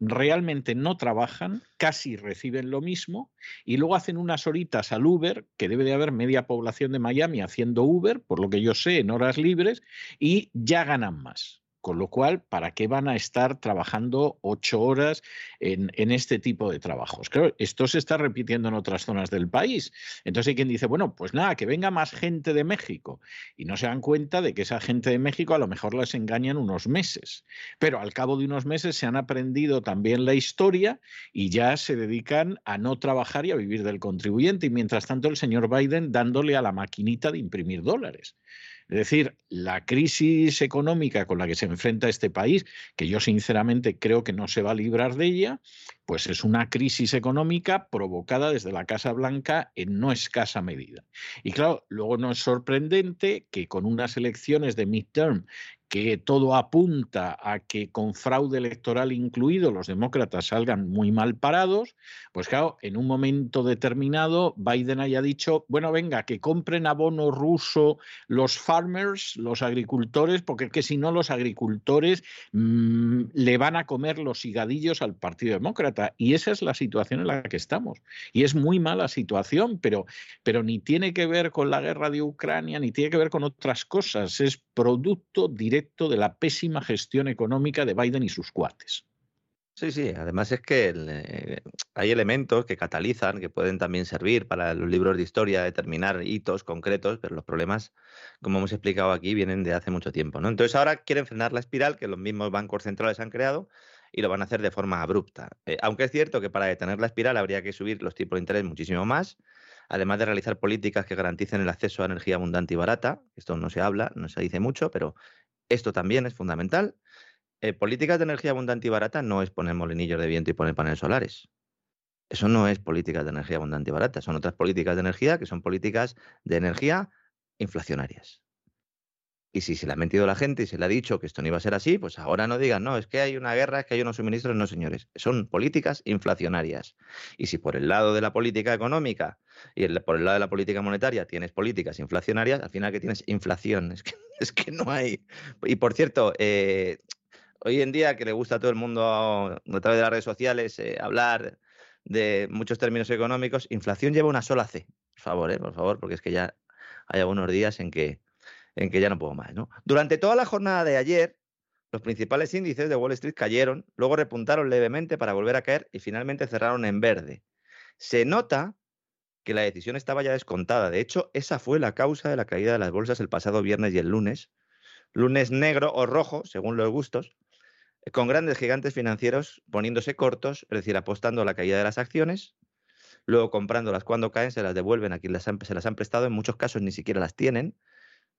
Speaker 1: realmente no trabajan, casi reciben lo mismo y luego hacen unas horitas al Uber, que debe de haber media población de Miami haciendo Uber, por lo que yo sé, en horas libres, y ya ganan más. Con lo cual, ¿para qué van a estar trabajando ocho horas en, este tipo de trabajos? Claro, esto se está repitiendo en otras zonas del país. Entonces hay quien dice, bueno, pues nada, que venga más gente de México. Y no se dan cuenta de que esa gente de México a lo mejor les engañan unos meses. Pero al cabo de unos meses se han aprendido también la historia y ya se dedican a no trabajar y a vivir del contribuyente. Y mientras tanto el señor Biden dándole a la maquinita de imprimir dólares. Es decir, la crisis económica con la que se enfrenta este país, que yo sinceramente creo que no se va a librar de ella, pues es una crisis económica provocada desde la Casa Blanca en no escasa medida. Y claro, luego no es sorprendente que con unas elecciones de midterm que todo apunta a que con fraude electoral incluido los demócratas salgan muy mal parados, pues claro, en un momento determinado Biden haya dicho, bueno, venga, que compren abono ruso los farmers, los agricultores, porque es que si no los agricultores mmm, le van a comer los higadillos al Partido Demócrata. Y esa es la situación en la que estamos. Y es muy mala situación, pero, pero ni tiene que ver con la guerra de Ucrania, ni tiene que ver con otras cosas. Es producto directo de la pésima gestión económica de Biden y sus cuates.
Speaker 3: Sí, sí, además es que eh, hay elementos que catalizan, que pueden también servir para los libros de historia, determinar hitos concretos, pero los problemas, como hemos explicado aquí, vienen de hace mucho tiempo. ¿no? Entonces ahora quieren frenar la espiral que los mismos bancos centrales han creado y lo van a hacer de forma abrupta. Eh, aunque es cierto que para detener la espiral habría que subir los tipos de interés muchísimo más, además de realizar políticas que garanticen el acceso a energía abundante y barata. Esto no se habla, no se dice mucho, pero esto también es fundamental. Eh, políticas de energía abundante y barata no es poner molinillos de viento y poner paneles solares. Eso no es políticas de energía abundante y barata. Son otras políticas de energía que son políticas de energía inflacionarias. Y si se le ha mentido la gente y se le ha dicho que esto no iba a ser así, pues ahora no digan, no, es que hay una guerra, es que hay unos suministros, no, señores. Son políticas inflacionarias. Y si por el lado de la política económica y por el lado de la política monetaria tienes políticas inflacionarias, al final que tienes inflación. *laughs* Es que, es que no hay. Y por cierto, eh, hoy en día que le gusta a todo el mundo a través de las redes sociales eh, hablar de muchos términos económicos, inflación lleva una sola C. Por favor, eh, por favor, porque es que ya hay algunos días en que en que ya no puedo más. ¿no? Durante toda la jornada de ayer, los principales índices de Wall Street cayeron, luego repuntaron levemente para volver a caer y finalmente cerraron en verde. Se nota que la decisión estaba ya descontada. De hecho, esa fue la causa de la caída de las bolsas el pasado viernes y el lunes. Lunes negro o rojo, según los gustos, con grandes gigantes financieros poniéndose cortos, es decir, apostando a la caída de las acciones, luego comprándolas cuando caen, se las devuelven a quien se las han prestado, en muchos casos ni siquiera las tienen,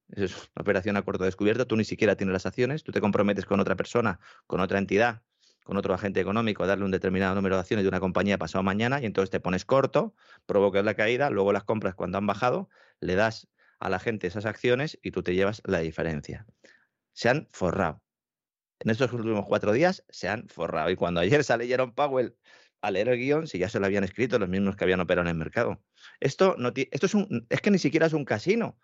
Speaker 3: es una operación a corto descubierto, tú ni siquiera tienes las acciones, tú te comprometes con otra persona, con otra entidad, con otro agente económico a darle un determinado número de acciones de una compañía pasado mañana y entonces te pones corto, provocas la caída, luego las compras cuando han bajado, le das a la gente esas acciones y tú te llevas la diferencia. Se han forrado. En estos últimos cuatro días se han forrado. Y cuando ayer sale Jerome Powell a leer el guion, si ya se lo habían escrito los mismos que habían operado en el mercado. Esto, no esto es, un, es que ni siquiera es un casino.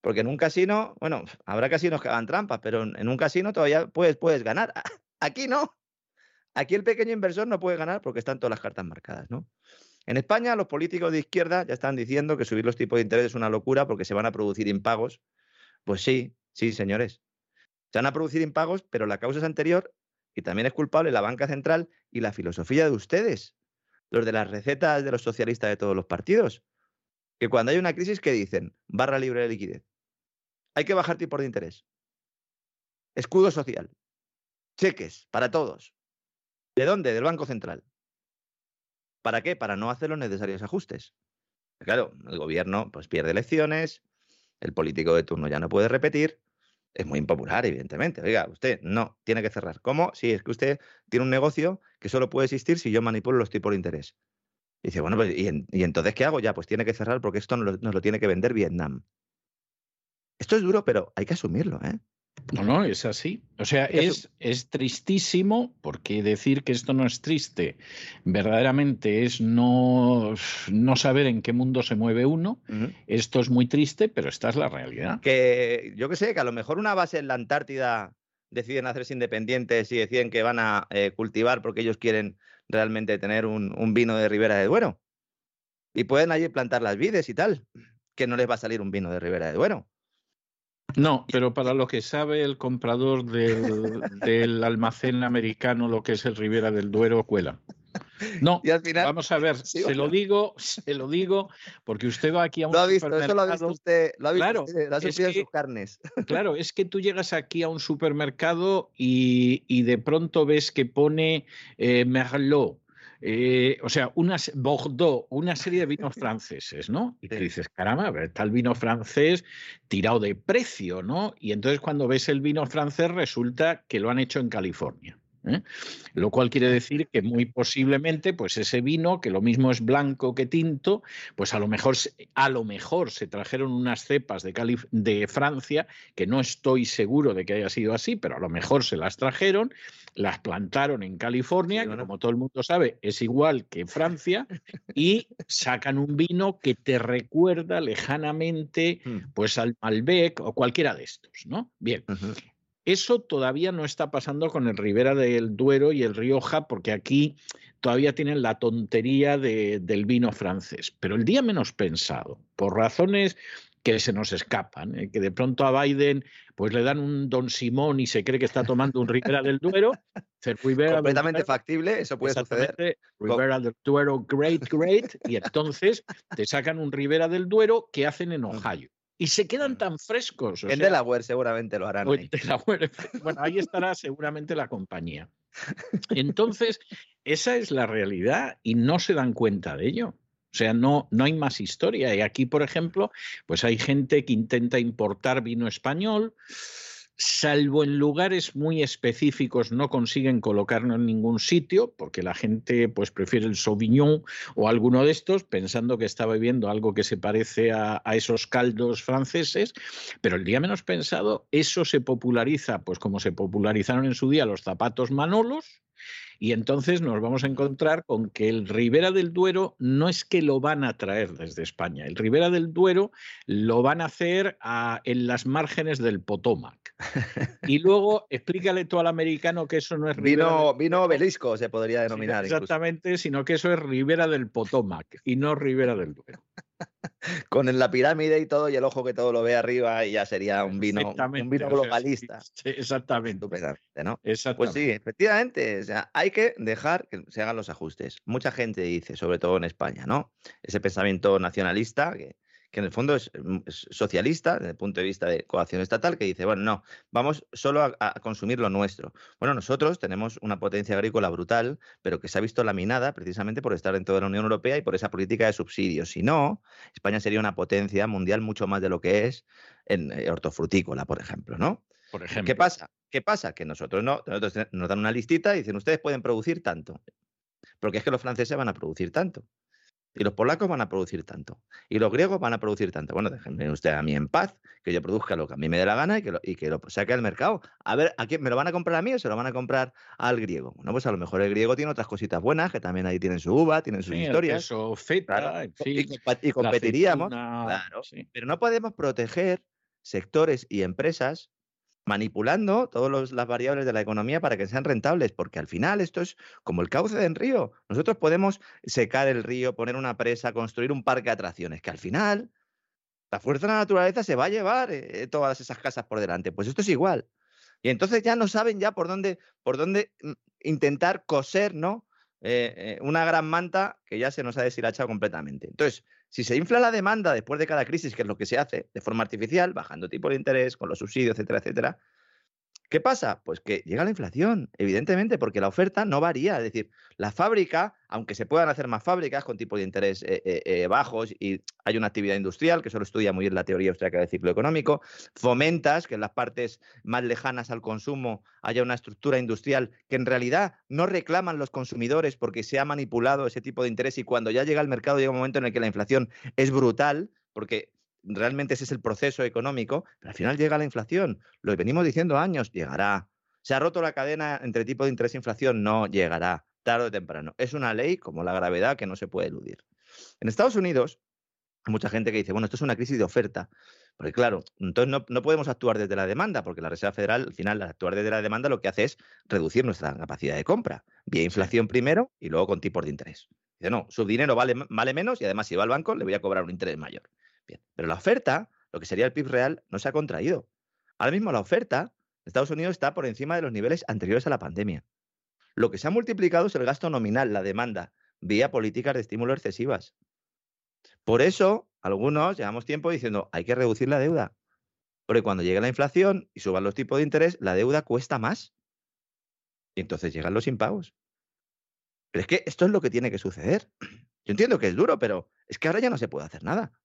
Speaker 3: Porque en un casino, bueno, *laughs* habrá casinos que hagan trampas, pero en un casino todavía puedes, puedes ganar. *laughs* Aquí no. Aquí el pequeño inversor no puede ganar porque están todas las cartas marcadas, ¿no? En España, los políticos de izquierda ya están diciendo que subir los tipos de interés es una locura porque se van a producir impagos. Pues sí, sí, señores. Se van a producir impagos, pero la causa es anterior y también es culpable la banca central y la filosofía de ustedes, los de las recetas de los socialistas de todos los partidos que cuando hay una crisis, ¿qué dicen? Barra libre de liquidez. Hay que bajar tipos de interés. Escudo social. Cheques para todos. ¿De dónde? Del Banco Central. ¿Para qué? Para no hacer los necesarios ajustes. Claro, el gobierno pues, pierde elecciones, el político de turno ya no puede repetir, es muy impopular, evidentemente. Oiga, usted no, tiene que cerrar. ¿Cómo? Sí, es que usted tiene un negocio que solo puede existir si yo manipulo los tipos de interés. Y dice, bueno, pues, ¿y, entonces qué hago? Ya, pues tiene que cerrar porque esto nos lo, tiene que vender Vietnam. Esto es duro, pero hay que asumirlo, ¿eh?
Speaker 1: No, no, es así. O sea, es, es tristísimo, porque decir que esto no es triste, verdaderamente es no, no saber en qué mundo se mueve uno. Esto es muy triste, pero esta es la realidad.
Speaker 3: Que yo que sé, que a lo mejor una base en la Antártida deciden hacerse independientes y deciden que van a eh, cultivar porque ellos quieren realmente tener un, vino de Ribera de Duero. Y pueden allí plantar las vides y tal, que no les va a salir un vino de Ribera de Duero.
Speaker 1: No, pero para lo que sabe el comprador del, del almacén americano, lo que es el Ribera del Duero, cuela. No,
Speaker 3: Y al final,
Speaker 1: vamos a ver, *laughs*
Speaker 3: Sí,
Speaker 1: se lo digo, se lo digo, porque usted va aquí a un
Speaker 3: lo ha visto, eso lo ha visto
Speaker 1: supermercado.
Speaker 3: usted, lo ha visto
Speaker 1: Claro,
Speaker 3: usted, lo ha sufrido
Speaker 1: que-
Speaker 3: sus carnes. *laughs*
Speaker 1: Claro, es que tú llegas aquí a un supermercado y, y de pronto ves que pone eh, Merlot, eh, o sea, unas Bordeaux, una serie de vinos *laughs* franceses, ¿no? Y
Speaker 3: Sí.
Speaker 1: dices, caramba, pero está el vino francés tirado de precio, ¿no? Y entonces cuando ves el vino francés resulta que lo han hecho en California. ¿Eh? Lo cual quiere decir que muy posiblemente, pues ese vino, que lo mismo es blanco que tinto, pues a lo mejor, se- a lo mejor se trajeron unas cepas de, Calif- de Francia, que no estoy seguro de que haya sido así, pero a lo mejor se las trajeron, las plantaron en California, que como todo el mundo sabe es igual que Francia, y sacan un vino que te recuerda lejanamente
Speaker 3: Mm.
Speaker 1: pues al Malbec o cualquiera de estos, ¿no? Bien. Eso todavía no está pasando con el Ribera del Duero y el Rioja, porque aquí todavía tienen la tontería de- del vino francés. Pero el día menos pensado, por razones que se nos escapan, eh, que de pronto a Biden pues le dan un Don Simón y se cree que está tomando un Ribera del Duero, dice, "Ribera del
Speaker 3: Completamente
Speaker 1: Duero",
Speaker 3: factible, eso puede suceder.
Speaker 1: Ribera del Duero, great, great, y entonces te sacan un Ribera del Duero que hacen en Ohio. Y se quedan tan frescos. o
Speaker 3: En
Speaker 1: sea,
Speaker 3: Delaware seguramente lo harán. ahí.
Speaker 1: en Delaware, *laughs* Bueno, ahí estará seguramente la compañía. *laughs* Entonces, esa es la realidad y no se dan cuenta de ello. O sea, no, no hay más historia. Y aquí, por ejemplo, pues hay gente que intenta importar vino español, salvo en lugares muy específicos no consiguen colocarlo en ningún sitio, porque la gente pues prefiere el Sauvignon o alguno de estos, pensando que está bebiendo algo que se parece a, a esos caldos franceses, pero el día menos pensado, eso se populariza, pues como se popularizaron en su día los zapatos manolos, y entonces nos vamos a encontrar con que el Ribera del Duero no es que lo van a traer desde España, el Ribera del Duero lo van a hacer a- en las márgenes del Potomac. Y luego explícale tú al americano que eso no es Ribera
Speaker 3: Vino,
Speaker 1: del
Speaker 3: vino obelisco se podría
Speaker 1: Sí,
Speaker 3: denominar. incluso.
Speaker 1: Exactamente, sino que eso es Ribera del Potomac y no Ribera del Duero.
Speaker 3: Con la pirámide y todo y el ojo que todo lo ve arriba y ya sería un vino, un vino globalista.
Speaker 1: sí, exactamente.
Speaker 3: ¿no?
Speaker 1: exactamente.
Speaker 3: Pues sí, efectivamente, o sea, hay que dejar que se hagan los ajustes. Mucha gente dice, sobre todo en España, ¿no? Ese pensamiento nacionalista, que, que en el fondo es, mm, es socialista desde el punto de vista de coacción estatal, que dice, bueno, no, vamos solo a, a consumir lo nuestro. Bueno, nosotros tenemos una potencia agrícola brutal, pero que se ha visto laminada precisamente por estar dentro de la Unión Europea y por esa política de subsidios. Si no, España sería una potencia mundial mucho más de lo que es en eh, hortofrutícola, por ejemplo, ¿no?
Speaker 1: Por ejemplo.
Speaker 3: ¿Qué pasa? ¿Qué pasa? Que nosotros no, nosotros nos dan una listita y dicen, ustedes pueden producir tanto. Porque es que los franceses van a producir tanto. Y los polacos van a producir tanto. Y los griegos van a producir tanto. Bueno, déjenme usted a mí en paz, que yo produzca lo que a mí me dé la gana y que lo, y que lo saque al mercado. A ver, ¿a quién me lo van a comprar a mí o se lo van a comprar al griego? Bueno, pues a lo mejor el griego tiene otras cositas buenas, que también ahí tienen su uva, tienen sus
Speaker 1: Sí,
Speaker 3: historias.
Speaker 1: queso feta,
Speaker 3: Claro,
Speaker 1: en
Speaker 3: y,
Speaker 1: fin,
Speaker 3: competiríamos. claro.
Speaker 1: sí.
Speaker 3: Pero no podemos proteger sectores y empresas manipulando todas las variables de la economía para que sean rentables, porque al final esto es como el cauce del río. Nosotros podemos secar el río, poner una presa, construir un parque de atracciones, que al final la fuerza de la naturaleza se va a llevar eh, todas esas casas por delante. Pues esto es igual. Y entonces ya no saben ya por dónde, por dónde mm, intentar coser, ¿no? Eh, eh, una gran manta que ya se nos ha deshilachado completamente. Entonces, si se infla la demanda después de cada crisis, que es lo que se hace de forma artificial, bajando tipo de interés, con los subsidios, etcétera, etcétera, ¿qué pasa? Pues que llega la inflación, evidentemente, porque la oferta no varía. Es decir, la fábrica, aunque se puedan hacer más fábricas con tipos de interés eh, eh, eh, bajos y hay una actividad industrial, que solo estudia muy bien la teoría austríaca del ciclo económico, fomentas que en las partes más lejanas al consumo haya una estructura industrial que en realidad no reclaman los consumidores porque se ha manipulado ese tipo de interés y cuando ya llega al mercado llega un momento en el que la inflación es brutal, porque realmente ese es el proceso económico, pero al final llega la inflación. Lo venimos diciendo años, llegará. ¿Se ha roto la cadena entre tipo de interés e inflación? No llegará, tarde o temprano. Es una ley como la gravedad que no se puede eludir. En Estados Unidos, hay mucha gente que dice, bueno, esto es una crisis de oferta. Porque claro, entonces no, no, podemos actuar desde la demanda, porque la Reserva Federal, al final, al actuar desde la demanda, lo que hace es reducir nuestra capacidad de compra. Vía inflación primero y luego con tipos de interés. Dice, no, su dinero vale, vale menos y además si va al banco le voy a cobrar un interés mayor. Pero la oferta, lo que sería el PIB real, no se ha contraído. Ahora mismo la oferta Estados Unidos está por encima de los niveles anteriores a la pandemia. Lo que se ha multiplicado es el gasto nominal, la demanda, vía políticas de estímulo excesivas. Por eso, algunos llevamos tiempo diciendo, hay que reducir la deuda. Porque cuando llegue la inflación y suban los tipos de interés, la deuda cuesta más. Y entonces llegan los impagos. Pero es que esto es lo que tiene que suceder. Yo entiendo que es duro, pero es que ahora ya no se puede hacer nada.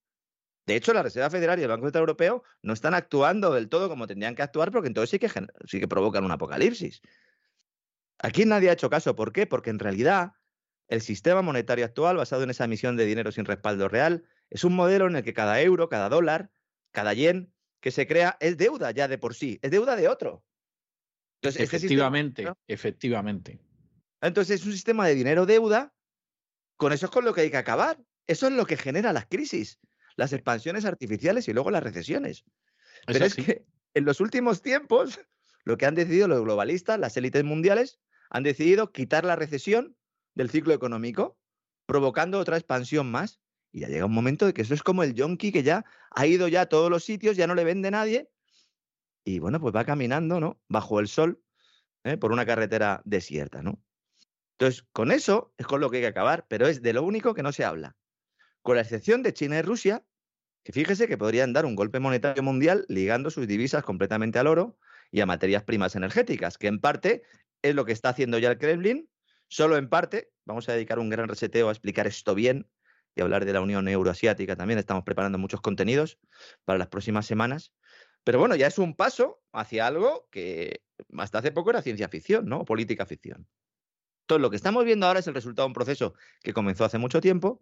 Speaker 3: De hecho, la Reserva Federal y el Banco Central Europeo no están actuando del todo como tendrían que actuar porque entonces sí que, sí que provocan un apocalipsis. Aquí nadie ha hecho caso. ¿Por qué? Porque en realidad el sistema monetario actual, basado en esa emisión de dinero sin respaldo real, es un modelo en el que cada euro, cada dólar, cada yen que se crea es deuda ya de por sí, es deuda de otro.
Speaker 1: Entonces, efectivamente, sistema, efectivamente.
Speaker 3: Entonces es un sistema de dinero-deuda, con eso es con lo que hay que acabar. Eso es lo que genera las crisis las expansiones artificiales y luego las recesiones. Pero es que en los últimos tiempos, *laughs* lo que han decidido los globalistas, las élites mundiales, han decidido quitar la recesión del ciclo económico, provocando otra expansión más. Y ya llega un momento de que eso es como el yonki que ya ha ido ya a todos los sitios, ya no le vende nadie. Y bueno, pues va caminando, ¿no? Bajo el sol, ¿eh? por una carretera desierta, ¿no? Entonces, con eso es con lo que hay que acabar, pero es de lo único que no se habla con la excepción de China y Rusia, que fíjese que podrían dar un golpe monetario mundial ligando sus divisas completamente al oro y a materias primas energéticas, que en parte es lo que está haciendo ya el Kremlin, solo en parte, vamos a dedicar un gran reseteo a explicar esto bien y hablar de la Unión Euroasiática también, estamos preparando muchos contenidos para las próximas semanas, pero bueno, ya es un paso hacia algo que hasta hace poco era ciencia ficción, ¿no? política ficción. Entonces, lo que estamos viendo ahora es el resultado de un proceso que comenzó hace mucho tiempo,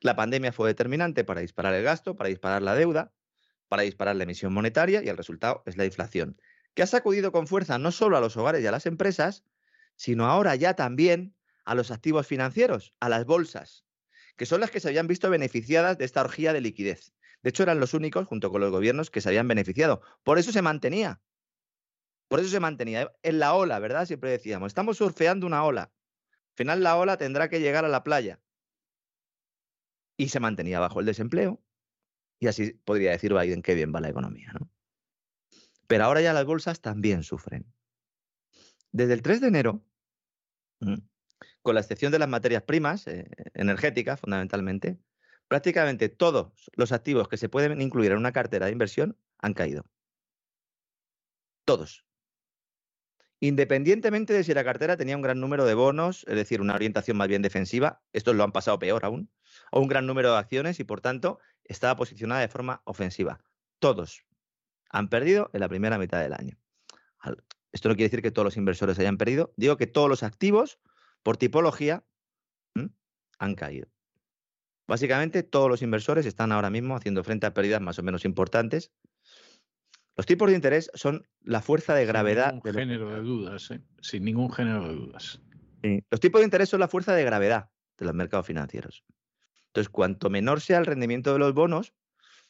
Speaker 3: la pandemia fue determinante para disparar el gasto, para disparar la deuda, para disparar la emisión monetaria y el resultado es la inflación, que ha sacudido con fuerza no solo a los hogares y a las empresas, sino ahora ya también a los activos financieros, a las bolsas, que son las que se habían visto beneficiadas de esta orgía de liquidez. De hecho, eran los únicos, junto con los gobiernos, que se habían beneficiado. Por eso se mantenía. Por eso se mantenía en la ola, ¿verdad? Siempre decíamos, estamos surfeando una ola. Al final la ola tendrá que llegar a la playa y se mantenía bajo el desempleo. Y así podría decir Biden que bien va la economía. ¿no? Pero ahora ya las bolsas también sufren. Desde el 3 de enero, con la excepción de las materias primas, eh, energéticas fundamentalmente, prácticamente todos los activos que se pueden incluir en una cartera de inversión han caído. Todos. Independientemente de si la cartera tenía un gran número de bonos, es decir, una orientación más bien defensiva, estos lo han pasado peor aún, o un gran número de acciones y por tanto estaba posicionada de forma ofensiva. Todos han perdido en la primera mitad del año. Esto no quiere decir que todos los inversores hayan perdido, digo que todos los activos, por tipología, han caído. Básicamente, todos los inversores están ahora mismo haciendo frente a pérdidas más o menos importantes. Los tipos de interés son la fuerza de gravedad.
Speaker 1: Sin ningún género de dudas, ¿eh? sin ningún género de dudas.
Speaker 3: Los tipos de interés son la fuerza de gravedad de los mercados financieros. Entonces, cuanto menor sea el rendimiento de los bonos,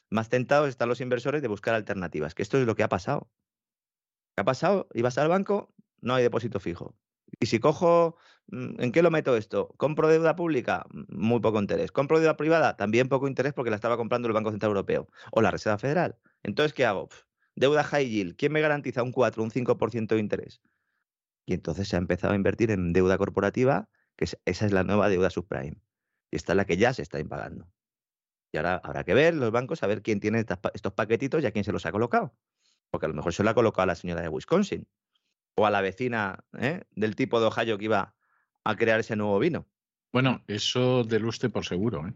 Speaker 3: más tentados están los inversores de buscar alternativas, que esto es lo que ha pasado. ¿Qué ha pasado? Ibas al banco, no hay depósito fijo. Y si cojo, mm, ¿en qué lo meto esto? ¿Compro deuda pública? Muy poco interés. ¿Compro deuda privada? También poco interés porque la estaba comprando el Banco Central Europeo o la Reserva Federal. Entonces, ¿qué hago? deuda high yield. ¿Quién me garantiza un 4, un 5% de interés? Y entonces se ha empezado a invertir en deuda corporativa, que esa es la nueva deuda subprime. Y esta es la que ya se está impagando. Y ahora habrá que ver los bancos a ver quién tiene estos paquetitos y a quién se los ha colocado. Porque a lo mejor se lo ha colocado a la señora de Wisconsin o a la vecina ¿eh? del tipo de Ohio que iba a crear ese nuevo vino.
Speaker 1: Bueno, eso del usted por seguro. ¿eh?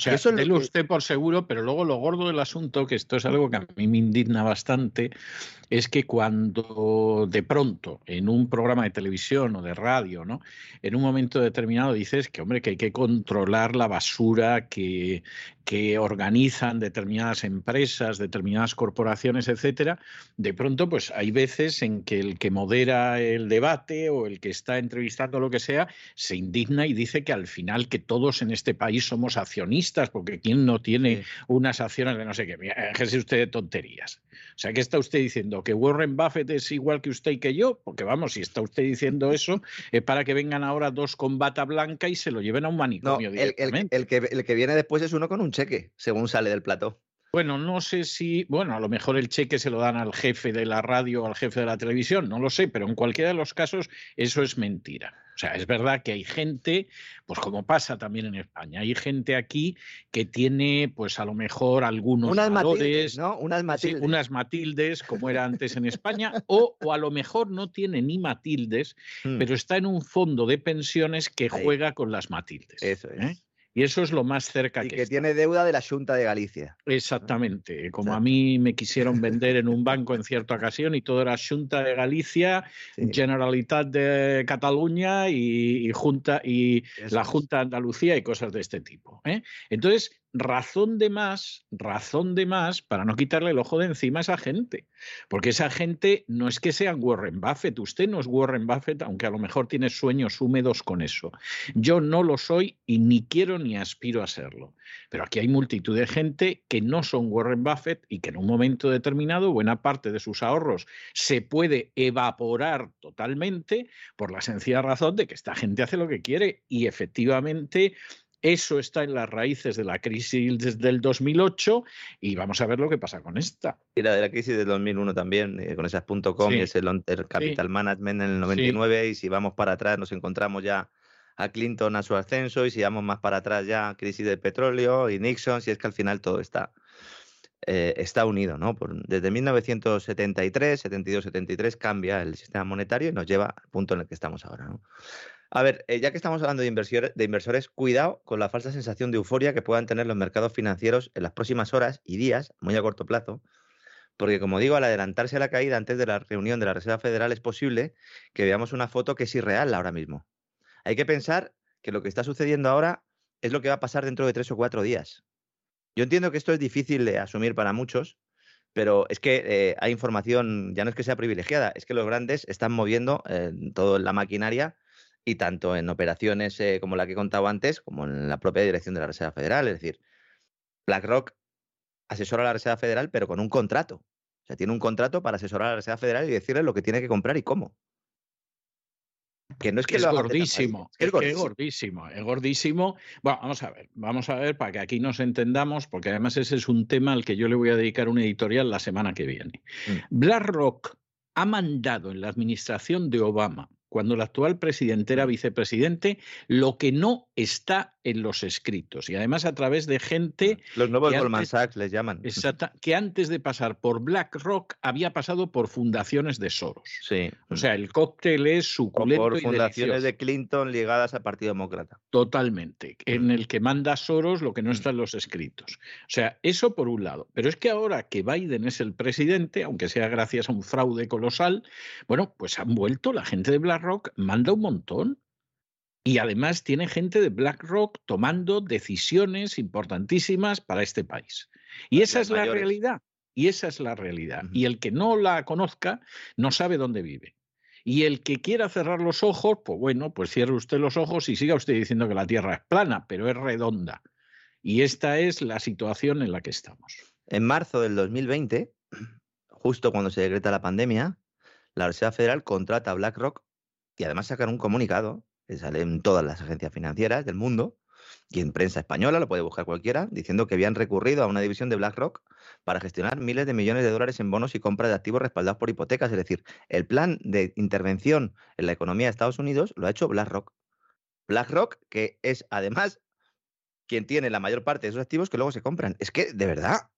Speaker 1: O sea,
Speaker 3: Eso es lo
Speaker 1: délo
Speaker 3: que-
Speaker 1: usted por seguro, pero luego lo gordo del asunto, que esto es algo que a mí me indigna bastante, es que cuando de pronto en un programa de televisión o de radio, ¿no? En un momento determinado dices que, hombre, que hay que controlar la basura que, que organizan determinadas empresas, determinadas corporaciones, etcétera, de pronto, pues hay veces en que el que modera el debate o el que está entrevistando lo que sea, se indigna y dice que al final que todos en este país somos accionistas, porque quién no tiene unas acciones de no sé qué. Déjese usted de tonterías. O sea, ¿qué está usted diciendo? ¿Que Warren Buffett es igual que usted y que yo? Porque vamos, si está usted diciendo eso, es para que vengan ahora dos con bata blanca y se lo lleven a un manicomio
Speaker 3: el, el-
Speaker 1: directamente.
Speaker 3: el que, el que viene después es uno con un cheque, según sale del plató.
Speaker 1: Bueno, no sé si, bueno, a lo mejor el cheque se lo dan al jefe de la radio o al jefe de la televisión, no lo sé, pero en cualquiera de los casos eso es mentira. O sea, es verdad que hay gente, pues como pasa también en España, hay gente aquí que tiene, pues a lo mejor algunos
Speaker 3: Unas
Speaker 1: valores,
Speaker 3: Matildes, ¿no? Unas
Speaker 1: sí,
Speaker 3: Matildes.
Speaker 1: unas Matildes, como era antes en España, *laughs* o, o a lo mejor no tiene ni Matildes,
Speaker 3: Mm,
Speaker 1: pero está en un fondo de pensiones que
Speaker 3: Ahí.
Speaker 1: juega con las Matildes.
Speaker 3: Eso es.
Speaker 1: ¿eh? Y eso es lo más cerca
Speaker 3: Y
Speaker 1: que,
Speaker 3: que
Speaker 1: está.
Speaker 3: tiene deuda de la Junta de Galicia.
Speaker 1: Exactamente, como a mí me quisieron vender en un banco en cierta ocasión y todo era Junta de Galicia,
Speaker 3: Sí,
Speaker 1: Generalitat de Cataluña y, y Junta y
Speaker 3: eso
Speaker 1: la. Junta de Andalucía y cosas de este tipo. ¿eh? Entonces, razón de más, razón de más para no quitarle el ojo de encima a esa gente, porque esa gente no es que sean Warren Buffett, usted no es Warren Buffett, aunque a lo mejor tiene sueños húmedos con eso. Yo no lo soy y ni quiero ni aspiro a serlo. Pero aquí hay multitud de gente que no son Warren Buffett y que en un momento determinado buena parte de sus ahorros se puede evaporar totalmente por la sencilla razón de que esta gente hace lo que quiere y efectivamente eso está en las raíces de la crisis desde el 2008 y vamos a ver lo que pasa con esta.
Speaker 3: Y la de la crisis del 2001 también, eh, con esas .com
Speaker 1: Sí.
Speaker 3: y ese long term capital management en el 99 y si vamos para atrás nos encontramos ya a Clinton a su ascenso y si vamos más para atrás ya crisis del petróleo y Nixon, si es que al final todo está eh, está unido, ¿no? Por- desde 1973, 72, 73 cambia el sistema monetario y nos lleva al punto en el que estamos ahora, ¿no? A ver, eh, ya que estamos hablando de inversores, de inversores, cuidado con la falsa sensación de euforia que puedan tener los mercados financieros en las próximas horas y días, muy a corto plazo, porque como digo, al adelantarse a la caída antes de la reunión de la Reserva Federal es posible que veamos una foto que es irreal ahora mismo. Hay que pensar que lo que está sucediendo ahora es lo que va a pasar dentro de tres o cuatro días. Yo entiendo que esto es difícil de asumir para muchos, pero es que eh, hay información, ya no es que sea privilegiada, es que los grandes están moviendo eh, todo la maquinaria y tanto en operaciones eh, como la que he contado antes, como en la propia dirección de la Reserva Federal. Es decir, BlackRock asesora a la Reserva Federal, pero con un contrato. O sea, tiene un contrato para asesorar a la Reserva Federal y decirle lo que tiene que comprar y cómo. Que no es que
Speaker 1: es
Speaker 3: lo
Speaker 1: gordísimo,
Speaker 3: es que gordísimo,
Speaker 1: es gordísimo. Bueno, vamos a ver, vamos a ver para que aquí nos entendamos, porque además ese es un tema al que yo le voy a dedicar un editorial la semana que viene.
Speaker 3: Mm.
Speaker 1: BlackRock ha mandado en la administración de Obama, cuando el actual presidente era vicepresidente, lo que no está en los escritos y además a través de gente
Speaker 3: Los nuevos Goldman Sachs les llaman.
Speaker 1: exacta, que antes de pasar por BlackRock había pasado por fundaciones de Soros.
Speaker 3: Sí.
Speaker 1: O sea, el cóctel es
Speaker 3: o
Speaker 1: suculento
Speaker 3: por
Speaker 1: y
Speaker 3: fundaciones de Clinton ligadas al Partido Demócrata.
Speaker 1: Totalmente, en el que manda Soros lo que no
Speaker 3: Mm.
Speaker 1: está en los escritos. O sea, eso por un lado. Pero es que ahora que Biden es el presidente, aunque sea gracias a un fraude colosal, bueno, pues han vuelto, la gente de BlackRock manda un montón. Y además tiene gente de BlackRock tomando decisiones importantísimas para este país. Y
Speaker 3: Las-
Speaker 1: esa es la realidad. Y esa es la realidad. Y el que no la conozca no sabe dónde vive. Y el que quiera cerrar los ojos, pues bueno, pues cierre usted los ojos y siga usted diciendo que la Tierra es plana, pero es redonda. Y esta es la situación en la que estamos.
Speaker 3: En marzo del 2020, justo cuando se decreta la pandemia, la Reserva Federal contrata a BlackRock y además sacan un comunicado que sale en todas las agencias financieras del mundo y en prensa española, lo puede buscar cualquiera, diciendo que habían recurrido a una división de BlackRock para gestionar miles de millones de dólares en bonos y compra de activos respaldados por hipotecas. Es decir, el plan de intervención en la economía de Estados Unidos lo ha hecho BlackRock. BlackRock, que es además quien tiene la mayor parte de esos activos que luego se compran. Es que, de verdad,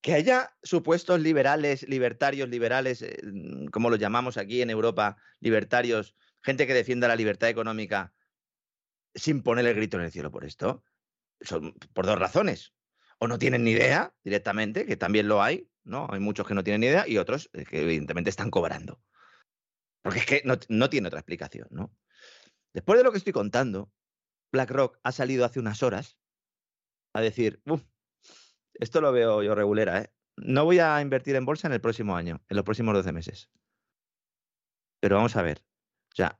Speaker 3: que haya supuestos liberales, libertarios, liberales, eh, mm, como los llamamos aquí en Europa, libertarios, gente que defienda la libertad económica sin poner el grito en el cielo por esto. son por dos razones. O no tienen ni idea directamente, que también lo hay, ¿no? Hay muchos que no tienen ni idea y otros eh, que evidentemente están cobrando. Porque es que no, no tiene otra explicación, ¿no? Después de lo que estoy contando, BlackRock ha salido hace unas horas a decir, "Uf, esto lo veo yo regulera, ¿eh? No voy a invertir en bolsa en el próximo año, en los próximos 12 meses. Pero vamos a ver. O sea,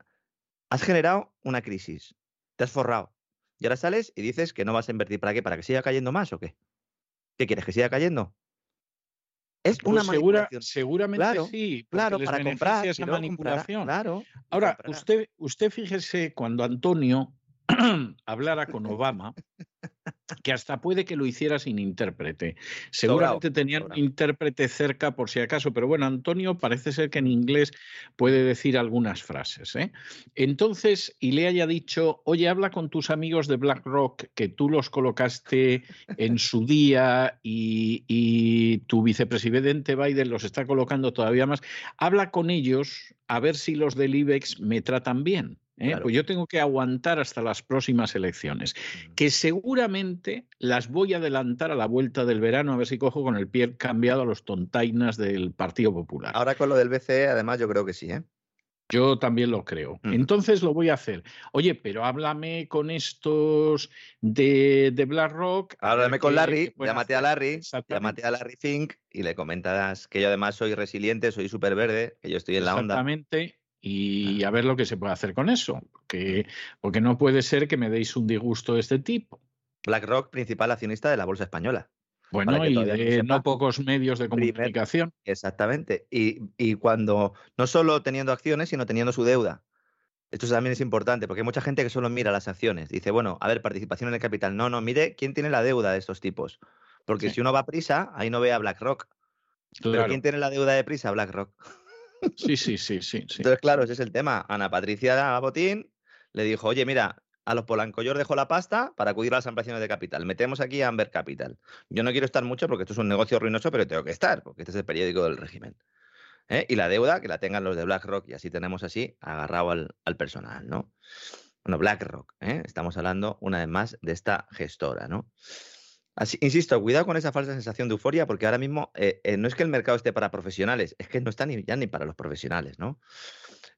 Speaker 3: has generado una crisis, te has forrado. Y ahora sales y dices que no vas a invertir. ¿Para qué? ¿Para que siga cayendo más o qué? ¿Qué quieres? ¿Que siga cayendo? Es
Speaker 1: Pues
Speaker 3: una
Speaker 1: segura-
Speaker 3: manipulación.
Speaker 1: seguramente
Speaker 3: Claro,
Speaker 1: sí.
Speaker 3: Claro,
Speaker 1: les
Speaker 3: para comprar.
Speaker 1: esa
Speaker 3: comprará,
Speaker 1: manipulación.
Speaker 3: Claro.
Speaker 1: Ahora,
Speaker 3: comprará.
Speaker 1: usted, usted fíjese cuando Antonio *clears throat* hablara con Obama, que hasta puede que lo hiciera sin intérprete. Seguramente tenían un intérprete cerca por si acaso, pero bueno, Antonio parece ser que en inglés puede decir algunas frases. ¿eh? Entonces, y le haya dicho, oye, habla con tus amigos de BlackRock, que tú los colocaste en su día y, y tu vicepresidente Biden los está colocando todavía más, habla con ellos a ver si los del IBEX me tratan bien. ¿Eh?
Speaker 3: Claro.
Speaker 1: Pues yo tengo que aguantar hasta las próximas elecciones, que seguramente las voy a adelantar a la vuelta del verano, a ver si cojo con el pie cambiado a los tontainas del Partido Popular.
Speaker 3: Ahora con lo del BCE, además, yo creo que sí, ¿eh?
Speaker 1: Yo también lo creo. Entonces lo voy a hacer. Oye, pero háblame con estos de, de BlackRock.
Speaker 3: Háblame con Larry, llámate a. Larry, llámate a Larry Fink y le comentas que yo además soy resiliente, soy súper verde, que yo estoy en la onda.
Speaker 1: Exactamente. Y a ver lo que se puede hacer con eso. Porque, porque no puede ser que me deis un disgusto de este tipo.
Speaker 3: BlackRock, principal accionista de la Bolsa Española.
Speaker 1: Bueno, y de no pocos medios de
Speaker 3: Primer-
Speaker 1: comunicación.
Speaker 3: Exactamente. Y, y cuando, no solo teniendo acciones, sino teniendo su deuda. Esto también es importante, porque hay mucha gente que solo mira las acciones. Dice, bueno, a ver, participación en el capital. No, no, mire quién tiene la deuda de estos tipos. Porque
Speaker 1: Sí.
Speaker 3: si uno va a prisa, ahí no ve a BlackRock. Pero
Speaker 1: Claro.
Speaker 3: ¿quién tiene la deuda de prisa? BlackRock.
Speaker 1: Sí, sí, sí, sí. sí.
Speaker 3: Entonces, claro, ese es el tema. Ana Patricia Botín le dijo, oye, mira, a los Polanco yo os dejo la pasta para acudir a las ampliaciones de capital. Metemos aquí a Amber Capital. Yo no quiero estar mucho porque esto es un negocio ruinoso, pero tengo que estar, porque este es el periódico del régimen. ¿eh? Y la deuda que la tengan los de BlackRock y así tenemos así agarrado al, al personal, ¿no? Bueno, BlackRock, ¿eh? estamos hablando una vez más de esta gestora, ¿no? Insisto, cuidado con esa falsa sensación de euforia, porque ahora mismo eh, eh, no es que el mercado esté para profesionales, es que no está ni, ya ni para los profesionales, ¿no?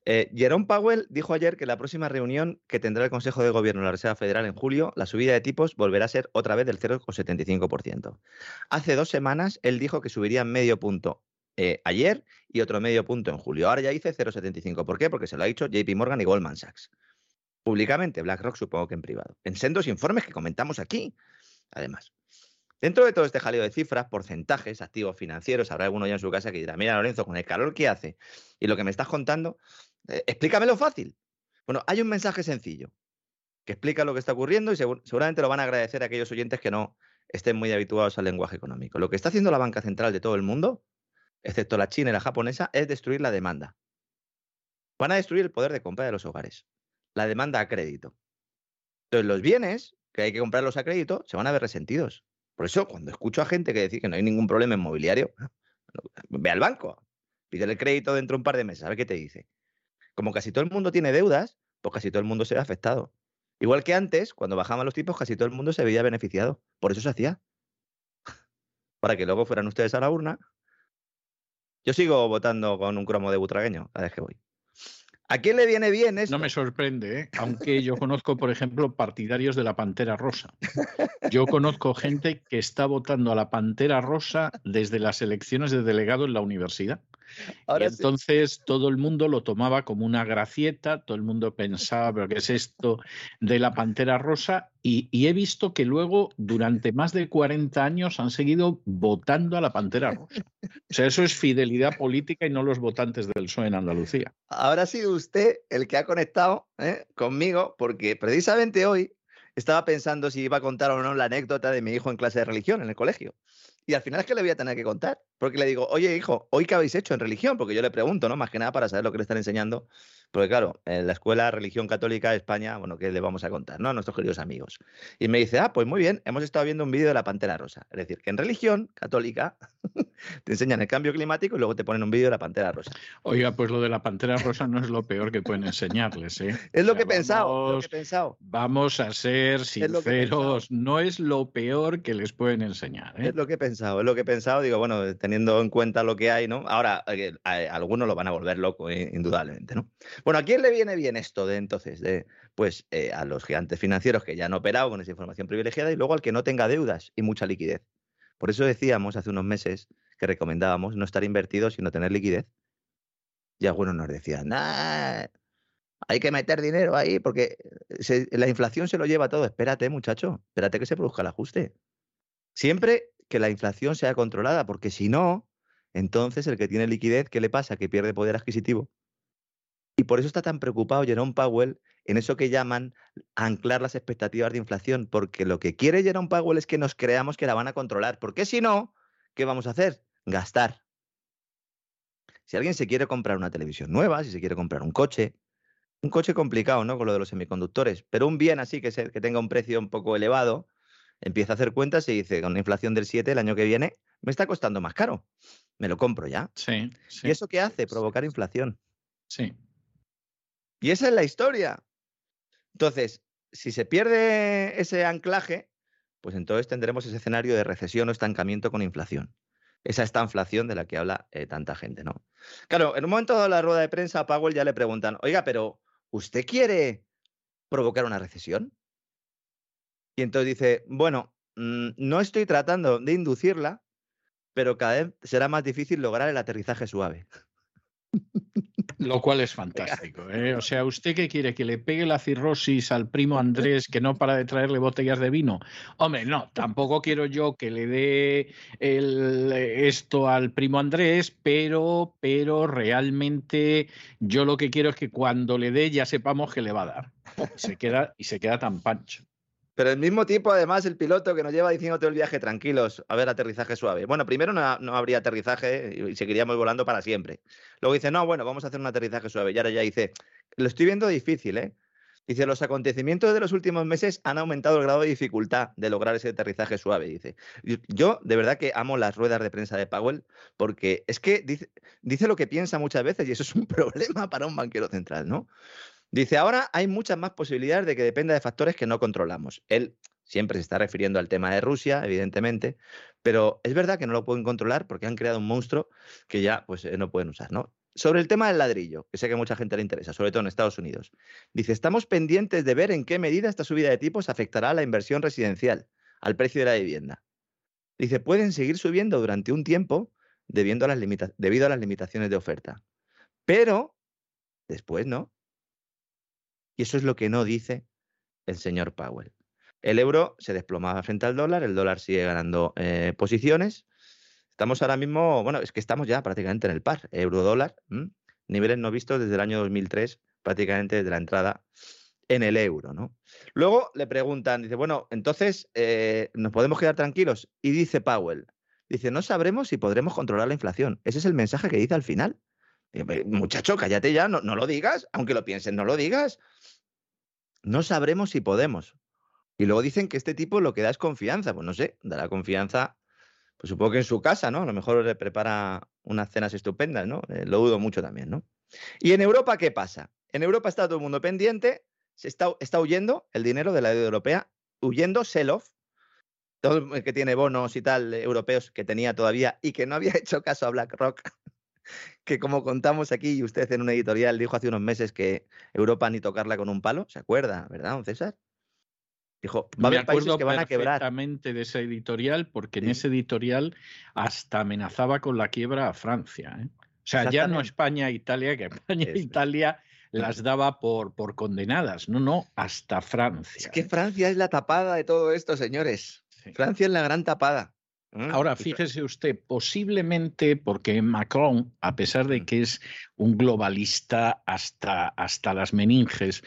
Speaker 3: Eh, Jerome Powell dijo ayer que la próxima reunión que tendrá el Consejo de Gobierno de la Reserva Federal en julio, la subida de tipos volverá a ser otra vez del 0,75%. Hace dos semanas él dijo que subiría medio punto ayer y otro medio punto en julio. Ahora ya dice 0,75. ¿Por qué? Porque se lo ha dicho JP Morgan y Goldman Sachs. Públicamente, BlackRock supongo que en privado. En sendos informes que comentamos aquí, además. Dentro de todo este jaleo de cifras, porcentajes, activos financieros, habrá alguno ya en su casa que dirá, mira Lorenzo, con el calor que hace y lo que me estás contando, eh, explícamelo fácil. Bueno, hay un mensaje sencillo que explica lo que está ocurriendo y segur- seguramente lo van a agradecer a aquellos oyentes que no estén muy habituados al lenguaje económico. Lo que está haciendo la banca central de todo el mundo, excepto la china y la japonesa, es destruir la demanda. Van a destruir el poder de compra de los hogares, la demanda a crédito. Entonces, los bienes que hay que comprarlos a crédito se van a ver resentidos. Por eso, cuando escucho a gente que dice que no hay ningún problema inmobiliario, ve al banco, pídele el crédito dentro de un par de meses, a ver qué te dice. Como casi todo el mundo tiene deudas, pues casi todo el mundo se ve afectado. Igual que antes, cuando bajaban los tipos, casi todo el mundo se veía beneficiado. Por eso se hacía. *laughs* Para que luego fueran ustedes a la urna. Yo sigo votando con un cromo de butragueño cada vez que voy. ¿A quién le viene bien esto?
Speaker 1: No me sorprende, ¿eh? aunque yo conozco, por ejemplo, partidarios de la Pantera Rosa. Yo conozco gente que está votando a la Pantera Rosa desde las elecciones de delegado en la universidad.
Speaker 3: Ahora
Speaker 1: y
Speaker 3: sí.
Speaker 1: entonces todo el mundo lo tomaba como una gracieta, todo el mundo pensaba, pero ¿qué es esto de la Pantera Rosa? Y, y he visto que luego, durante más de 40 años, han seguido votando a la Pantera Rosa. O sea, eso es fidelidad política y no los votantes del PSOE en Andalucía.
Speaker 3: Ahora ha sido usted el que ha conectado ¿eh? conmigo, porque precisamente hoy estaba pensando si iba a contar o no la anécdota de mi hijo en clase de religión en el colegio. Y al final es que le voy a tener que contar, Porque le digo, oye, hijo, ¿hoy qué habéis hecho en religión? Porque yo le pregunto, ¿no? Más que nada para saber lo que le están enseñando. Porque claro, en la escuela religión católica de España, bueno, ¿qué le vamos a contar, no? A nuestros queridos amigos. Y me dice, ah, pues muy bien, hemos estado viendo un vídeo de la Pantera Rosa. Es decir, que en religión católica *laughs* te enseñan el cambio climático y luego te ponen un vídeo de la Pantera Rosa.
Speaker 1: Oiga, pues lo de la Pantera Rosa no es lo peor que pueden enseñarles, ¿eh? *laughs*
Speaker 3: Es lo
Speaker 1: O sea,
Speaker 3: que he pensado, lo que he pensado.
Speaker 1: Vamos a ser sinceros, no es lo peor que les pueden enseñar. ¿eh?
Speaker 3: Es lo que he pensado, es lo que he pensado. Digo, bueno, teniendo en cuenta lo que hay, ¿no? Ahora, eh, a algunos lo van a volver loco, eh, indudablemente, ¿no? Bueno, ¿a quién le viene bien esto de entonces? De, pues eh, a los gigantes financieros que ya han operado con esa información privilegiada y luego al que no tenga deudas y mucha liquidez. Por eso decíamos hace unos meses que recomendábamos no estar invertidos sino tener liquidez. Y algunos nos decían, nah, hay que meter dinero ahí porque la inflación se lo lleva todo. Espérate, muchacho, espérate que se produzca el ajuste. Siempre que la inflación sea controlada, porque si no, entonces el que tiene liquidez, ¿qué le pasa? Que pierde poder adquisitivo. Y por eso está tan preocupado Jerome Powell en eso que llaman anclar las expectativas de inflación, porque lo que quiere Jerome Powell es que nos creamos que la van a controlar, porque si no, ¿qué vamos a hacer? Gastar. Si alguien se quiere comprar una televisión nueva, si se quiere comprar un coche, un coche complicado, ¿no? Con lo de los semiconductores, pero un bien así que, que tenga un precio un poco elevado, empieza a hacer cuentas y dice, con una inflación del 7 el año que viene, me está costando más caro. Me lo compro ya.
Speaker 1: Sí, sí.
Speaker 3: ¿Y eso qué hace? Provocar inflación.
Speaker 1: Sí.
Speaker 3: Y esa es la historia. Entonces, si se pierde ese anclaje, pues entonces tendremos ese escenario de recesión o estancamiento con inflación. Esa estanflación de la que habla eh, tanta gente, ¿no? Claro, en un momento de la rueda de prensa a Powell ya le preguntan, oiga, pero ¿usted quiere provocar una recesión? Y entonces dice, bueno, mm, no estoy tratando de inducirla, pero cada vez será más difícil lograr el aterrizaje suave.
Speaker 1: Lo cual es *laughs* fantástico. ¿eh? O sea, ¿usted qué quiere? ¿Que le pegue la cirrosis al primo Andrés que no para de traerle botellas de vino? Hombre, no, tampoco quiero yo que le dé el- esto al primo Andrés, pero, pero realmente yo lo que quiero es que cuando le dé ya sepamos que le va a dar. Se queda, y se queda tan pancho.
Speaker 3: Pero el mismo tipo, además, el piloto que nos lleva diciendo todo el viaje tranquilos, a ver, aterrizaje suave. Bueno, primero no, no habría aterrizaje y seguiríamos volando para siempre. Luego dice, no, bueno, vamos a hacer un aterrizaje suave. Y ahora ya dice, lo estoy viendo difícil, ¿eh? Dice, los acontecimientos de los últimos meses han aumentado el grado de dificultad de lograr ese aterrizaje suave, dice. Yo- Yo, de verdad que amo las ruedas de prensa de Powell porque es que dice, dice lo que piensa muchas veces y eso es un *laughs* problema para un banquero central, ¿no? Dice, ahora hay muchas más posibilidades de que dependa de factores que no controlamos. Él siempre se está refiriendo al tema de Rusia, evidentemente, pero es verdad que no lo pueden controlar porque han creado un monstruo que ya pues, eh, no pueden usar, ¿no? Sobre el tema del ladrillo, que sé que mucha gente le interesa, sobre todo en Estados Unidos. Dice, estamos pendientes de ver en qué medida esta subida de tipos afectará a la inversión residencial, al precio de la vivienda. Dice, pueden seguir subiendo durante un tiempo a las, limita- debido a las limitaciones de oferta. Pero después no. Eso es lo que no dice el señor Powell. El euro se desplomaba frente al dólar, el dólar sigue ganando eh, posiciones. Estamos ahora mismo, bueno, es que estamos ya prácticamente en el par, euro-dólar, niveles no vistos desde el año 2003, prácticamente desde la entrada en el euro, ¿no? Luego le preguntan, dice, bueno, entonces, eh, ¿nos podemos quedar tranquilos? Y dice Powell, dice, no sabremos si podremos controlar la inflación. Ese es el mensaje que dice al final. "Pero, Muchacho, cállate ya, no, no lo digas, aunque lo pienses, no lo digas. No sabremos si podemos. Y luego dicen que este tipo lo que da es confianza. Pues no sé, dará confianza, pues supongo que en su casa, ¿no? A lo mejor le prepara unas cenas estupendas, ¿no? Eh, lo dudo mucho también, ¿no? ¿Y en Europa qué pasa? En Europa está todo el mundo pendiente, se está, está huyendo el dinero de la deuda europea, huyendo sell-off, todo el que tiene bonos y tal eh, europeos que tenía todavía y que no había *laughs* hecho caso a BlackRock, que como contamos aquí y usted en una editorial dijo hace unos meses que Europa ni tocarla con un palo, ¿se acuerda, verdad, don César? Dijo, va a haber países que van a quebrar.
Speaker 1: perfectamente de ese editorial porque en ese editorial hasta amenazaba con la quiebra a Francia. ¿eh? O sea, ya no
Speaker 3: Exactamente.
Speaker 1: España e Italia, que España e. Italia las daba por, por condenadas. No, no, hasta Francia.
Speaker 3: Es que
Speaker 1: ¿eh?
Speaker 3: Francia es la tapada de todo esto, señores.
Speaker 1: Sí.
Speaker 3: Francia es la gran tapada. ¿Mm?
Speaker 1: Ahora, fíjese usted, posiblemente porque Macron, a pesar de
Speaker 3: Mm.
Speaker 1: que es un globalista hasta, hasta las meninges,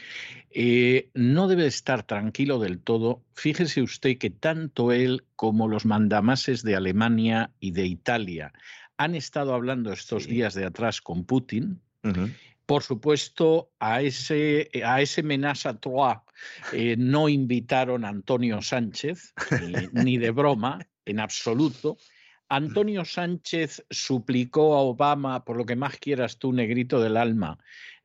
Speaker 1: eh, no debe estar tranquilo del todo. Fíjese usted que tanto él como los mandamases de Alemania y de Italia han estado hablando estos
Speaker 3: Sí.
Speaker 1: días de atrás con Putin. Por supuesto, a ese, a ese menace à trois eh, no invitaron a Antonio Sánchez, ni, ni de broma, en absoluto. Antonio Sánchez suplicó a Obama, por lo que más quieras tú, negrito del alma,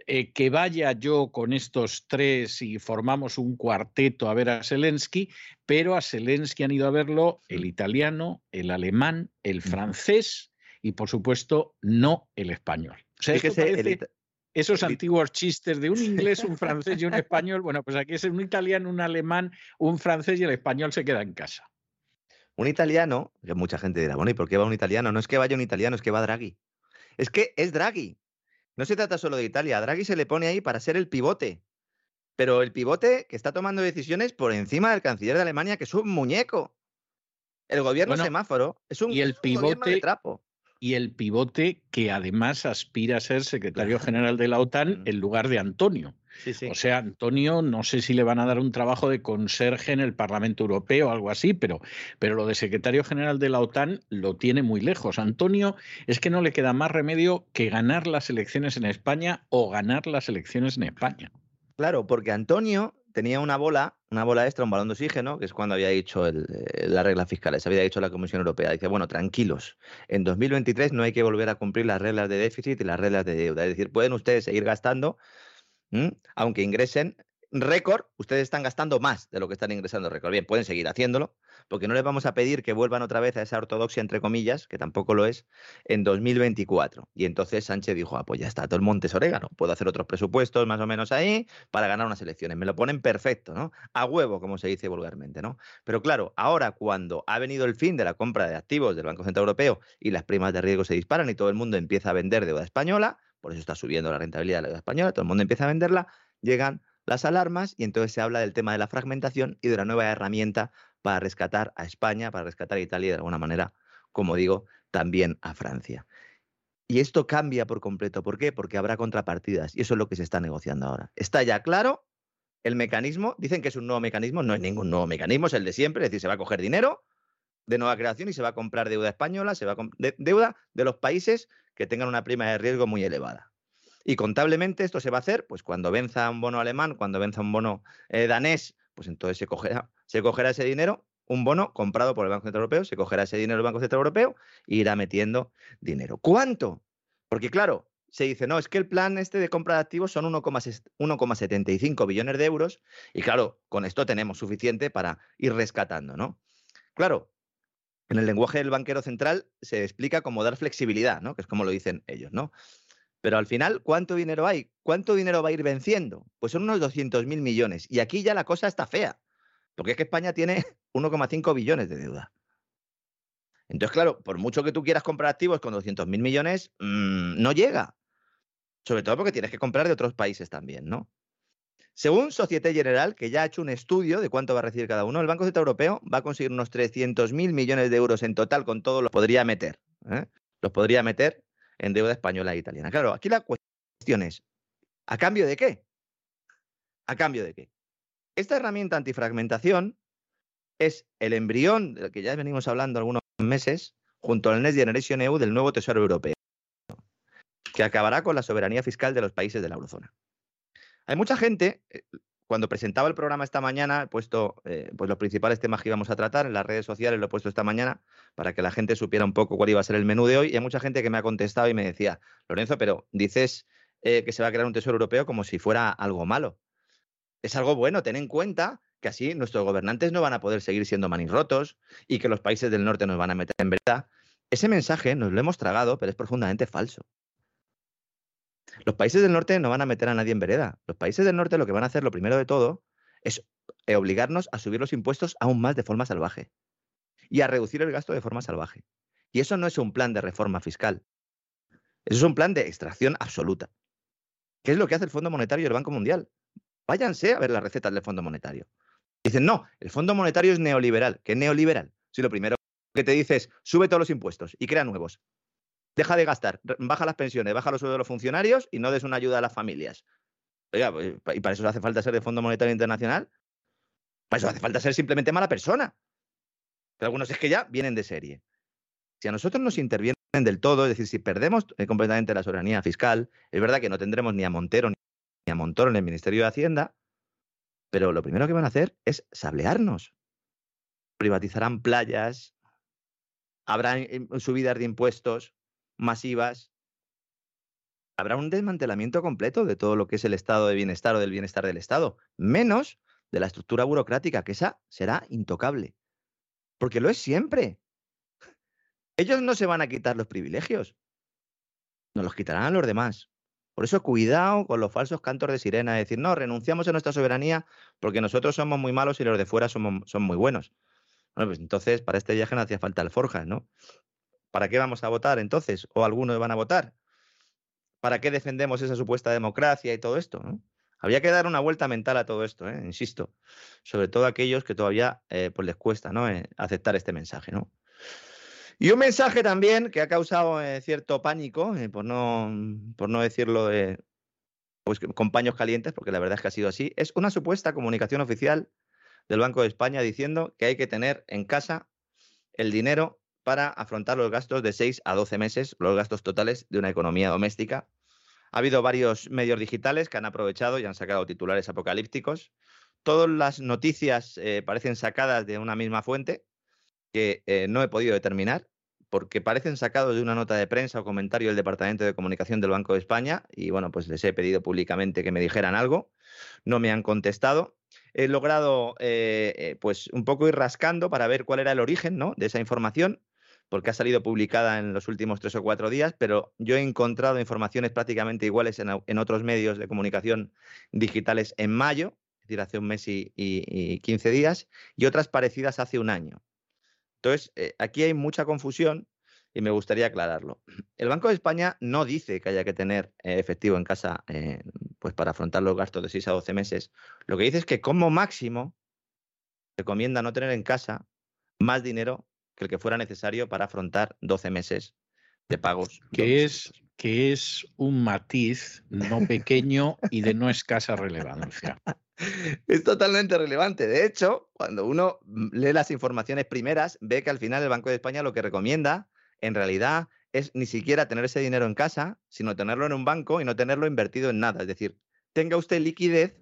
Speaker 1: eh, que vaya yo con estos tres y formamos un cuarteto a ver a Zelensky, pero a Zelensky han ido a verlo el italiano, el alemán, el francés y, por supuesto, no el español. O sea, esos antiguos chistes de un inglés, un *laughs* francés y un español, bueno, pues aquí es un italiano, un alemán, un francés y el español se queda en casa.
Speaker 3: Un italiano, que mucha gente dirá, bueno, ¿y por qué va un italiano? No es que vaya un italiano, es que va Draghi. Es que es Draghi. No se trata solo de Italia. A Draghi se le pone ahí para ser el pivote. Pero el pivote que está tomando decisiones por encima del canciller de Alemania, que es un muñeco. El gobierno
Speaker 1: Bueno,
Speaker 3: semáforo es un,
Speaker 1: y el
Speaker 3: es un gobierno de
Speaker 1: pivote-
Speaker 3: trapo.
Speaker 1: Y el pivote que además aspira a ser secretario general de la OTAN en lugar de Antonio.
Speaker 3: Sí, sí.
Speaker 1: O sea, Antonio, no sé si le van a dar un trabajo de conserje en el Parlamento Europeo o algo así, pero, pero lo de secretario general de la OTAN lo tiene muy lejos. Antonio es que no le queda más remedio que ganar las elecciones en España o ganar las elecciones en España.
Speaker 3: Claro, porque Antonio tenía una bola, una bola extra, un balón de oxígeno, que es cuando había dicho el, eh, las reglas fiscales, había dicho la Comisión Europea. Dice, bueno, tranquilos, en 2023 no hay que volver a cumplir las reglas de déficit y las reglas de deuda. Es decir, pueden ustedes seguir gastando, aunque ingresen récord, ustedes están gastando más de lo que están ingresando récord. Bien, pueden seguir haciéndolo, porque no les vamos a pedir que vuelvan otra vez a esa ortodoxia, entre comillas, que tampoco lo es, en 2024. Y entonces Sánchez dijo, ah, pues ya está, todo el monte es orégano, puedo hacer otros presupuestos más o menos ahí para ganar unas elecciones. Me lo ponen perfecto, ¿no? A huevo, como se dice vulgarmente, ¿no? Pero claro, ahora cuando ha venido el fin de la compra de activos del Banco Central Europeo y las primas de riesgo se disparan y todo el mundo empieza a vender deuda española, por eso está subiendo la rentabilidad de la deuda española, todo el mundo empieza a venderla, llegan las alarmas y entonces se habla del tema de la fragmentación y de una nueva herramienta para rescatar a España, para rescatar a Italia y de alguna manera, como digo, también a Francia. Y esto cambia por completo. ¿Por qué? Porque habrá contrapartidas y eso es lo que se está negociando ahora. Está ya claro el mecanismo. Dicen que es un nuevo mecanismo, no es ningún nuevo mecanismo, es el de siempre. Es decir, se va a coger dinero de nueva creación y se va a comprar deuda española, se va a de- deuda de los países que tengan una prima de riesgo muy elevada. Y contablemente esto se va a hacer, pues cuando venza un bono alemán, cuando venza un bono eh, danés, pues entonces se cogerá, se cogerá ese dinero, un bono comprado por el Banco Central Europeo, se cogerá ese dinero el Banco Central Europeo e irá metiendo dinero. ¿Cuánto? Porque claro, se dice, no, es que el plan este de compra de activos son 1,6 1,75 billones de euros y claro, con esto tenemos suficiente para ir rescatando, ¿no? Claro, en el lenguaje del banquero central se explica como dar flexibilidad, ¿no? Que es como lo dicen ellos, ¿no? Pero al final, ¿cuánto dinero hay? ¿Cuánto dinero va a ir venciendo? Pues son unos 200.000 millones. Y aquí ya la cosa está fea. Porque es que España tiene *laughs* 1,5 billones de deuda. Entonces, claro, por mucho que tú quieras comprar activos con 200.000 millones, mmm, no llega. Sobre todo porque tienes que comprar de otros países también, ¿no? Según Societe General, que ya ha hecho un estudio de cuánto va a recibir cada uno, el Banco Central Europeo va a conseguir unos 300.000 millones de euros en total con todo lo podría meter. ¿eh? Los podría meter en deuda española e italiana. Claro, aquí la cuestión es, ¿a cambio de qué? ¿A cambio de qué? Esta herramienta antifragmentación es el embrión del que ya venimos hablando algunos meses, junto al Next Generation EU del nuevo Tesoro Europeo, que acabará con la soberanía fiscal de los países de la eurozona. Hay mucha gente, eh, cuando presentaba el programa esta mañana, he puesto eh, pues los principales temas que íbamos a tratar en las redes sociales, lo he puesto esta mañana para que la gente supiera un poco cuál iba a ser el menú de hoy. Y hay mucha gente que me ha contestado y me decía, Lorenzo, pero dices eh, que se va a crear un tesoro europeo como si fuera algo malo. Es algo bueno, ten en cuenta que así nuestros gobernantes no van a poder seguir siendo manirrotos y que los países del norte nos van a meter en verdad. Ese mensaje nos lo hemos tragado, pero es profundamente falso. Los países del norte no van a meter a nadie en vereda. Los países del norte lo que van a hacer, lo primero de todo, es eh, obligarnos a subir los impuestos aún más de forma salvaje y a reducir el gasto de forma salvaje. Y eso no es un plan de reforma fiscal. Eso es un plan de extracción absoluta. ¿Qué es lo que hace el Fondo Monetario y el Banco Mundial? Váyanse a ver las recetas del Fondo Monetario. Dicen, no, el Fondo Monetario es neoliberal. ¿Qué es neoliberal? Si lo primero que te dice es, sube todos los impuestos y crea nuevos. Deja de gastar, baja las pensiones, baja los sueldos de los funcionarios y no des una ayuda a las familias. Pues, ¿y para eso hace falta ser de Fondo Monetario Internacional? Para eso hace falta ser simplemente mala persona. Pero algunos es que ya vienen de serie. Si a nosotros nos interviene del todo, es decir, si perdemos eh, completamente la soberanía fiscal, es verdad que no tendremos ni a Montero ni a Montoro en el Ministerio de Hacienda, pero lo primero que van a hacer es sablearnos. Privatizarán playas, habrá eh, subidas de impuestos masivas, habrá un desmantelamiento completo de todo lo que es el estado de bienestar o del bienestar del Estado, menos de la estructura burocrática, que esa será intocable. Porque lo es siempre. Ellos no se van a quitar los privilegios, nos los quitarán a los demás. Por eso cuidado con los falsos cantos de sirena, de decir, no, renunciamos a nuestra soberanía porque nosotros somos muy malos y los de fuera son muy buenos. Bueno, pues entonces para este viaje no hacía falta alforjas, ¿no? ¿Para qué vamos a votar entonces? ¿O algunos van a votar? ¿Para qué defendemos esa supuesta democracia y todo esto? ¿no? Había que dar una vuelta mental a todo esto, ¿eh? insisto, sobre todo a aquellos que todavía eh, pues les cuesta ¿no? Eh, aceptar este mensaje. ¿no? Y un mensaje también que ha causado cierto pánico, por, no, por no decirlo de pues, con paños calientes, porque la verdad es que ha sido así, es una supuesta comunicación oficial del Banco de España diciendo que hay que tener en casa el dinero para afrontar los gastos de 6 a 12 meses, los gastos totales de una economía doméstica. Ha habido varios medios digitales que han aprovechado y han sacado titulares apocalípticos. Todas las noticias eh, parecen sacadas de una misma fuente que eh, no he podido determinar porque parecen sacados de una nota de prensa o comentario del Departamento de Comunicación del Banco de España y bueno, pues les he pedido públicamente que me dijeran algo. No me han contestado he logrado eh, pues un poco ir rascando para ver cuál era el origen ¿no? de esa información porque ha salido publicada en los últimos tres o cuatro días, pero yo he encontrado informaciones prácticamente iguales en, otros medios de comunicación digitales en mayo, es decir, hace un mes y, y, 15 días, y otras parecidas hace un año. Entonces, eh, aquí hay mucha confusión y me gustaría aclararlo. El Banco de España no dice que haya que tener eh, efectivo en casa eh, pues para afrontar los gastos de 6 a 12 meses. Lo que dice es que como máximo recomienda no tener en casa más dinero que el que fuera necesario para afrontar 12 meses de pagos. *laughs*
Speaker 1: Que es, que es un matiz no pequeño y de no escasa relevancia. *laughs*
Speaker 3: Es totalmente relevante. De hecho, cuando uno lee las informaciones primeras, ve que al final el Banco de España lo que recomienda, en realidad, es ni siquiera tener ese dinero en casa, sino tenerlo en un banco y no tenerlo invertido en nada. Es decir, tenga usted liquidez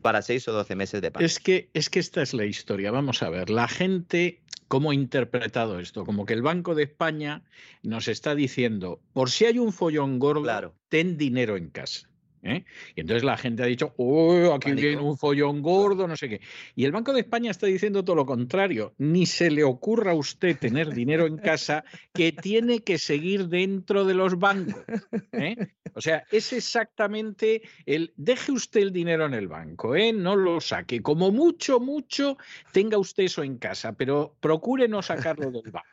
Speaker 3: para 6 o 12 meses de pago.
Speaker 1: Es que, es que esta es la historia. Vamos a ver, la gente, ¿cómo ha interpretado esto? Como que el Banco de España nos está diciendo, por si hay un follón gordo, ten dinero en casa. ¿Eh? Y entonces la gente ha dicho, oh, aquí viene un follón gordo, no sé qué. Y el Banco de España está diciendo todo lo contrario. Ni se le ocurra a usted tener dinero en casa que tiene que seguir dentro de los bancos. ¿eh? O sea, es exactamente el, deje usted el dinero en el banco, ¿eh? no lo saque. Como mucho, mucho, tenga usted eso en casa, pero procure no sacarlo del banco.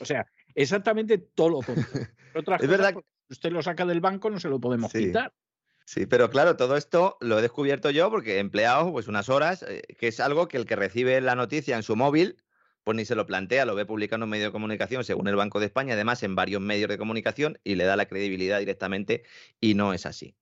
Speaker 1: O sea, exactamente todo lo contrario. *laughs* es verdad que usted lo saca del banco, no se lo podemos quitar.
Speaker 3: Sí, pero claro, todo esto lo he descubierto yo porque he empleado pues unas horas, eh, que es algo que el que recibe la noticia en su móvil, pues ni se lo plantea, lo ve publicando en un medio de comunicación según el Banco de España, además en varios medios de comunicación y le da la credibilidad directamente y no es así.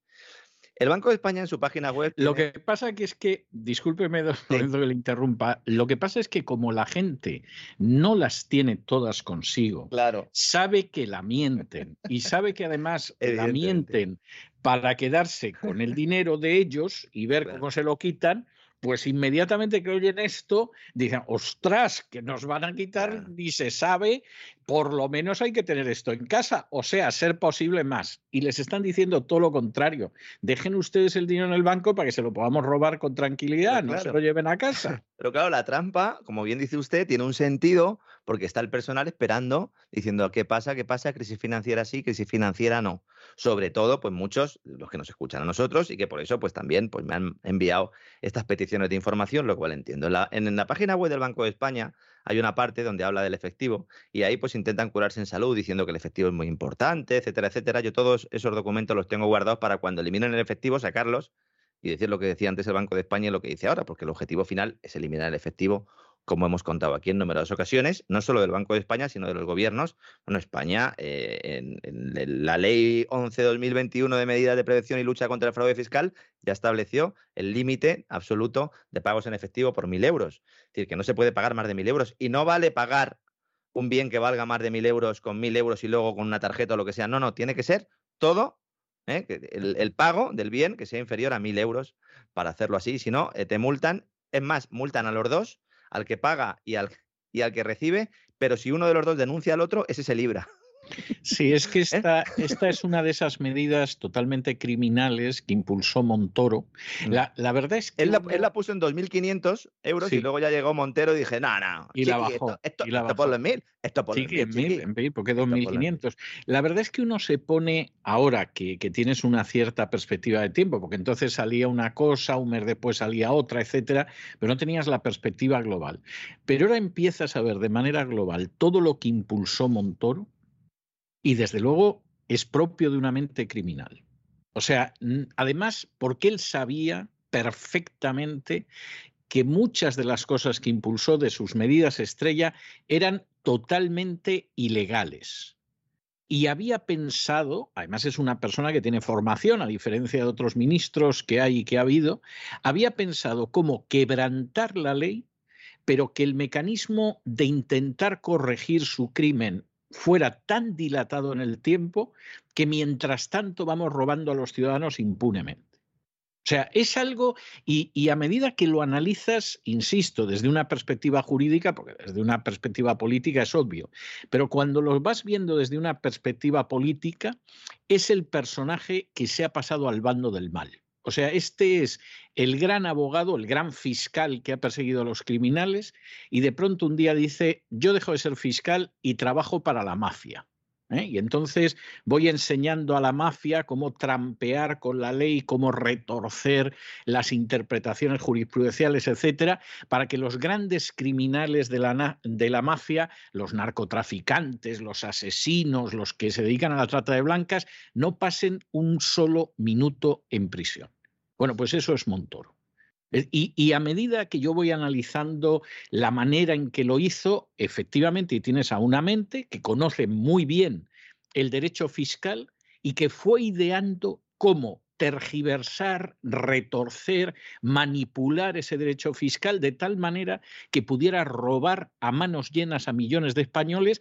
Speaker 3: El Banco de España en su página web.
Speaker 1: Lo que pasa que es que, discúlpeme, que le interrumpa, lo que pasa es que como la gente no las tiene todas consigo,
Speaker 3: claro.
Speaker 1: sabe que la mienten y sabe que además la mienten para quedarse con el dinero de ellos y ver cómo se lo quitan, pues inmediatamente que oyen esto, dicen, ostras, que nos van a quitar, ni se sabe, por lo menos hay que tener esto en casa, o sea, ser posible más. Y les están diciendo todo lo contrario. Dejen ustedes el dinero en el banco para que se lo podamos robar con tranquilidad, no se lo lleven a casa. *laughs*
Speaker 3: Pero claro, la trampa, como bien dice usted, tiene un sentido porque está el personal esperando, diciendo, ¿qué pasa? ¿Qué pasa? Crisis financiera sí, crisis financiera no. Sobre todo, pues muchos, los que nos escuchan a nosotros y que por eso, pues también pues, me han enviado estas peticiones de información, lo cual entiendo. en la página web del Banco de España hay una parte donde habla del efectivo y ahí pues intentan curarse en salud diciendo que el efectivo es muy importante, etcétera, etcétera. Yo todos esos documentos los tengo guardados para cuando eliminen el efectivo sacarlos y decir lo que decía antes el Banco de España y lo que dice ahora, porque el objetivo final es eliminar el efectivo como hemos contado aquí en numerosas ocasiones, no solo del Banco de España, sino de los gobiernos. Bueno, España, eh, en, la Ley 11-2021 de medidas de prevención y lucha contra el fraude fiscal, ya estableció el límite absoluto de pagos en efectivo por mil euros. Es decir, que no se puede pagar más de mil euros. Y no vale pagar un bien que valga más de mil euros con mil euros y luego con una tarjeta o lo que sea. No, no, tiene que ser todo ¿eh? el, pago del bien que sea inferior a mil euros para hacerlo así. Si no, eh, te multan. Es más, multan a los dos, al que paga y al, y al que recibe, pero si uno de los dos denuncia al otro, ese se libra.
Speaker 1: Sí, es que ¿Eh? esta, esta es una de esas medidas totalmente criminales que impulsó Montoro.
Speaker 3: Mm.
Speaker 1: La, la verdad es que.
Speaker 3: Él la, él la, puso en 2.500 euros
Speaker 1: Sí.
Speaker 3: y luego ya llegó Montero y dije, no, no.
Speaker 1: Y la bajó,
Speaker 3: Esto, esto,
Speaker 1: y la
Speaker 3: esto
Speaker 1: bajó.
Speaker 3: Esto
Speaker 1: Sí,
Speaker 3: en
Speaker 1: que
Speaker 3: mil.
Speaker 1: en mil,
Speaker 3: chiqui.
Speaker 1: en mil, porque
Speaker 3: Esto ponlo en
Speaker 1: 2.500. La verdad es que uno se pone, ahora que, que tienes una cierta perspectiva de tiempo, porque entonces salía una cosa, un mes después salía otra, etcétera, pero no tenías la perspectiva global. Pero ahora empiezas a ver de manera global todo lo que impulsó Montoro y desde luego es propio de una mente criminal. O sea, además, porque él sabía perfectamente que muchas de las cosas que impulsó de sus medidas estrella eran totalmente ilegales. Y había pensado, además es una persona que tiene formación, a diferencia de otros ministros que hay y que ha habido, había pensado cómo quebrantar la ley, pero que el mecanismo de intentar corregir su crimen fuera tan dilatado en el tiempo que mientras tanto vamos robando a los ciudadanos impunemente. O sea, es algo, y, a medida que lo analizas, insisto, desde una perspectiva jurídica, porque desde una perspectiva política es obvio, pero cuando lo vas viendo desde una perspectiva política, es el personaje que se ha pasado al bando del mal. O sea, este es el gran abogado, el gran fiscal que ha perseguido a los criminales y de pronto un día dice, yo dejo de ser fiscal y trabajo para la mafia. ¿Eh? Y entonces voy enseñando a la mafia cómo trampear con la ley, cómo retorcer las interpretaciones jurisprudenciales, etcétera, para que los grandes criminales de la, de la mafia, los narcotraficantes, los asesinos, los que se dedican a la trata de blancas, no pasen un solo minuto en prisión. Bueno, pues eso es Montoro. Y, y, a medida que yo voy analizando la manera en que lo hizo, efectivamente, y tienes a una mente que conoce muy bien el derecho fiscal y que fue ideando cómo tergiversar, retorcer, manipular ese derecho fiscal de tal manera que pudiera robar a manos llenas a millones de españoles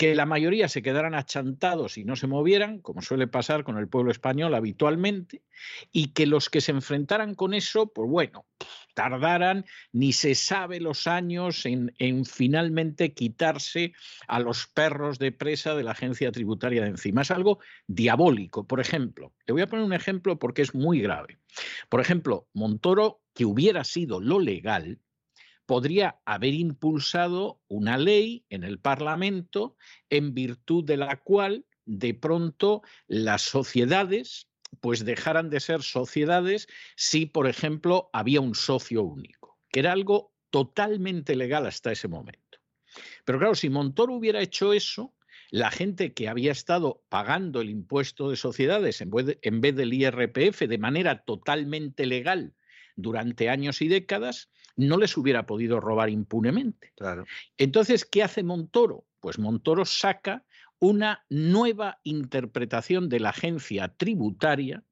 Speaker 1: que la mayoría se quedaran achantados y no se movieran, como suele pasar con el pueblo español habitualmente, y que los que se enfrentaran con eso, pues bueno, tardaran, ni se sabe los años en, en, finalmente quitarse a los perros de presa de la agencia tributaria de encima. Es algo diabólico. Por ejemplo, le voy a poner un ejemplo porque es muy grave. Por ejemplo, Montoro, que hubiera sido lo legal, podría haber impulsado una ley en el Parlamento en virtud de la cual de pronto las sociedades pues dejaran de ser sociedades si, por ejemplo, había un socio único, que era algo totalmente legal hasta ese momento. Pero claro, si Montoro hubiera hecho eso, la gente que había estado pagando el impuesto de sociedades en vez, en vez del IRPF de manera totalmente legal durante años y décadas, no les hubiera podido robar impunemente.
Speaker 3: Claro.
Speaker 1: Entonces, ¿qué hace Montoro? Pues Montoro saca una nueva interpretación de la agencia tributaria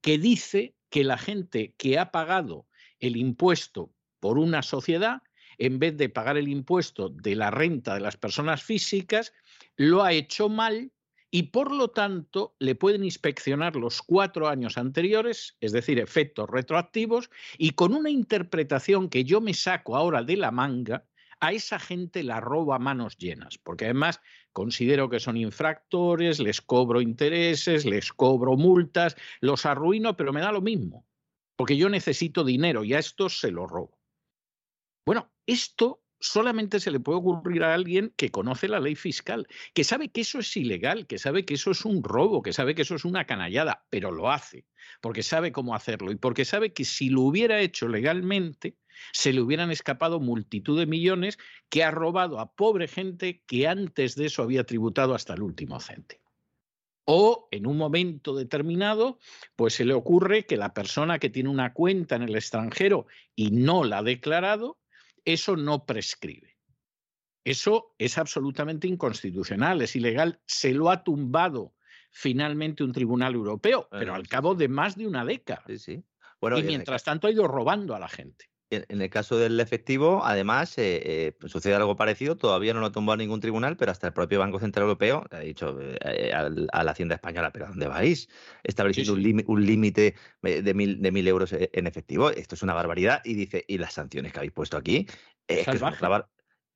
Speaker 1: que dice que la gente que ha pagado el impuesto por una sociedad, en vez de pagar el impuesto de la renta de las personas físicas, lo ha hecho mal y por lo tanto le pueden inspeccionar los cuatro años anteriores, es decir, efectos retroactivos, y con una interpretación que yo me saco ahora de la manga, a esa gente la robo a manos llenas, porque además considero que son infractores, les cobro intereses, les cobro multas, los arruino, pero me da lo mismo, porque yo necesito dinero y a estos se lo robo. Bueno, esto solamente se le puede ocurrir a alguien que conoce la ley fiscal, que sabe que eso es ilegal, que sabe que eso es un robo, que sabe que eso es una canallada, pero lo hace, porque sabe cómo hacerlo y porque sabe que si lo hubiera hecho legalmente, se le hubieran escapado multitud de millones que ha robado a pobre gente que antes de eso había tributado hasta el último céntimo. O en un momento determinado, pues se le ocurre que la persona que tiene una cuenta en el extranjero y no la ha declarado, eso no prescribe. Eso es absolutamente inconstitucional, es ilegal, se lo ha tumbado finalmente un tribunal europeo, pero al cabo de más de una década.
Speaker 3: Sí, sí.
Speaker 1: Bueno, y mientras tanto ha ido robando a la gente.
Speaker 3: En el caso del efectivo, además, eh, eh, sucede algo parecido. Todavía no lo ha tumbado ningún tribunal, pero hasta el propio Banco Central Europeo ha dicho eh, a la Hacienda Española, ¿pero a dónde vais? Estableciendo un límite de mil, de mil euros en efectivo. Esto es una barbaridad. Y dice, ¿y las sanciones que habéis puesto aquí? Es que,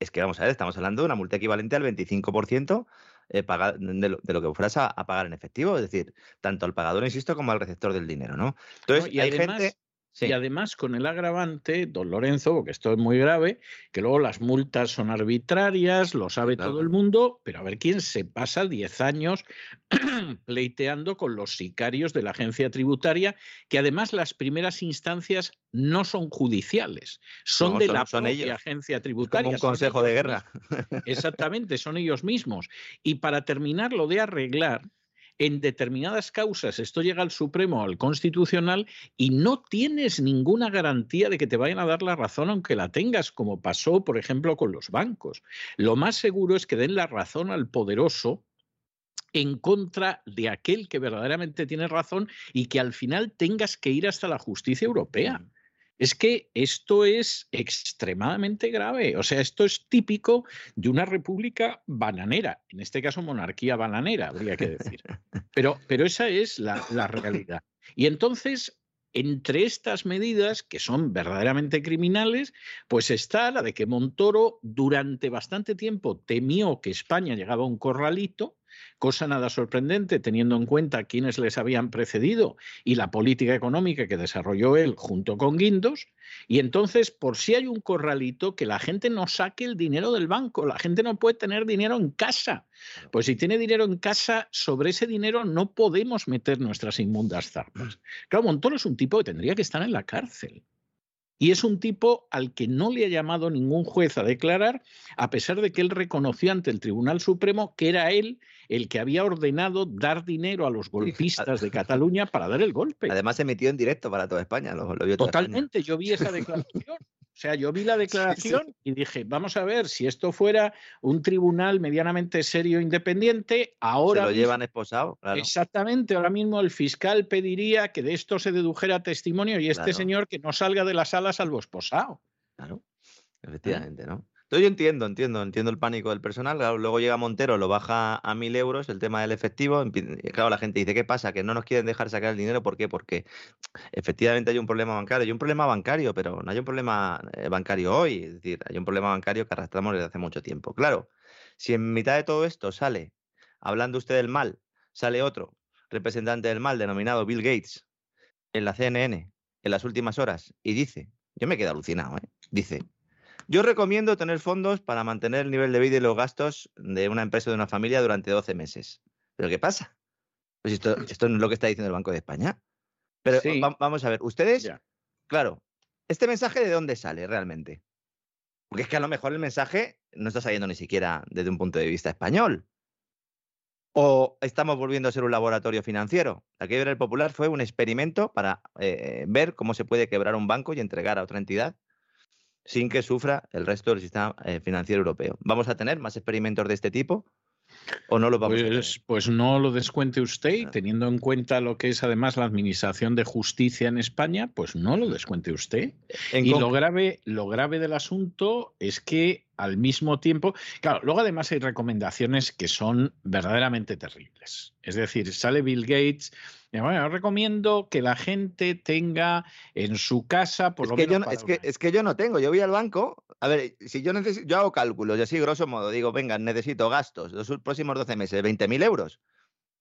Speaker 3: es que, vamos a ver, estamos hablando de una multa equivalente al 25% de, lo, de, lo, que fueras a, pagar en efectivo, es decir, tanto al pagador, insisto, como al receptor del dinero, ¿no?
Speaker 1: Entonces, y hay gente y además con el agravante, don Lorenzo, porque esto es muy grave, que luego las multas son arbitrarias, lo sabe todo el mundo, pero a ver quién se pasa 10 años *clears throat* pleiteando con los sicarios de la agencia tributaria, que además las primeras instancias no son judiciales, son de la propia agencia tributaria.
Speaker 3: Como un consejo de guerra.
Speaker 1: Exactamente, son ellos mismos. Y para terminar lo de arreglar, en determinadas causas esto llega al Supremo, al Constitucional, y no tienes ninguna garantía de que te vayan a dar la razón aunque la tengas, como pasó, por ejemplo, con los bancos. Lo más seguro es que den la razón al poderoso en contra de aquel que verdaderamente tiene razón y que al final tengas que ir hasta la justicia europea. Es que esto es extremadamente grave. O sea, esto es típico de una república bananera, en este caso monarquía bananera, habría que decir. *laughs* Pero, pero esa es la, la realidad. Y entonces, entre estas medidas, que son verdaderamente criminales, pues está la de que Montoro durante bastante tiempo temió que España llegaba a un corralito cosa nada sorprendente teniendo en cuenta quiénes les habían precedido y la política económica que desarrolló él junto con Guindos. Y entonces, por si hay un corralito, que la gente no saque el dinero del banco, la gente no puede tener dinero en casa. Pues si tiene dinero en casa, sobre ese dinero no podemos meter nuestras inmundas zarpas. Claro, Montoro es un tipo que tendría que estar en la cárcel. Y es un tipo al que no le ha llamado ningún juez a declarar, a pesar de que él reconoció ante el Tribunal Supremo que era él el que había ordenado dar dinero a los golpistas de Cataluña para dar el golpe.
Speaker 3: Además se metió en directo para toda España. Lo,
Speaker 1: Totalmente, yo vi esa declaración. O sea, yo vi la declaración y dije, vamos a ver, si esto fuera un tribunal medianamente serio e independiente, ahora...
Speaker 3: Se lo llevan esposado,
Speaker 1: Exactamente, ahora mismo el fiscal pediría que de esto se dedujera testimonio y este señor que no salga de la sala salvo esposado.
Speaker 3: Claro, efectivamente, ¿no? Yo entiendo, entiendo, entiendo el pánico del personal. luego llega Montero, lo baja a mil euros el tema del efectivo. Claro, la gente dice, ¿qué pasa? Que no nos quieren dejar sacar el dinero. ¿Por qué? Porque efectivamente hay un problema bancario. Hay un problema bancario, pero no hay un problema eh, bancario hoy. Es decir, hay un problema bancario que arrastramos desde hace mucho tiempo. Claro, si en mitad de todo esto sale, hablando usted del mal, sale otro representante del mal denominado Bill Gates en la CNN en las últimas horas y dice, yo me quedo alucinado, ¿eh? dice, yo recomiendo tener fondos para mantener el nivel de vida y los gastos de una empresa o de una familia durante 12 meses. ¿Pero qué pasa? Pues esto, *clears throat* esto no es lo que está diciendo el Banco de España. Pero vamos a ver, ustedes, claro, ¿este mensaje de dónde sale realmente? Porque es que a lo mejor el mensaje no está saliendo ni siquiera desde un punto de vista español. ¿O estamos volviendo a ser un laboratorio financiero? La quiebra del Popular fue un experimento para eh, ver cómo se puede quebrar un banco y entregar a otra entidad sin que sufra el resto del sistema eh, financiero europeo. ¿Vamos a tener más experimentos de este tipo? ¿O no lo vamos
Speaker 1: pues,
Speaker 3: a?
Speaker 1: Pues no lo descuente usted, ah. teniendo en cuenta lo que es además la Administración de Justicia en España, pues no lo descuente usted. y lo grave, lo grave del asunto es que al mismo tiempo, claro, luego además hay recomendaciones que son verdaderamente terribles. Es decir, sale Bill Gates bueno, recomiendo que la gente tenga en su casa por
Speaker 3: es
Speaker 1: lo
Speaker 3: que
Speaker 1: menos.
Speaker 3: Yo es, que, es que yo no tengo. Yo voy al banco. A ver, si yo necesito, yo hago cálculos y así, grosso modo, digo, venga, necesito gastos los próximos 12 meses, 20.000 euros,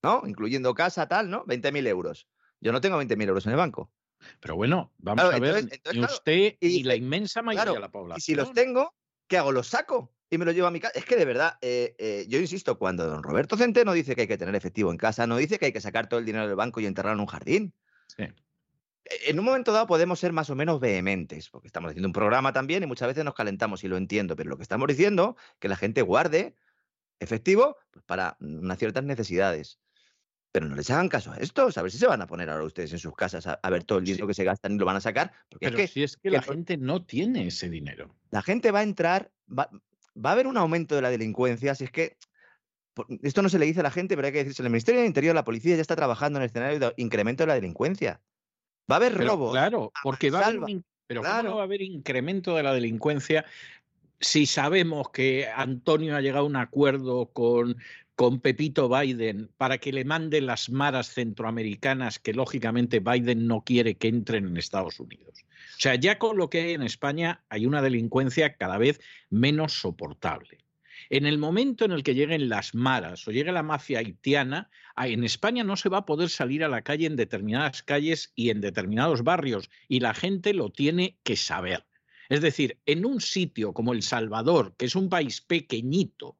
Speaker 3: ¿no? Incluyendo casa, tal, ¿no? 20.000 euros. Yo no tengo 20.000 euros en el banco.
Speaker 1: Pero bueno, vamos a ver, usted y, la inmensa mayoría de la población.
Speaker 3: Y si los tengo, ¿qué hago? ¿Los saco? y me lo llevo a mi casa. Es que de verdad, eh, eh, yo insisto, cuando don Roberto Centeno dice que hay que tener efectivo en casa, no dice que hay que sacar todo el dinero del banco y enterrarlo en un jardín. E, en un momento dado podemos ser más o menos vehementes, porque estamos haciendo un programa también y muchas veces nos calentamos y lo entiendo, pero lo que estamos diciendo que la gente guarde efectivo pues, para unas ciertas necesidades. Pero no les hagan caso a esto, a ver si se van a poner ahora ustedes en sus casas a, ver todo el dinero que se gastan y lo van a sacar.
Speaker 1: Porque pero es que, si es que, la gente no tiene ese dinero.
Speaker 3: La gente va a entrar, va a haber un aumento de la delincuencia, si es que esto no se le dice a la gente, pero hay que decirse, el Ministerio del Interior, la policía ya está trabajando en el escenario de incremento de la delincuencia. Va a haber robo.
Speaker 1: Claro, porque va a haber un Pero
Speaker 3: Claro.
Speaker 1: ¿cómo no va a haber incremento de la delincuencia si sabemos que Antonio ha llegado a un acuerdo con, con Pepito Biden para que le mande las maras centroamericanas que lógicamente Biden no quiere que entren en Estados Unidos? O sea, ya con lo que hay en España hay una delincuencia cada vez menos soportable. En el momento en el que lleguen las maras o llegue la mafia haitiana, en España no se va a poder salir a la calle en determinadas calles y en determinados barrios y la gente lo tiene que saber. Es decir, en un sitio como El Salvador, que es un país pequeñito,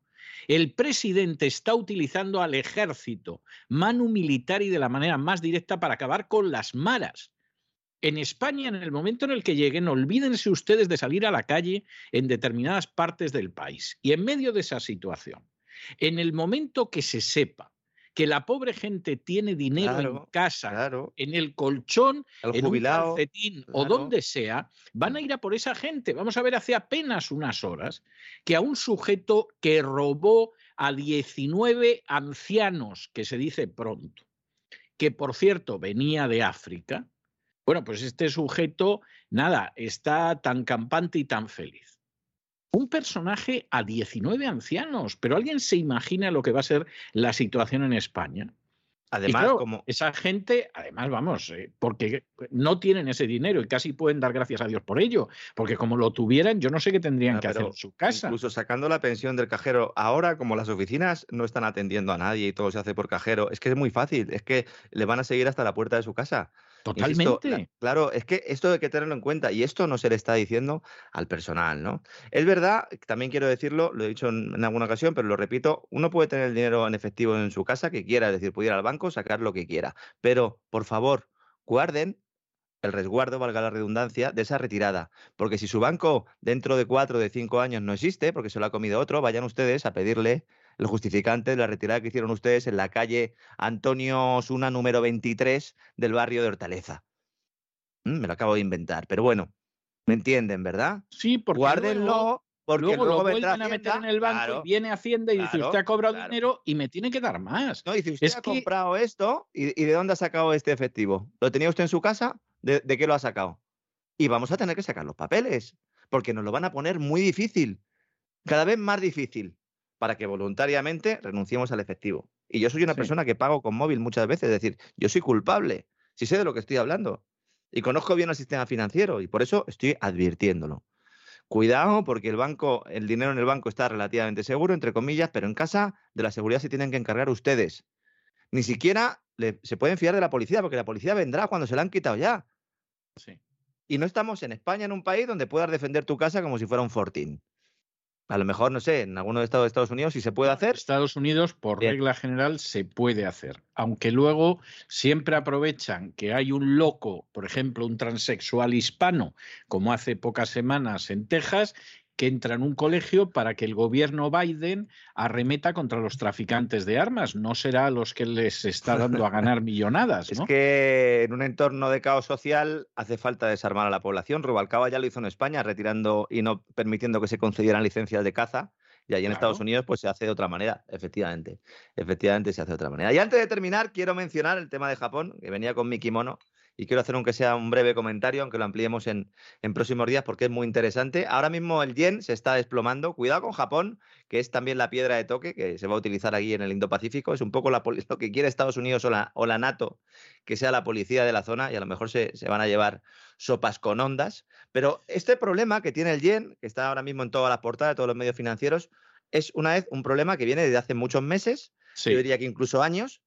Speaker 1: el presidente está utilizando al ejército, manu militar y de la manera más directa para acabar con las maras. En España, en el momento en el que lleguen, olvídense ustedes de salir a la calle en determinadas partes del país. Y en medio de esa situación, en el momento que se sepa que la pobre gente tiene dinero en casa,
Speaker 3: Claro.
Speaker 1: en el colchón,
Speaker 3: El
Speaker 1: en
Speaker 3: jubilado.
Speaker 1: un calcetín o donde sea, van a ir a por esa gente. Vamos a ver hace apenas unas horas que a un sujeto que robó a 19 ancianos, que se dice pronto, que por cierto venía de África, bueno, pues este sujeto, nada, está tan campante y tan feliz. Un personaje a 19 ancianos, pero ¿alguien se imagina lo que va a ser la situación en España?
Speaker 3: Además,
Speaker 1: claro,
Speaker 3: como,
Speaker 1: esa gente, además, vamos, eh, porque no tienen ese dinero y casi pueden dar gracias a Dios por ello, porque como lo tuvieran, yo no sé qué tendrían
Speaker 3: Ah,
Speaker 1: que hacer en su casa.
Speaker 3: Incluso sacando la pensión del cajero, ahora como las oficinas no están atendiendo a nadie y todo se hace por cajero, es que es muy fácil, es que le van a seguir hasta la puerta de su casa.
Speaker 1: Totalmente.
Speaker 3: la- claro, es que esto hay que tenerlo en cuenta y esto no se le está diciendo al personal, ¿no? Es verdad, también quiero decirlo, lo he dicho en, en alguna ocasión, pero lo repito, uno puede tener el dinero en efectivo en su casa que quiera, es decir, puede ir al banco, sacar lo que quiera, pero por favor, guarden el resguardo, valga la redundancia, de esa retirada. Porque si su banco dentro de cuatro o de cinco años no existe, porque se lo ha comido otro, vayan ustedes a pedirle el justificante de la retirada que hicieron ustedes en la calle Antonio Osuna número 23 del barrio de Hortaleza. Mm, me lo acabo de inventar, pero bueno, me entienden, ¿verdad?
Speaker 1: Sí, porque
Speaker 3: Guárdenlo,
Speaker 1: luego,
Speaker 3: porque
Speaker 1: luego
Speaker 3: luego,
Speaker 1: lo vuelven a meter en el banco
Speaker 3: claro,
Speaker 1: y viene Hacienda y dice, usted ha cobrado
Speaker 3: claro.
Speaker 1: dinero y me tiene que dar más.
Speaker 3: No, dice, usted
Speaker 1: Es
Speaker 3: ha
Speaker 1: que-
Speaker 3: comprado esto y, y ¿de dónde ha sacado este efectivo? ¿Lo tenía usted en su casa? ¿De, de qué lo ha sacado? Y vamos a tener que sacar los papeles, porque nos lo van a poner muy difícil, cada vez más difícil, para que voluntariamente renunciemos al efectivo. Y yo soy una
Speaker 1: Sí.
Speaker 3: persona que pago con móvil muchas veces, es decir, yo soy culpable, si sé de lo que estoy hablando. Y conozco bien el sistema financiero y por eso estoy advirtiéndolo. Cuidado porque el banco, el dinero en el banco está relativamente seguro, entre comillas, pero en casa de la seguridad se tienen que encargar ustedes. Ni siquiera le- se pueden fiar de la policía, porque la policía vendrá cuando se la han quitado ya.
Speaker 1: Sí.
Speaker 3: Y no estamos en España, en un país donde puedas defender tu casa como si fuera un fortín. A lo mejor, no sé, en alguno de Estados de Estados Unidos si se puede hacer.
Speaker 1: Estados Unidos, por
Speaker 3: Bien.
Speaker 1: regla general, se puede hacer. Aunque luego siempre aprovechan que hay un loco, por ejemplo, un transexual hispano, como hace pocas semanas en Texas, que entra en un colegio para que el gobierno Biden arremeta contra los traficantes de armas. No será a los que les está dando a ganar millonadas, *laughs*
Speaker 3: Es que en un entorno de caos social hace falta desarmar a la población. Rubalcaba ya lo hizo en España, retirando y no permitiendo que se concedieran licencias de caza. Y allí en
Speaker 1: Claro.
Speaker 3: Estados Unidos pues se hace de otra manera, efectivamente. Efectivamente se hace de otra manera. Y antes de terminar, quiero mencionar el tema de Japón, que venía con mi kimono, y quiero hacer aunque sea un breve comentario, aunque lo ampliemos en, en próximos días, porque es muy interesante. Ahora mismo el yen se está desplomando. Cuidado con Japón, que es también la piedra de toque que se va a utilizar aquí en el Indo-Pacífico. Es un poco la *laughs* lo que quiere Estados Unidos o la, o la NATO, que sea la policía de la zona, y a lo mejor se, se van a llevar sopas con ondas. Pero este problema que tiene el yen, que está ahora mismo en todas las portadas de todos los medios financieros, es una vez un problema que viene desde hace muchos meses,
Speaker 1: Sí.
Speaker 3: yo diría que incluso años.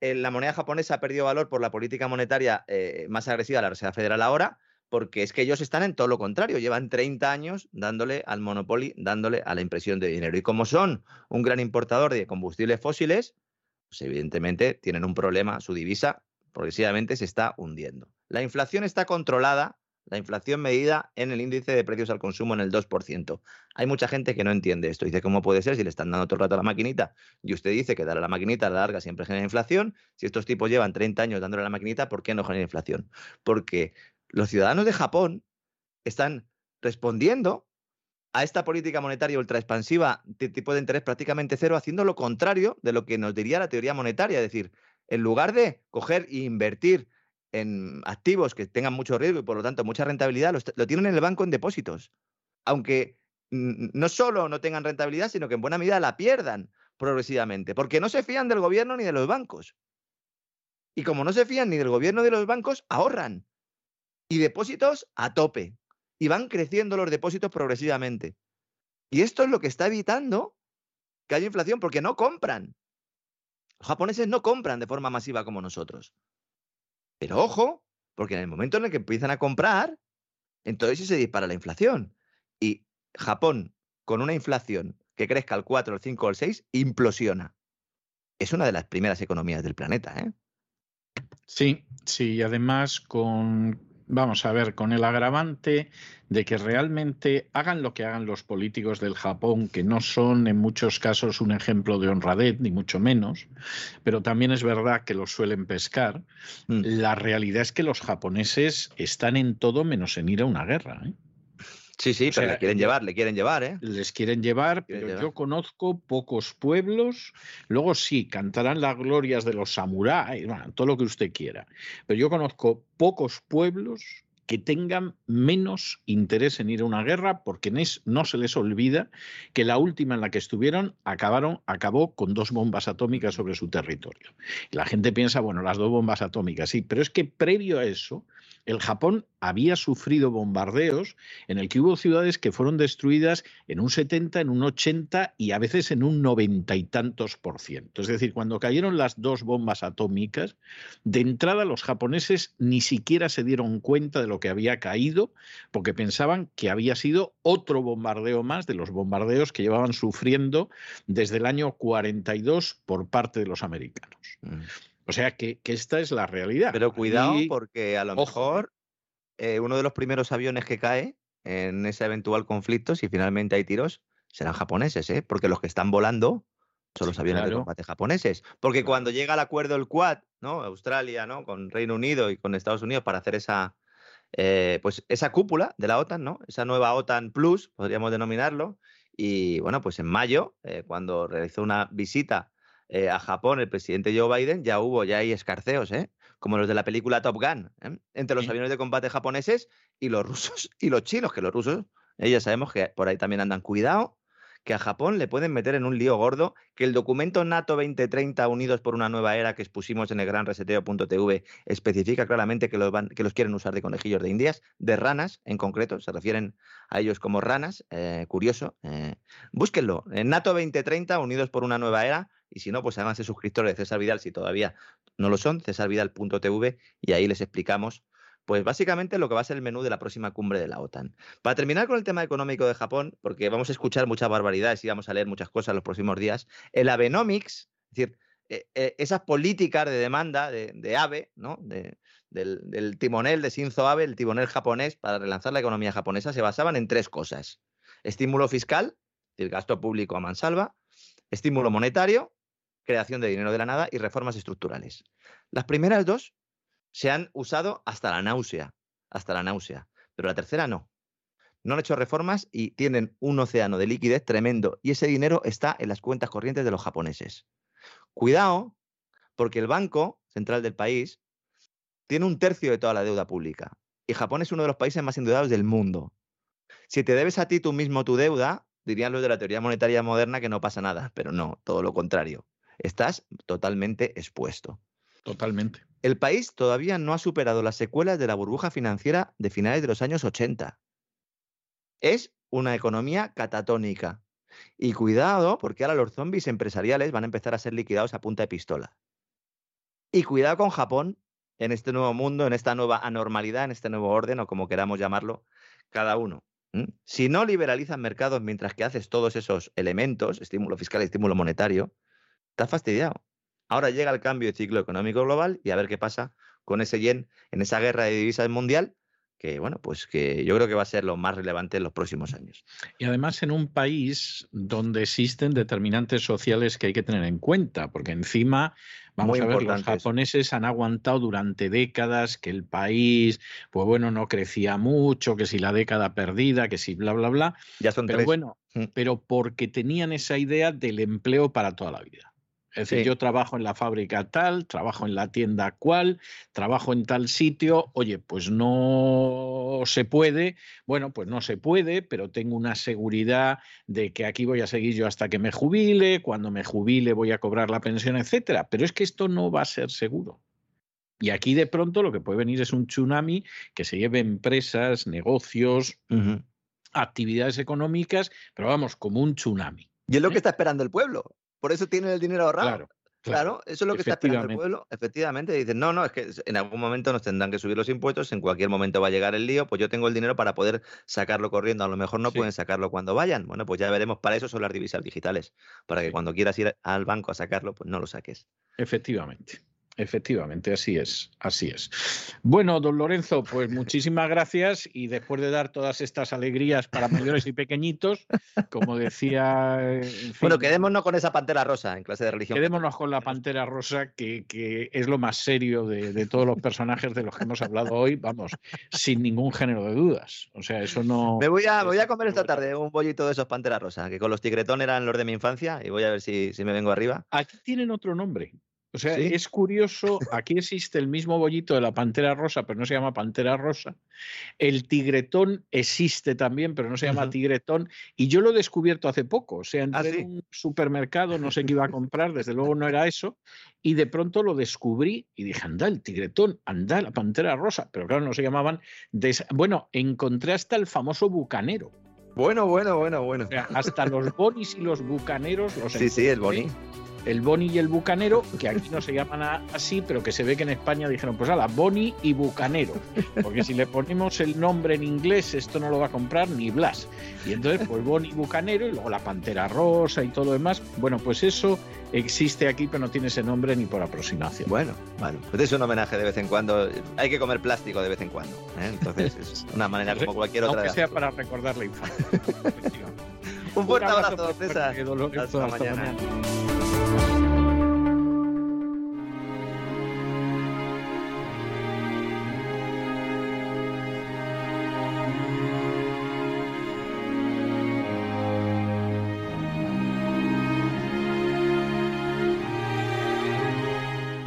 Speaker 3: Eh, La moneda japonesa ha perdido valor por la política monetaria eh, más agresiva de la Reserva Federal ahora, porque es que ellos están en todo lo contrario, llevan 30 años dándole al monopoly, dándole a la impresión de dinero. Y como son un gran importador de combustibles fósiles, pues evidentemente tienen un problema, su divisa progresivamente se está hundiendo. La inflación está controlada, la inflación medida en el índice de precios al consumo en el 2%. Hay mucha gente que no entiende esto. Dice, ¿cómo puede ser si le están dando todo el rato a la maquinita? Y usted dice que darle a la maquinita a la larga siempre genera inflación. Si estos tipos llevan 30 años dándole a la maquinita, ¿por qué no genera inflación? Porque los ciudadanos de Japón están respondiendo a esta política monetaria ultraexpansiva de tipo de interés prácticamente cero, haciendo lo contrario de lo que nos diría la teoría monetaria. Es decir, en lugar de coger e invertir en activos que tengan mucho riesgo y por lo tanto mucha rentabilidad, lo, tienen en el banco en depósitos. Aunque no solo no tengan rentabilidad, sino que en buena medida la pierdan progresivamente, porque no se fían del gobierno ni de los bancos. Y como no se fían ni del gobierno ni de los bancos, ahorran. Y depósitos a tope. Y van creciendo los depósitos progresivamente. Y esto es lo que está evitando que haya inflación, porque no compran. Los japoneses no compran de forma masiva como nosotros. Pero ojo, porque en el momento en el que empiezan a comprar, entonces se dispara la inflación. Y Japón, con una inflación que crezca al 4, al 5 o al 6, implosiona. Es una de las primeras economías del planeta, ¿eh?
Speaker 1: Sí, sí, y además con, vamos a ver, con el agravante de que realmente hagan lo que hagan los políticos del Japón, que no son en muchos casos un ejemplo de honradez, ni mucho menos, pero también es verdad que los suelen pescar, mm. la realidad es que los japoneses están en todo menos en ir a una guerra. ¿eh?
Speaker 3: Sí, sí, pero le quieren llevar, le quieren llevar, ¿eh?
Speaker 1: Les quieren llevar, pero yo conozco pocos pueblos. Luego sí, cantarán las glorias de los samuráis, todo lo que usted quiera. Pero yo conozco pocos pueblos que tengan menos interés en ir a una guerra porque no se les olvida que la última en la que estuvieron acabaron, acabó con dos bombas atómicas sobre su territorio. Y la gente piensa, bueno, las dos bombas atómicas, sí, pero es que previo a eso, el Japón había sufrido bombardeos en el que hubo ciudades que fueron destruidas en un 70, en un 80 y a veces en un 90 y tantos por ciento. Es decir, cuando cayeron las dos bombas atómicas, de entrada los japoneses ni siquiera se dieron cuenta de lo que había caído porque pensaban que había sido otro bombardeo más de los bombardeos que llevaban sufriendo desde el año 42 por parte de los americanos. Mm. O sea que, esta es la realidad.
Speaker 3: Pero cuidado porque a lo mejor eh, uno de los primeros aviones que cae en ese eventual conflicto, si finalmente hay tiros, serán japoneses, ¿eh? porque los que están volando son los aviones de combate japoneses. Porque cuando llega el acuerdo el Quad, ¿no? Australia, ¿no? Con Reino Unido y con Estados Unidos para hacer esa, eh, pues esa cúpula de la OTAN, ¿no? Esa nueva OTAN Plus, podríamos denominarlo. Y bueno, pues en mayo, eh, cuando realizó una visita eh, a Japón el presidente Joe Biden, ya hubo, ya hay escarceos, ¿eh? como los de la película Top Gun, ¿eh? entre los aviones de combate japoneses y los rusos y los chinos, que los rusos, ya sabemos que por ahí también andan cuidado, que a Japón le pueden meter en un lío gordo, que el documento NATO 2030 Unidos por una nueva era que expusimos en el gran reseteo.tv especifica claramente que los, que los quieren usar de conejillos de indias, de ranas en concreto, se refieren a ellos como ranas, curioso. búsquenlo, en NATO 2030 Unidos por una nueva era, y si no, pues háganse suscriptores de César Vidal si todavía no lo son, cesarvidal.tv, y ahí les explicamos pues básicamente lo que va a ser el menú de la próxima cumbre de la OTAN. Para terminar con el tema económico de Japón, porque vamos a escuchar muchas barbaridades y vamos a leer muchas cosas los próximos días, el Abenomics, es decir, eh, eh, esas políticas de demanda de, Abe, ¿no? del, timonel de Shinzo Abe, el timonel japonés, para relanzar la economía japonesa, se basaban en tres cosas. Estímulo fiscal, el gasto público a mansalva, estímulo monetario creación de dinero de la nada y reformas estructurales. Las primeras dos se han usado hasta la náusea, hasta la náusea, pero la tercera no. No han hecho reformas y tienen un océano de liquidez tremendo y ese dinero está en las cuentas corrientes de los japoneses. Cuidado, porque el Banco Central del país tiene un tercio de toda la deuda pública y Japón es uno de los países más endeudados del mundo. Si te debes a ti tú mismo tu deuda, dirían los de la teoría monetaria moderna que no pasa nada, pero no, todo lo contrario estás totalmente expuesto.
Speaker 1: Totalmente.
Speaker 3: El país todavía no ha superado las secuelas de la burbuja financiera de finales de los años 80. Es una economía catatónica. Y cuidado, porque ahora los zombies empresariales van a empezar a ser liquidados a punta de pistola. Y cuidado con Japón en este nuevo mundo, en esta nueva anormalidad, en este nuevo orden, o como queramos llamarlo, cada uno. Si no liberalizas mercados mientras que haces todos esos elementos, estímulo fiscal estímulo monetario, Está fastidiado. Ahora llega el cambio de ciclo económico global y a ver qué pasa con ese yen en esa guerra de divisas mundial que bueno, pues que yo creo que va a ser lo más relevante en los próximos años.
Speaker 1: Y además en un país donde existen determinantes sociales que hay que tener en cuenta, porque encima, vamos a ver, los japoneses han aguantado durante décadas que el país, pues bueno, no crecía mucho, que si la década perdida, que si bla, bla, bla.
Speaker 3: Ya son
Speaker 1: pero bueno, mm. pero porque tenían esa idea del empleo para toda la vida. Es decir, yo trabajo en la fábrica tal, trabajo en la tienda cual, trabajo en tal sitio, oye, pues no se puede, bueno, pues no se puede, pero tengo una seguridad de que aquí voy a seguir yo hasta que me jubile, cuando me jubile voy a cobrar la pensión, etcétera. Pero es que esto no va a ser seguro. Y aquí de pronto lo que puede venir es un tsunami que se lleve empresas, negocios, actividades económicas, pero vamos, como un tsunami.
Speaker 3: Y es lo
Speaker 1: ¿Eh?
Speaker 3: que está esperando el pueblo. Por eso tienen el dinero ahorrado.
Speaker 1: Claro,
Speaker 3: Claro, eso es lo que está esperando el pueblo. Efectivamente, dicen, no, no, es que en algún momento nos tendrán que subir los impuestos, en cualquier momento va a llegar el lío, pues yo tengo el dinero para poder sacarlo corriendo. A lo mejor no
Speaker 1: Sí.
Speaker 3: pueden sacarlo cuando vayan. Bueno, pues ya veremos. Para eso son las divisas digitales. Para que
Speaker 1: Sí.
Speaker 3: cuando quieras ir al banco a sacarlo, pues no lo saques.
Speaker 1: Efectivamente, efectivamente, así es, así es. Bueno, don Lorenzo, pues muchísimas gracias y después de dar todas estas alegrías para mayores y pequeñitos, como decía, en fin,
Speaker 3: Bueno, quedémonos con esa pantera rosa en clase de religión.
Speaker 1: quedémonos con la pantera rosa, que, que es lo más serio de, de todos los personajes de los que hemos hablado hoy, vamos, sin ningún género de dudas. O sea, eso no...
Speaker 3: Me voy a, me voy a comer esta tarde un bollito de esos pantera rosa, que con los tigretón eran los de mi infancia, y voy a ver si, si me vengo arriba.
Speaker 1: Aquí tienen otro nombre. O sea,
Speaker 3: ¿Sí?
Speaker 1: es curioso, aquí existe el mismo bollito de la pantera rosa, pero no se llama pantera rosa. El tigretón existe también, pero no se llama tigretón. Y yo lo he descubierto hace poco. O sea, entré
Speaker 3: Ah, sí.
Speaker 1: en un supermercado, no sé qué iba a comprar, desde luego no era eso. Y de pronto lo descubrí y dije, anda, el tigretón, anda, la pantera rosa. Pero claro, no se llamaban. de esa- Bueno, encontré hasta el famoso bucanero.
Speaker 3: Bueno, bueno, bueno, bueno.
Speaker 1: O sea, hasta los bonis y los bucaneros los
Speaker 3: Sí, sí, el boni.
Speaker 1: El Boni y el Bucanero, que aquí no se llaman así, pero que se ve que en España dijeron, pues ala, Boni y Bucanero, porque si le ponemos el nombre en inglés, esto no lo va a comprar ni Blas. Y entonces, pues Boni y Bucanero, y luego la Pantera Rosa y todo lo demás, bueno, pues eso existe aquí, pero no tiene ese nombre ni por aproximación.
Speaker 3: Bueno, bueno, pues es un homenaje de vez en cuando. Hay que comer plástico de vez en cuando. ¿eh? Entonces es una manera como cualquier otra.
Speaker 1: Aunque sea para recordar la infancia. *laughs*
Speaker 3: Un fuerte abrazo, César. Hasta
Speaker 1: hasta
Speaker 3: mañana.
Speaker 1: mañana.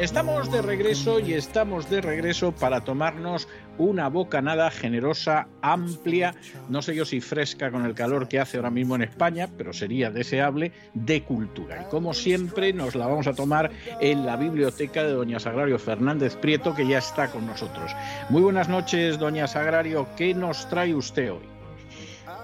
Speaker 1: Estamos de regreso y estamos de regreso para tomarnos una bocanada generosa, amplia, no sé yo si fresca con el calor que hace ahora mismo en España, pero sería deseable, de cultura. Y como siempre nos la vamos a tomar en la biblioteca de doña Sagrario Fernández Prieto, que ya está con nosotros. Muy buenas noches, doña Sagrario, ¿qué nos trae usted hoy?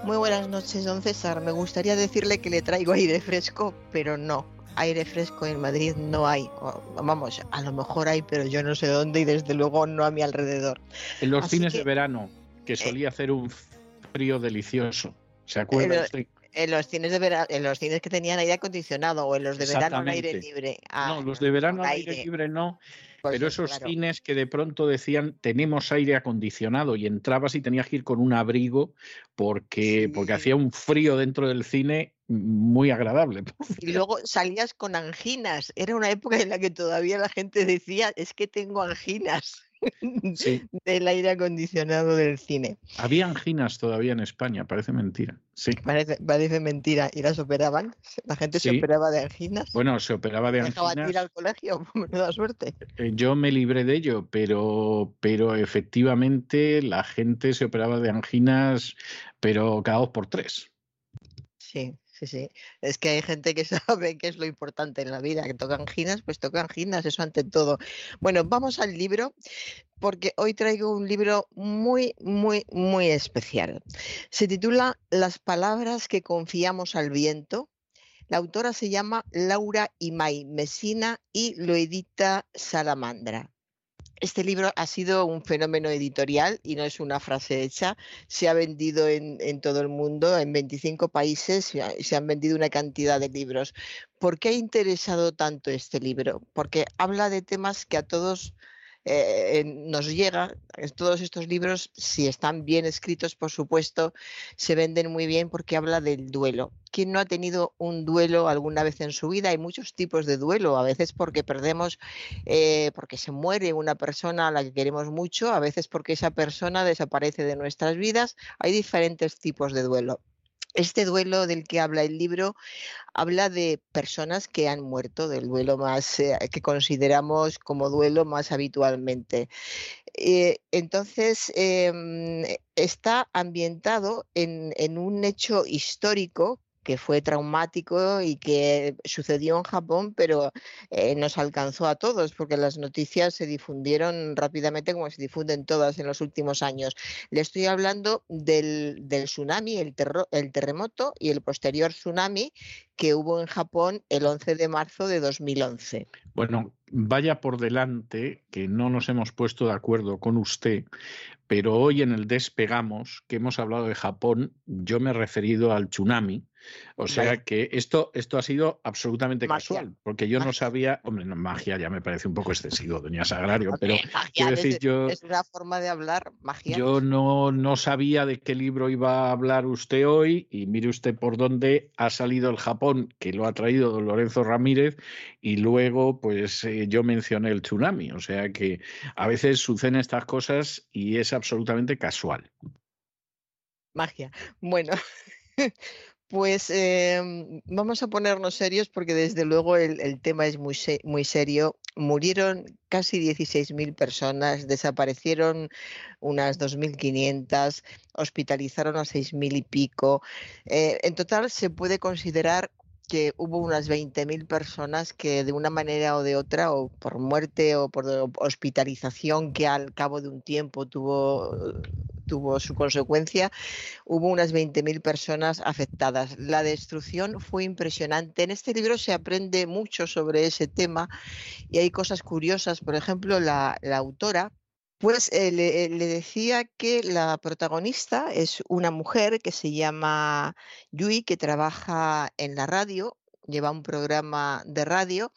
Speaker 4: Muy buenas noches, don César. Me gustaría decirle que le traigo aire fresco, pero no. Aire fresco en Madrid no hay. Vamos, a lo mejor hay, pero yo no sé dónde y desde luego no a mi alrededor.
Speaker 1: En los
Speaker 4: Así
Speaker 1: fines
Speaker 4: que-
Speaker 1: de verano, que solía hacer un frío delicioso. ¿Se acuerda usted?
Speaker 4: En los cines de verano, en los cines que tenían aire acondicionado o en los de verano aire libre. Ah,
Speaker 1: No, los de verano al aire libre no, pero
Speaker 4: sí,
Speaker 1: esos
Speaker 4: claro.
Speaker 1: cines que de pronto decían tenemos aire acondicionado y entrabas y tenías que ir con un abrigo porque,
Speaker 4: Sí.
Speaker 1: porque hacía un frío dentro del cine muy agradable.
Speaker 4: Y luego salías con anginas. Era una época en la que todavía la gente decía, es que tengo anginas
Speaker 1: Sí. *laughs*
Speaker 4: del aire acondicionado del cine.
Speaker 1: Había anginas todavía en España, parece mentira. Sí.
Speaker 4: Parece, parece mentira. ¿Y las operaban? ¿La gente se operaba de anginas?
Speaker 1: Bueno, se operaba de
Speaker 4: Dejaba de ir
Speaker 1: anginas.
Speaker 4: al colegio, *laughs* menuda suerte.
Speaker 1: Eh, Yo me libré de ello, pero, pero efectivamente la gente se operaba de anginas, pero cada dos por tres.
Speaker 4: Sí, sí, sí. Es que hay gente que *laughs* sabe qué es lo importante en la vida, que toca anginas, pues toca anginas, eso ante todo. Bueno, vamos al libro, porque hoy traigo un libro muy, muy, muy especial. Se titula Las palabras que confiamos al viento. La autora se llama Laura Imay Mesina y lo edita Salamandra. Este libro ha sido un fenómeno editorial y no es una frase hecha. Se ha vendido en, en todo el mundo, en 25 países, se, ha- se han vendido una cantidad de libros. ¿Por qué ha interesado tanto este libro? Porque habla de temas que a todos eh, nos llega. Todos estos libros, si están bien escritos, por supuesto, se venden muy bien porque habla del duelo. ¿Quién no ha tenido un duelo alguna vez en su vida? Hay muchos tipos de duelo, a veces porque perdemos, eh, porque se muere una persona a la que queremos mucho, a veces porque esa persona desaparece de nuestras vidas. Hay diferentes tipos de duelo. Este duelo del que habla el libro habla de personas que han muerto, del duelo más eh, que consideramos como duelo más habitualmente. Eh, entonces, em, está ambientado en, en un hecho histórico que fue traumático y que sucedió en Japón, pero eh, nos alcanzó a todos porque las noticias se difundieron rápidamente como se difunden todas en los últimos años. Le estoy hablando del, tsunami, el, el terremoto y el posterior tsunami que hubo en Japón el 11 de marzo de 2011.
Speaker 1: Bueno, vaya por delante que no nos hemos puesto de acuerdo con usted, pero hoy en el Despegamos, que hemos hablado de Japón, yo me he referido al tsunami, o sea que esto, esto ha sido absolutamente casual, porque yo no sabía, hombre, no, magia ya me parece un poco excesivo, doña Sagrario, pero quiero decir, yo...
Speaker 4: Es una forma de hablar, magia.
Speaker 1: Yo no, no sabía de qué libro iba a hablar usted hoy y mire usted por dónde ha salido el Japón, que lo ha traído don Lorenzo Ramírez, y luego pues eh, yo mencioné el tsunami, o sea que a veces suceden estas cosas y es absolutamente casual.
Speaker 4: Magia. Bueno, *laughs* Pues em, vamos a ponernos serios porque desde luego el, tema es muy, muy serio. Murieron casi 16.000 personas, desaparecieron unas 2.500, hospitalizaron a 6.000 y pico. Eh, en total se puede considerar que hubo unas 20.000 personas que de una manera o de otra, o por muerte o por hospitalización que al cabo de un tiempo tuvo, tuvo su consecuencia, hubo unas 20.000 personas afectadas. La destrucción fue impresionante. En este libro se aprende mucho sobre ese tema y hay cosas curiosas. Por ejemplo, la, la autora pues eh, le, decía que la protagonista es una mujer que se llama Yui, que trabaja en la radio, lleva un programa de radio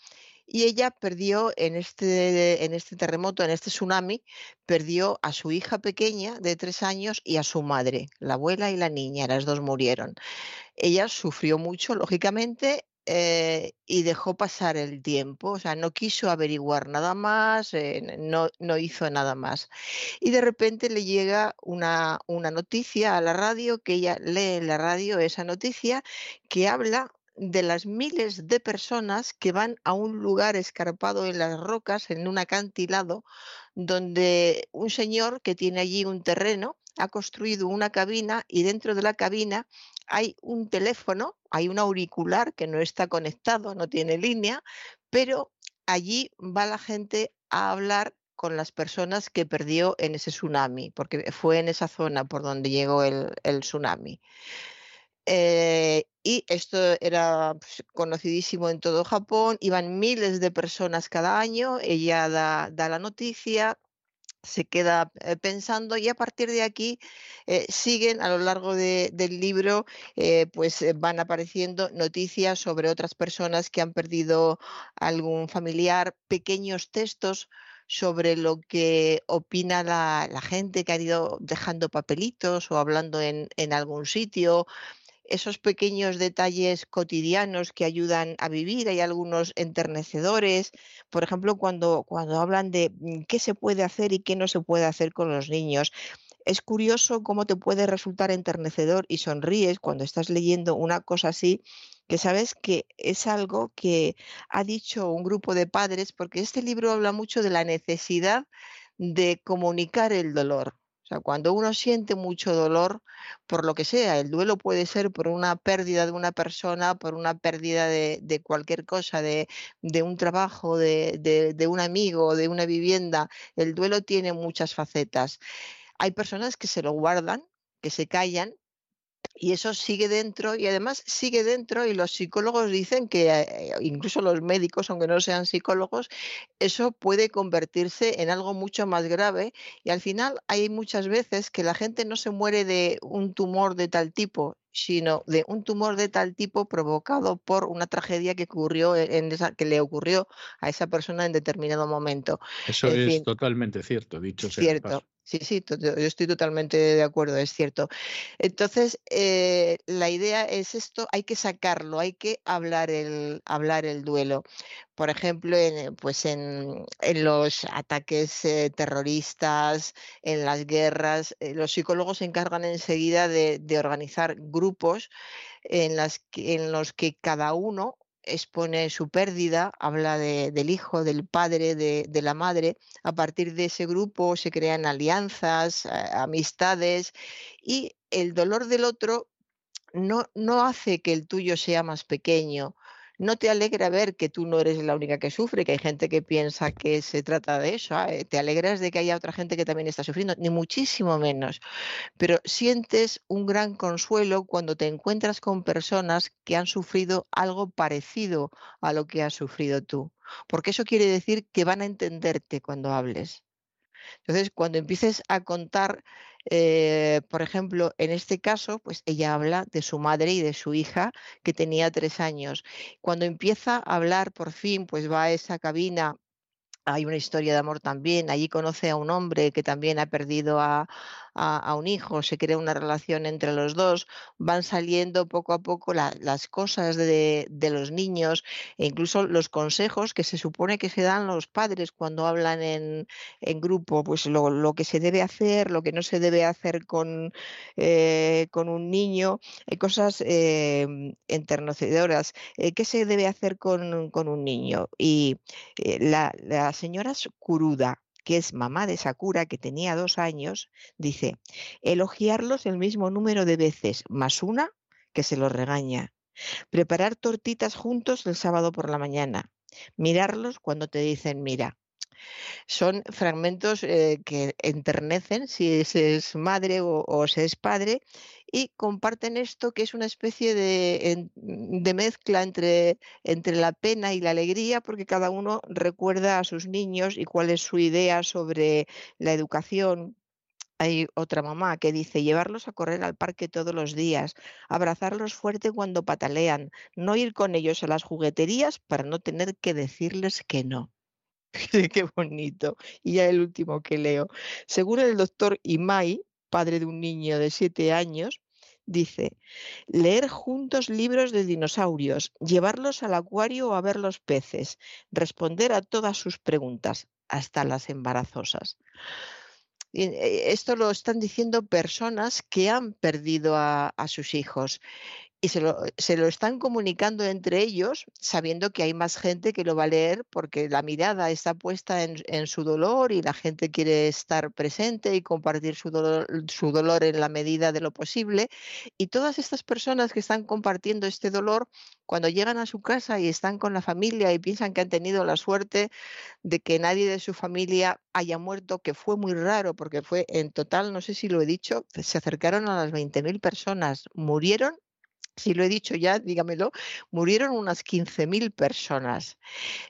Speaker 4: y ella perdió en este, en este terremoto, en este tsunami, perdió a su hija pequeña de tres años y a su madre, la abuela y la niña, las dos murieron. Ella sufrió mucho, lógicamente, eh, y dejó pasar el tiempo, o sea, no quiso averiguar nada más, eh, no, no, hizo nada más. Y de repente le llega una, una noticia a la radio, que ella lee en la radio esa noticia, que habla de las miles de personas que van a un lugar escarpado en las rocas, en un acantilado, donde un señor que tiene allí un terreno ha construido una cabina y dentro de la cabina hay un teléfono, hay un auricular que no está conectado, no tiene línea, pero allí va la gente a hablar con las personas que perdió en ese tsunami, porque fue en esa zona por donde llegó el, tsunami. Eh, y esto era pues, conocidísimo en todo Japón, iban miles de personas cada año, ella da, da la noticia, se queda eh, pensando y a partir de aquí eh, siguen a lo largo del libro eh, pues van apareciendo noticias sobre otras personas que han perdido algún familiar pequeños textos sobre lo que opina la, gente que ha ido dejando papelitos o hablando en, en algún sitio esos pequeños detalles cotidianos que ayudan a vivir. Hay algunos enternecedores, por ejemplo, cuando, cuando hablan de mm, qué se puede hacer y qué no se puede hacer con los niños. Es curioso cómo te puede resultar enternecedor y sonríes cuando estás leyendo una cosa así, que sabes que es algo que ha dicho un grupo de padres, porque este libro habla mucho de la necesidad de comunicar el dolor sea, cuando uno siente mucho dolor, por lo que sea, el duelo puede ser por una pérdida de una persona, por una pérdida de, cualquier cosa, de, un trabajo, de, de un amigo, de una vivienda. El duelo tiene muchas facetas. Hay personas que se lo guardan, que se callan y eso sigue dentro y además sigue dentro y los psicólogos dicen que eh, incluso los médicos, aunque no sean psicólogos, eso puede convertirse en algo mucho más grave y al final hay muchas veces que la gente no se muere de un tumor de tal tipo, sino de un tumor de tal tipo provocado por una tragedia que ocurrió e, en esa, que le ocurrió a esa persona en determinado momento.
Speaker 1: Eso
Speaker 4: En
Speaker 1: es
Speaker 4: fin,
Speaker 1: totalmente cierto, dicho sea
Speaker 4: cierto.
Speaker 1: paso.
Speaker 4: Sí, sí, yo estoy totalmente de acuerdo, es cierto. Entonces, eh, la idea es esto, hay que sacarlo, hay que hablar el, hablar el duelo. Por ejemplo, en, eh, pues en, en los ataques eh, terroristas, en las guerras, eh, los psicólogos se encargan enseguida de, organizar grupos en, las en los que cada uno expone su pérdida, habla de- del hijo, del padre, de, de la madre. A partir de ese grupo se crean alianzas, amistades y el dolor del otro no, no hace que el tuyo sea más pequeño. No te alegra ver que tú no eres la única que sufre, que hay gente que piensa que se trata de eso. eh, Te alegras de que haya otra gente que también está sufriendo, ni muchísimo menos. Pero sientes un gran consuelo cuando te encuentras con personas que han sufrido algo parecido a lo que has sufrido tú. Porque eso quiere decir que van a entenderte cuando hables. Entonces, cuando empieces a contar, eh, por ejemplo, en este caso, pues ella habla de su madre y de su hija que tenía tres años. Cuando empieza a hablar, por fin, pues va a esa cabina. Hay una historia de amor también. Allí conoce a un hombre que también ha perdido a, a- un hijo. Se crea una relación entre los dos. Van saliendo poco a poco la- las cosas de, de los niños e incluso los consejos que se supone que se dan los padres cuando hablan en, en grupo, pues lo, lo que se debe hacer, lo que no se debe hacer con, eh, con un niño, hay cosas eh, enternecedoras. eh, ¿Qué se debe hacer con, con un niño? Y eh, la, la señora Kuruda, que es mamá de Sakura, que tenía dos años, dice, elogiarlos el mismo número de veces, más una que se los regaña. Preparar tortitas juntos el sábado por la mañana. Mirarlos cuando te dicen mira. Son fragmentos eh, que enternecen si se es madre o, o se es padre y comparten esto que es una especie de, mezcla entre, entre la pena y la alegría porque cada uno recuerda a sus niños y cuál es su idea sobre la educación, hay otra mamá que dice llevarlos a correr al parque todos los días, abrazarlos fuerte cuando patalean, no ir con ellos a las jugueterías para no tener que decirles que no. *laughs* Qué bonito. Y ya el último que leo. Según el doctor Imai, padre de un niño de siete años, dice, leer juntos libros de dinosaurios, llevarlos al acuario a ver los peces, responder a todas sus preguntas, hasta las embarazosas. Eh, Esto lo están diciendo personas que han perdido a, a sus hijos y se lo, se lo están comunicando entre ellos sabiendo que hay más gente que lo va a leer porque la mirada está puesta en, en su dolor y la gente quiere estar presente y compartir su dolor, su dolor en la medida de lo posible. Y todas estas personas que están compartiendo este dolor, cuando llegan a su casa y están con la familia y piensan que han tenido la suerte de que nadie de su familia haya muerto, que fue muy raro porque fue en total, no sé si lo he dicho, se acercaron a las 20.000 personas, murieron si lo he dicho ya, dígamelo, murieron unas 15.000 personas.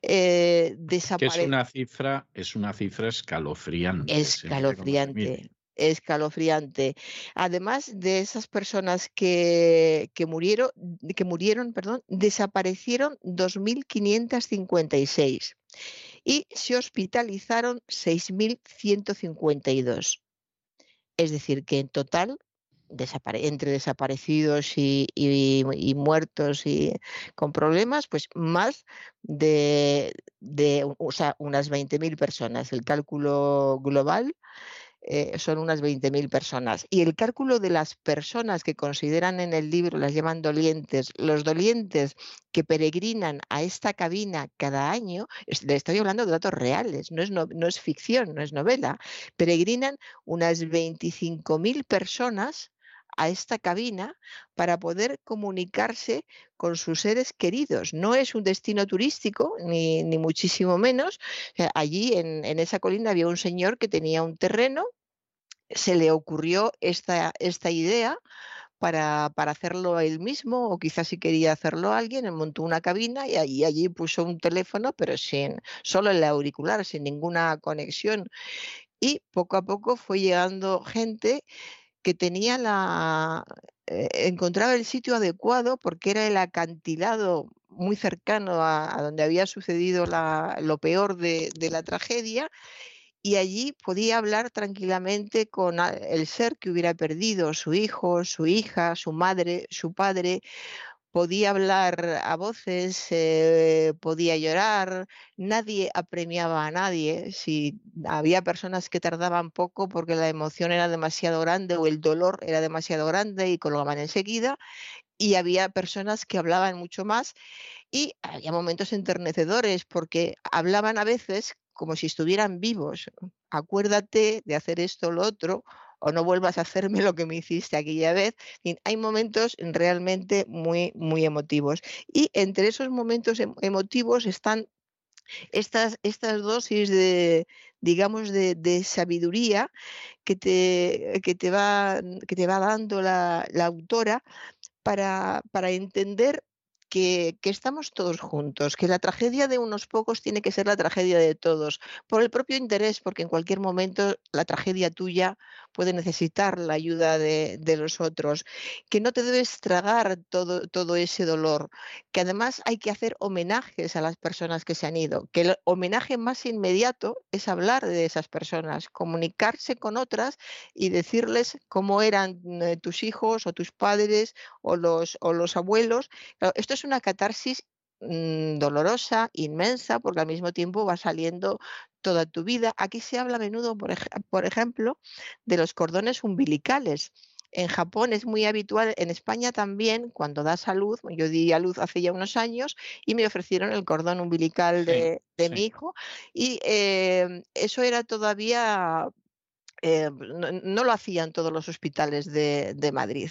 Speaker 4: Eh,
Speaker 1: es una cifra, es una cifra escalofriante.
Speaker 4: escalofriante, escalofriante. Además de esas personas que, que murieron, que murieron, perdón, desaparecieron 2.556 y se hospitalizaron 6.152. Es decir, que en total entre desaparecidos y, muertos y con problemas, pues más de, de o sea, unas 20.000 personas. El cálculo global eh, son unas 20.000 personas. Y el cálculo de las personas que consideran en el libro, las llaman dolientes, los dolientes que peregrinan a esta cabina cada año, le estoy hablando de datos reales, no es, no, no es ficción, no es novela, peregrinan unas 25.000 personas a esta cabina para poder comunicarse con sus seres queridos. No es un destino turístico, ni, ni muchísimo menos. Allí en, en esa colina había un señor que tenía un terreno, se le ocurrió esta, esta idea para, para hacerlo él mismo, o quizás si quería hacerlo alguien, él montó una cabina y allí, allí puso un teléfono, pero sin, solo el auricular, sin ninguna conexión. Y poco a poco fue llegando gente que tenía la, eh, encontraba el sitio adecuado porque era el acantilado muy cercano a, donde había sucedido la- lo peor de, la tragedia y allí podía hablar tranquilamente con el ser que hubiera perdido, su hijo, su hija, su madre, su padre. Podía hablar a voces, eh, podía llorar, nadie apremiaba a nadie. Si había personas que tardaban poco porque la emoción era demasiado grande o el dolor era demasiado grande y colgaban enseguida, y había personas que hablaban mucho más y había momentos enternecedores porque hablaban a veces como si estuvieran vivos. Acuérdate de hacer esto o lo otro, o no vuelvas a hacerme lo que me hiciste aquella vez. Hay momentos realmente muy, muy emotivos. Y entre esos momentos em- emotivos están estas, estas dosis de, digamos, de, de sabiduría que te, que te va, que te va dando la, la autora para, para entender que, estamos todos juntos, que la tragedia de unos pocos tiene que ser la tragedia de todos, por el propio interés, porque en cualquier momento la tragedia tuya puede necesitar la ayuda de, los otros, que no te debes tragar todo, todo ese dolor, que además hay que hacer homenajes a las personas que se han ido, que el homenaje más inmediato es hablar de esas personas, comunicarse con otras y decirles cómo eran eh, tus hijos o tus padres o los, o los abuelos. Esto es una catarsis mm, dolorosa, inmensa, porque al mismo tiempo va saliendo toda tu vida. Aquí se habla a menudo, por, ej- por ejemplo, de los cordones umbilicales. En Japón es muy habitual, en España también, cuando das a luz, yo di a luz hace ya unos años y me ofrecieron el cordón umbilical
Speaker 1: Sí,
Speaker 4: de, de
Speaker 1: sí.
Speaker 4: mi hijo y eh, eso era todavía eh, no, no lo hacían todos los hospitales de, de Madrid.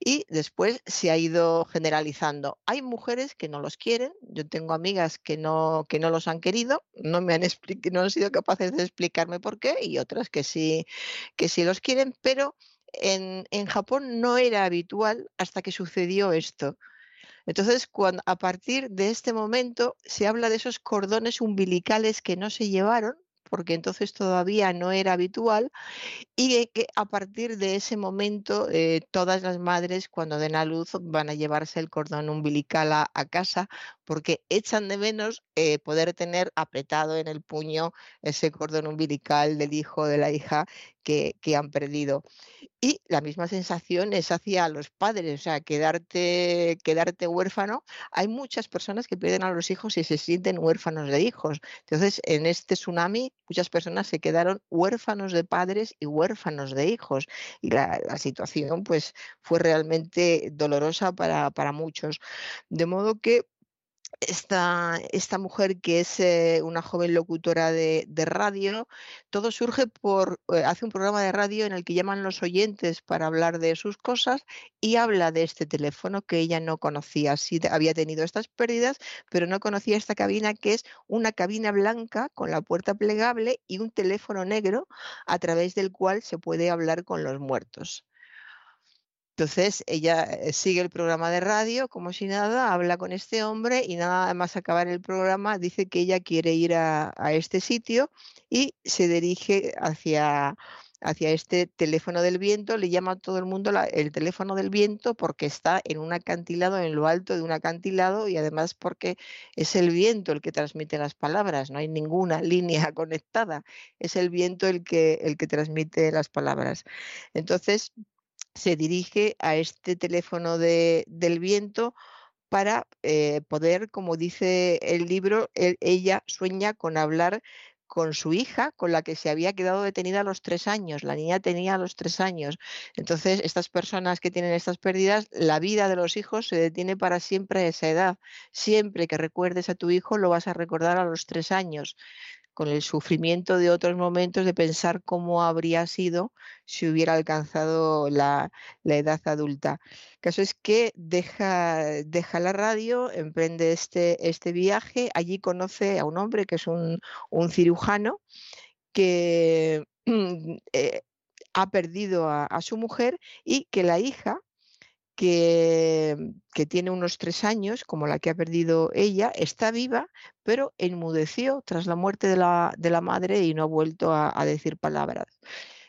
Speaker 4: Y después se ha ido generalizando. Hay mujeres que no los quieren. Yo tengo amigas que no, que no los han querido, no me han, no han sido capaces de explicarme por qué, y otras que sí, que sí los quieren, pero en, en Japón no era habitual hasta que sucedió esto. Entonces, cuando, a partir de este momento se habla de esos cordones umbilicales que no se llevaron, porque entonces todavía no era habitual, y que a partir de ese momento eh, todas las madres cuando den a luz van a llevarse el cordón umbilical a casa porque echan de menos eh, poder tener apretado en el puño ese cordón umbilical del hijo de la hija que, que han perdido. Y la misma sensación es hacia los padres, o sea, quedarte, quedarte huérfano. Hay muchas personas que pierden a los hijos y se sienten huérfanos de hijos. Entonces, en este tsunami, muchas personas se quedaron huérfanos de padres y huérfanos de hijos. Y la, la situación, pues, fue realmente dolorosa para, para muchos. De modo que esta, esta mujer que es eh, una joven locutora de, de radio, todo surge por, eh, hace un programa de radio en el que llaman los oyentes para hablar de sus cosas y habla de este teléfono que ella no conocía. Sí había tenido estas pérdidas, pero no conocía esta cabina que es una cabina blanca con la puerta plegable y un teléfono negro a través del cual se puede hablar con los muertos. Entonces ella eh, sigue el programa de radio como si nada, habla con este hombre y nada más acabar el programa dice que ella quiere ir a, este sitio y se dirige hacia, hacia este teléfono del viento, le llama a todo el mundo el teléfono del viento porque está en un acantilado, en lo alto de un acantilado y además porque es el viento el que transmite las palabras, no hay ninguna *laughs* línea conectada, es el viento el que, el que transmite las palabras. Entonces se dirige a este teléfono de- del viento para eh, poder, como dice el libro, él- ella sueña con hablar con su hija, con la que se había quedado detenida a los tres años. La niña tenía los tres años. Entonces, estas personas que tienen estas pérdidas, la vida de los hijos se detiene para siempre a esa edad. Siempre que recuerdes a tu hijo, lo vas a recordar a los tres años con el sufrimiento de otros momentos de pensar cómo habría sido si hubiera alcanzado la, edad adulta. El caso es que deja, la radio, emprende este, este viaje, allí conoce a un hombre que es un, cirujano que *clears throat* eh, ha perdido a su mujer y que la hija que, tiene unos tres años, como la que ha perdido ella, está viva, pero enmudeció tras la muerte de la, de la madre y no ha vuelto a, decir palabras.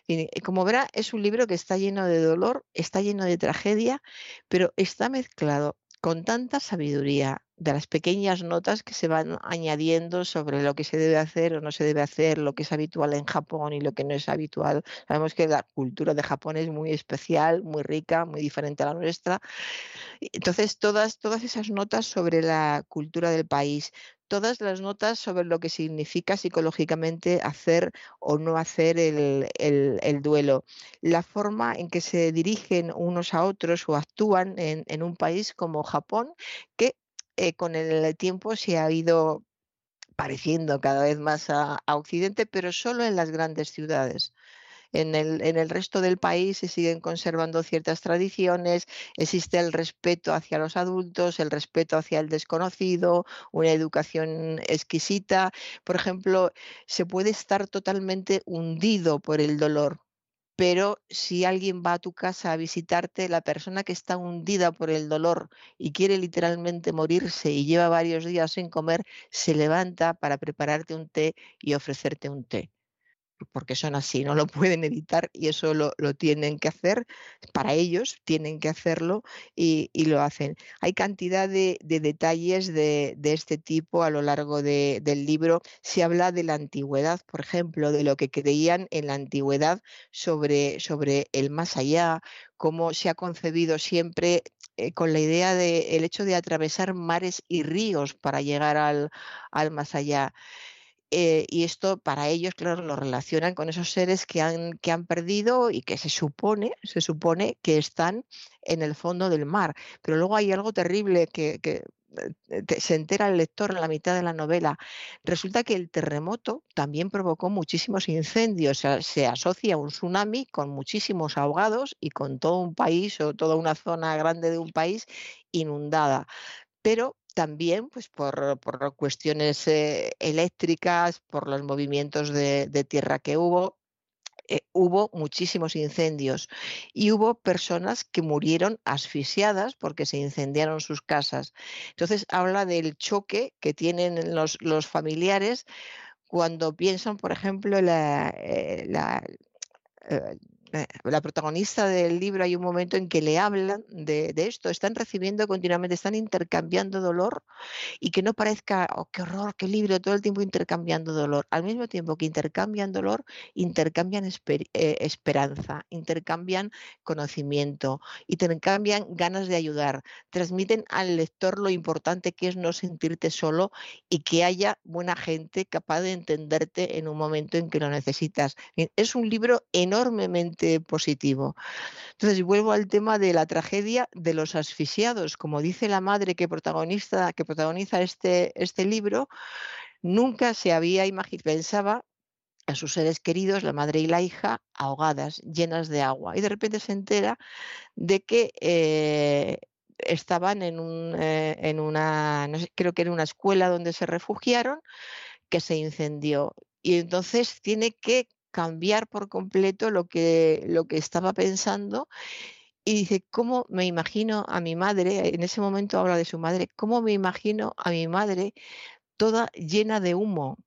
Speaker 4: Y como verá, es un libro que está lleno de dolor, está lleno de tragedia, pero está mezclado con tanta sabiduría de las pequeñas notas que se van añadiendo sobre lo que se debe hacer o no se debe hacer, lo que es habitual en Japón y lo que no es habitual. Sabemos que la cultura de Japón es muy especial, muy rica, muy diferente a la nuestra. Entonces, todas, todas esas notas sobre la cultura del país, todas las notas sobre lo que significa psicológicamente hacer o no hacer el, el- el duelo, la forma en que se dirigen unos a otros o actúan en, en un país como Japón, que eh, con el tiempo se ha ido pareciendo cada vez más a, a Occidente, pero solo en las grandes ciudades. En el, en el resto del país se siguen conservando ciertas tradiciones, existe el respeto hacia los adultos, el respeto hacia el desconocido, una educación exquisita. Por ejemplo, se puede estar totalmente hundido por el dolor, pero si alguien va a tu casa a visitarte, la persona que está hundida por el dolor y quiere literalmente morirse y lleva varios días sin comer, se levanta para prepararte un té y ofrecerte un té porque son así, no lo pueden evitar y eso lo, lo tienen que hacer, para ellos tienen que hacerlo y, y lo hacen. Hay cantidad de, de detalles de, de este tipo a lo largo de- del libro. Se habla de la antigüedad, por ejemplo, de lo que creían en la antigüedad sobre, sobre el más allá, cómo se ha concebido siempre eh, con la idea de el hecho de atravesar mares y ríos para llegar al, al más allá. Eh, y esto para ellos, claro, lo relacionan con esos seres que han, que han perdido y que se supone, se supone que están en el fondo del mar. Pero luego hay algo terrible que, que, eh, se entera el lector en la mitad de la novela. Resulta que el terremoto también provocó muchísimos incendios. se asocia un tsunami con muchísimos ahogados y con todo un país o toda una zona grande de un país inundada pero también pues por, por cuestiones eh, eléctricas, por los movimientos de, tierra que hubo, eh, hubo muchísimos incendios y hubo personas que murieron asfixiadas porque se incendiaron sus casas. Entonces habla del choque que tienen los, los familiares cuando piensan, por ejemplo, la, eh, la, la protagonista del libro hay un momento en que le hablan de, de esto, están recibiendo continuamente, están intercambiando dolor y que no parezca, oh, qué horror, qué libro, todo el tiempo intercambiando dolor. Al mismo tiempo que intercambian dolor, intercambian eh, esperanza, intercambian conocimiento, intercambian ganas de ayudar, transmiten al lector lo importante que es no sentirte solo y que haya buena gente capaz de entenderte en un momento en que lo necesitas. Es un libro enormemente positivo. Entonces, vuelvo al tema de la tragedia de los asfixiados. Como dice la madre que, protagonista, que protagoniza este, este libro, nunca se había imaginado, pensaba a sus seres queridos, la madre y la hija, ahogadas, llenas de agua. Y de repente se entera de que eh, estaban en, un, eh, en una, no sé, creo que en una escuela donde se refugiaron, que se incendió. Y entonces tiene que cambiar por completo lo que, lo que estaba pensando y dice, ¿cómo me imagino a mi madre? En ese momento habla de su madre, ¿cómo me imagino a mi madre toda llena de humo?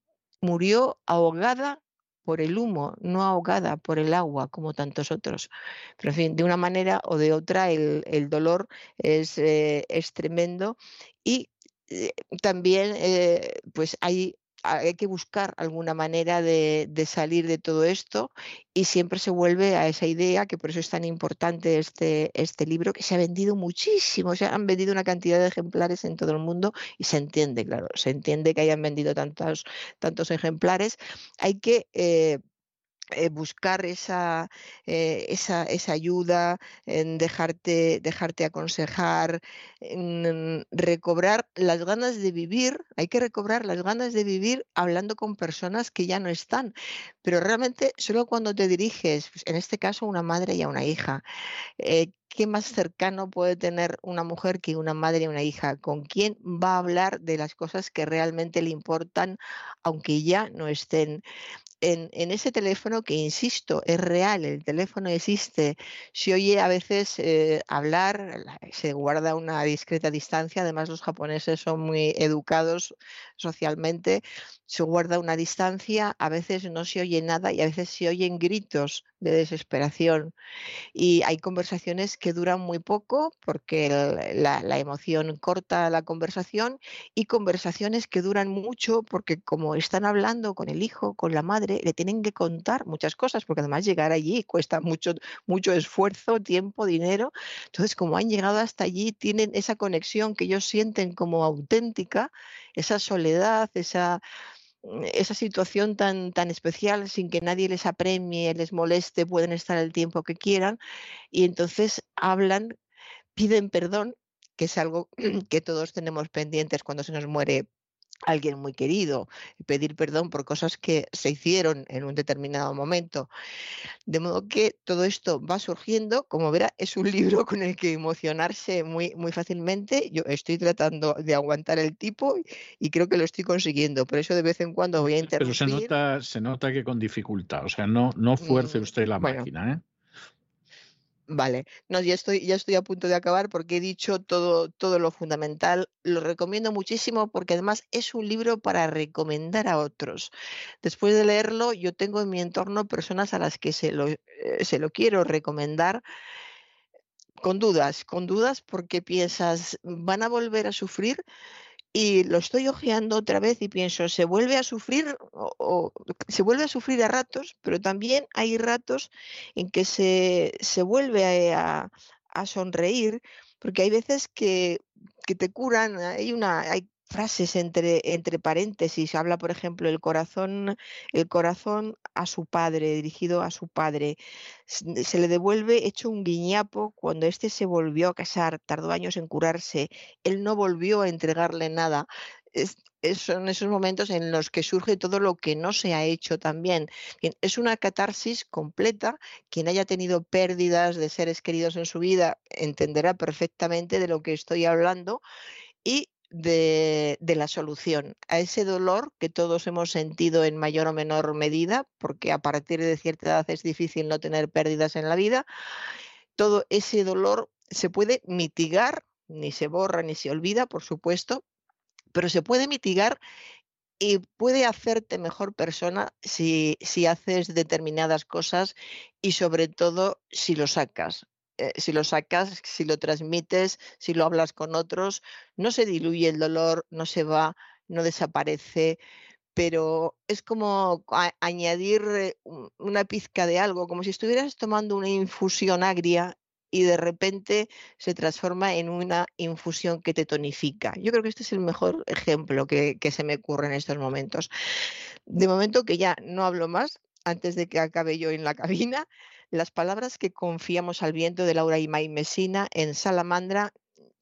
Speaker 4: Murió ahogada por el humo, no ahogada por el agua como tantos otros. Pero en fin, de una manera o de otra el, el dolor es, eh, es tremendo y eh, también eh, pues hay hay que buscar alguna manera de, salir de todo esto y siempre se vuelve a esa idea, que por eso es tan importante este, este libro, que se ha vendido muchísimo, se han vendido una cantidad de ejemplares en todo el mundo y se entiende, claro, se entiende que hayan vendido tantos, tantos ejemplares. Hay que... Eh, eh, buscar esa, eh, esa, esa, ayuda, en dejarte, dejarte aconsejar, en recobrar las ganas de vivir. Hay que recobrar las ganas de vivir hablando con personas que ya no están. Pero realmente solo cuando te diriges, pues en este caso, a una madre y a una hija, eh, ¿qué más cercano puede tener una mujer que una madre y una hija? ¿Con quién va a hablar de las cosas que realmente le importan, aunque ya no estén? En, en, ese teléfono que, insisto, es real, el teléfono existe, se oye a veces eh, hablar, se guarda una discreta distancia, además los japoneses son muy educados, socialmente, se guarda una distancia, a veces no se oye nada y a veces se oyen gritos de desesperación. Y hay conversaciones que duran muy poco porque el- la, la emoción corta la conversación y conversaciones que duran mucho porque como están hablando con el hijo, con la madre, le tienen que contar muchas cosas porque además llegar allí cuesta mucho, mucho esfuerzo, tiempo, dinero. Entonces, como han llegado hasta allí, tienen esa conexión que ellos sienten como auténtica, esa soledad, esa, mm, esa situación tan, tan especial sin que nadie les apremie, les moleste, pueden estar el tiempo que quieran y entonces hablan, piden perdón, que es algo *clears throat* que todos tenemos pendientes cuando se nos muere alguien muy querido, pedir perdón por cosas que se hicieron en un determinado momento. De modo que todo esto va surgiendo, como verá, es un *laughs* libro con el que emocionarse muy, muy fácilmente. Yo estoy tratando de aguantar el tipo y- creo que lo estoy consiguiendo. Por eso de vez en cuando voy a
Speaker 1: Pero se
Speaker 4: interrumpir.
Speaker 1: nota, se nota que con dificultad. O sea, no, no fuerce
Speaker 4: Mm,
Speaker 1: usted la
Speaker 4: bueno.
Speaker 1: máquina, ¿eh?
Speaker 4: Vale, no, ya estoy, ya estoy a punto de acabar porque he dicho todo, todo lo fundamental. Lo recomiendo muchísimo porque además es un libro para recomendar a otros. Después de leerlo, yo tengo en mi entorno personas a las que se lo, eh, se lo quiero recomendar con dudas, con dudas porque piensas, van a volver a sufrir y lo estoy hojeando otra vez y pienso, se vuelve a sufrir o, se vuelve a sufrir a ratos, pero también hay ratos en que se, se vuelve a, a sonreír, porque hay veces que, que te curan, hay una, hay frases entre, entre paréntesis, habla por ejemplo el corazón, el corazón a su padre, dirigido a su padre, se le devuelve hecho un guiñapo cuando éste se volvió a casar, tardó años en curarse, él no volvió a entregarle nada. Es, son esos momentos en los que surge todo lo que no se ha hecho también. Es una catarsis completa. Quien haya tenido pérdidas de seres queridos en su vida entenderá perfectamente de lo que estoy hablando y de, la solución a ese dolor que todos hemos sentido en mayor o menor medida, porque a partir de cierta edad es difícil no tener pérdidas en la vida todo ese dolor se puede mitigar, ni se borra ni se olvida, por supuesto, pero se puede mitigar y puede hacerte mejor persona si, si haces determinadas cosas y sobre todo si lo sacas. Eh, si lo sacas, si lo transmites, si lo hablas con otros, no se diluye el dolor, no se va, no desaparece, pero es como añadir eh, un- una pizca de algo, como si estuvieras tomando una infusión agria y de repente se transforma en una infusión que te tonifica. Yo creo que este es el mejor ejemplo que se me ocurre en estos momentos. De momento que ya no hablo más, antes de que acabe yo en la *laughs* cabina, las palabras que confiamos al viento de Laura Imay Mesina en Salamandra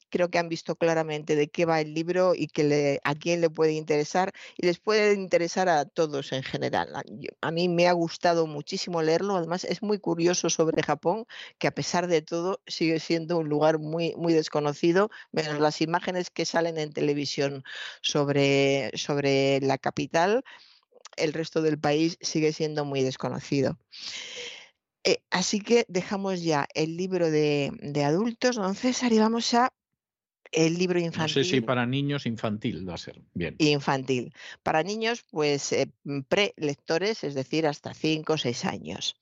Speaker 4: creo que han visto claramente de qué va el libro y que le, a quién le puede interesar y les puede interesar a todos en general. A, mí me ha gustado muchísimo leerlo, además es muy curioso sobre Japón, que a pesar de todo sigue siendo un lugar muy, muy desconocido, menos las imágenes que salen en televisión sobre, sobre la capital, el resto del país sigue siendo muy desconocido. Eh, así que dejamos ya el libro de, de adultos, don César, y vamos a el libro
Speaker 1: No
Speaker 4: infantil.
Speaker 1: sé si para niños infantil va a ser. Bien.
Speaker 4: Infantil. Para niños, pues eh, mm, prelectores, es decir, hasta 5 o 6 años.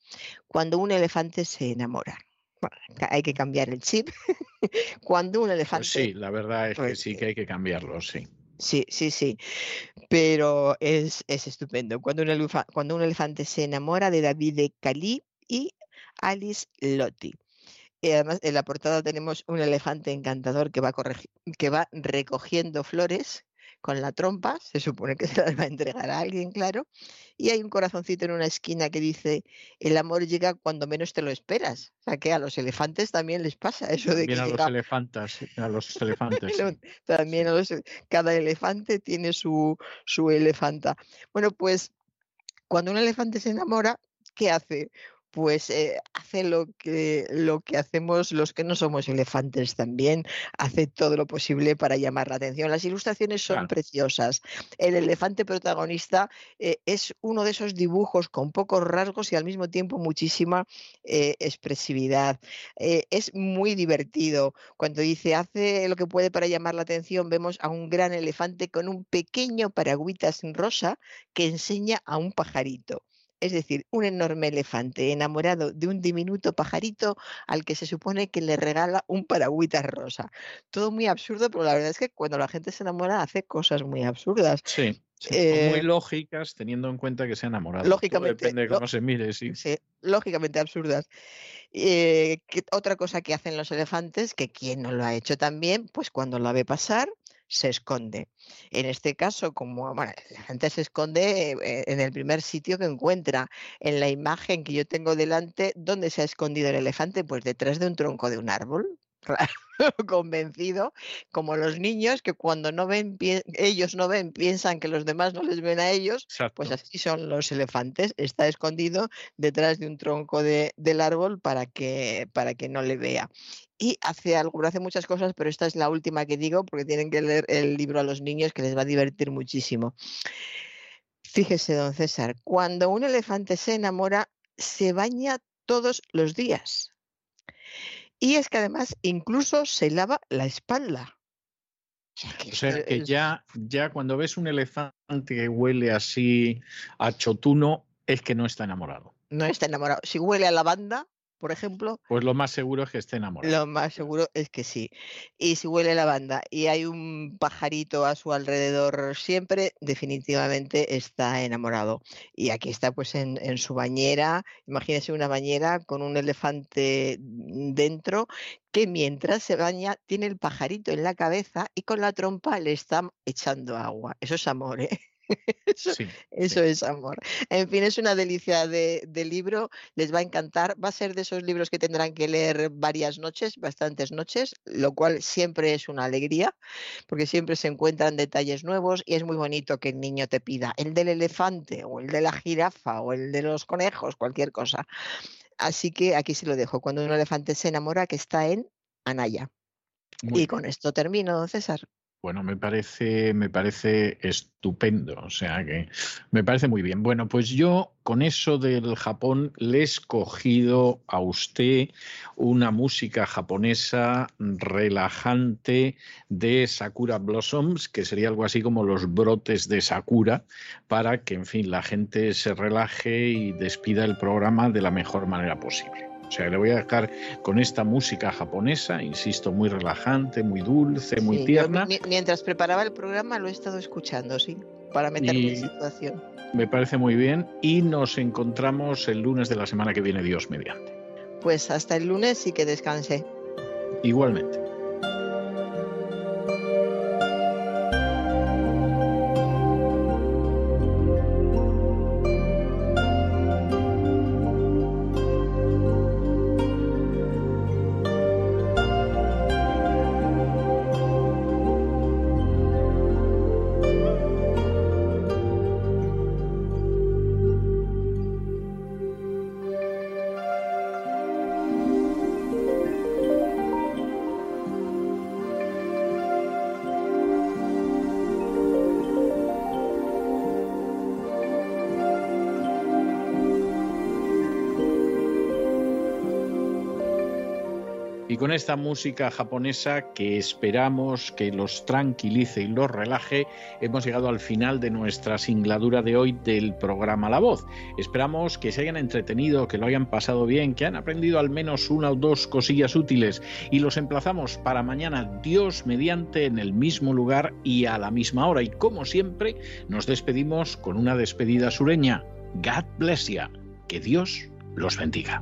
Speaker 4: Cuando un elefante se enamora. Bueno, hay que cambiar el chip. *laughs* Cuando un elefante.
Speaker 1: Pues sí, la verdad es que
Speaker 4: Pues,
Speaker 1: sí que hay que cambiarlo, sí.
Speaker 4: Sí, sí, sí. Pero es, es estupendo. Cuando un, elefa- cuando un elefante se enamora de David de Cali y Alice Lotti. Y además en la portada tenemos un elefante encantador que va, que va recogiendo flores con la trompa, se supone que *laughs* se las va a entregar a alguien, claro, y hay un corazoncito en una esquina que dice, el amor llega cuando menos te lo esperas. O sea que a los elefantes también les pasa *laughs* eso de que
Speaker 1: a los elefantes, a los *laughs* elefantes.
Speaker 4: También a los- cada elefante tiene su, su elefanta. Bueno, pues cuando un elefante se enamora, ¿qué hace? Pues eh, hace lo que, lo que hacemos los que no somos elefantes también, hace todo lo posible para llamar la atención. Las ilustraciones son preciosas. El elefante protagonista eh, es uno de esos dibujos con pocos rasgos y al mismo tiempo muchísima eh, expresividad. es muy divertido. Cuando dice hace lo que puede para llamar la atención, vemos a un gran elefante con un pequeño paragüitas rosa que enseña a un pajarito es decir, un enorme elefante enamorado de un diminuto pajarito al que se supone que le regala un paragüitas rosa. Todo muy absurdo, pero la verdad es que cuando la gente se enamora hace cosas muy absurdas.
Speaker 1: Sí. muy eh lógicas, teniendo en cuenta que se ha enamorado.
Speaker 4: Lógicamente.
Speaker 1: depende de cómo se mire, sí.
Speaker 4: sí lógicamente absurdas. Eh, otra cosa que hacen los elefantes, que quien no lo ha hecho también, pues cuando la ve pasar, se esconde. En este caso, como bueno, la gente se esconde eh, en el primer sitio que encuentra, en la imagen que yo tengo delante, ¿dónde se ha escondido el elefante? Pues detrás de un tronco de un árbol. *laughs* convencido, como los niños que cuando no ven, ellos no ven, piensan que los demás no les ven a ellos, pues así son los elefantes, está escondido detrás de un tronco de, del árbol para que, para que no le vea. Y hace algo, hace muchas cosas, pero esta es la última que digo porque tienen que leer el libro a los niños que les va a divertir muchísimo. Fíjese, don César, cuando un elefante se enamora, se baña todos los días. Y es que además incluso se lava la espalda.
Speaker 1: O sea que ya, ya cuando ves un elefante que huele así a chotuno, es que no está enamorado.
Speaker 4: No está enamorado. Si huele a lavanda, por ejemplo.
Speaker 1: Pues lo más seguro es que esté enamorado.
Speaker 4: Lo más seguro es que sí. Y si huele lavanda y hay un pajarito a su alrededor siempre, definitivamente está enamorado. Y aquí está pues en, en su bañera, imagínese una bañera con un elefante dentro que mientras se baña tiene el pajarito en la cabeza y con la trompa le está echando agua. Eso es amor, ¿eh? *laughs* eso, es amor. En fin, es una delicia de, libro, les va a encantar. Va a ser de esos libros que tendrán que leer varias noches, bastantes noches, lo cual siempre es una alegría, porque siempre se encuentran detalles nuevos y es muy bonito que el niño te pida el del elefante o el de la jirafa o el de los conejos, cualquier cosa. Así que aquí se lo dejo. Cuando un elefante se enamora, que está en Anaya. y con esto termino, César.
Speaker 1: Bueno, me parece, me parece estupendo, o sea que me parece muy bien. Bueno, pues yo con eso del Japón le he escogido a usted una música japonesa relajante de Sakura Blossoms, que sería algo así como los brotes de Sakura, para que, en fin, la gente se relaje y despida el programa de la mejor manera posible. O sea, le voy a dejar con esta música japonesa, insisto, muy relajante, muy dulce, muy tierna.
Speaker 4: mientras preparaba el programa lo he estado escuchando, sí, para meterme en situación.
Speaker 1: Me parece muy bien y nos encontramos el lunes de la semana que viene, Dios mediante.
Speaker 4: Pues hasta el lunes y que descanse.
Speaker 1: Igualmente. Con esta música japonesa que esperamos que los tranquilice y los relaje, hemos llegado al final de nuestra singladura de hoy del programa La Voz. Esperamos que se hayan entretenido, que lo hayan pasado bien, que han aprendido al menos una o dos cosillas útiles y los emplazamos para mañana, Dios mediante, en el mismo lugar y a la misma hora. Y como siempre, nos despedimos con una despedida sureña. God bless you. Que Dios los bendiga.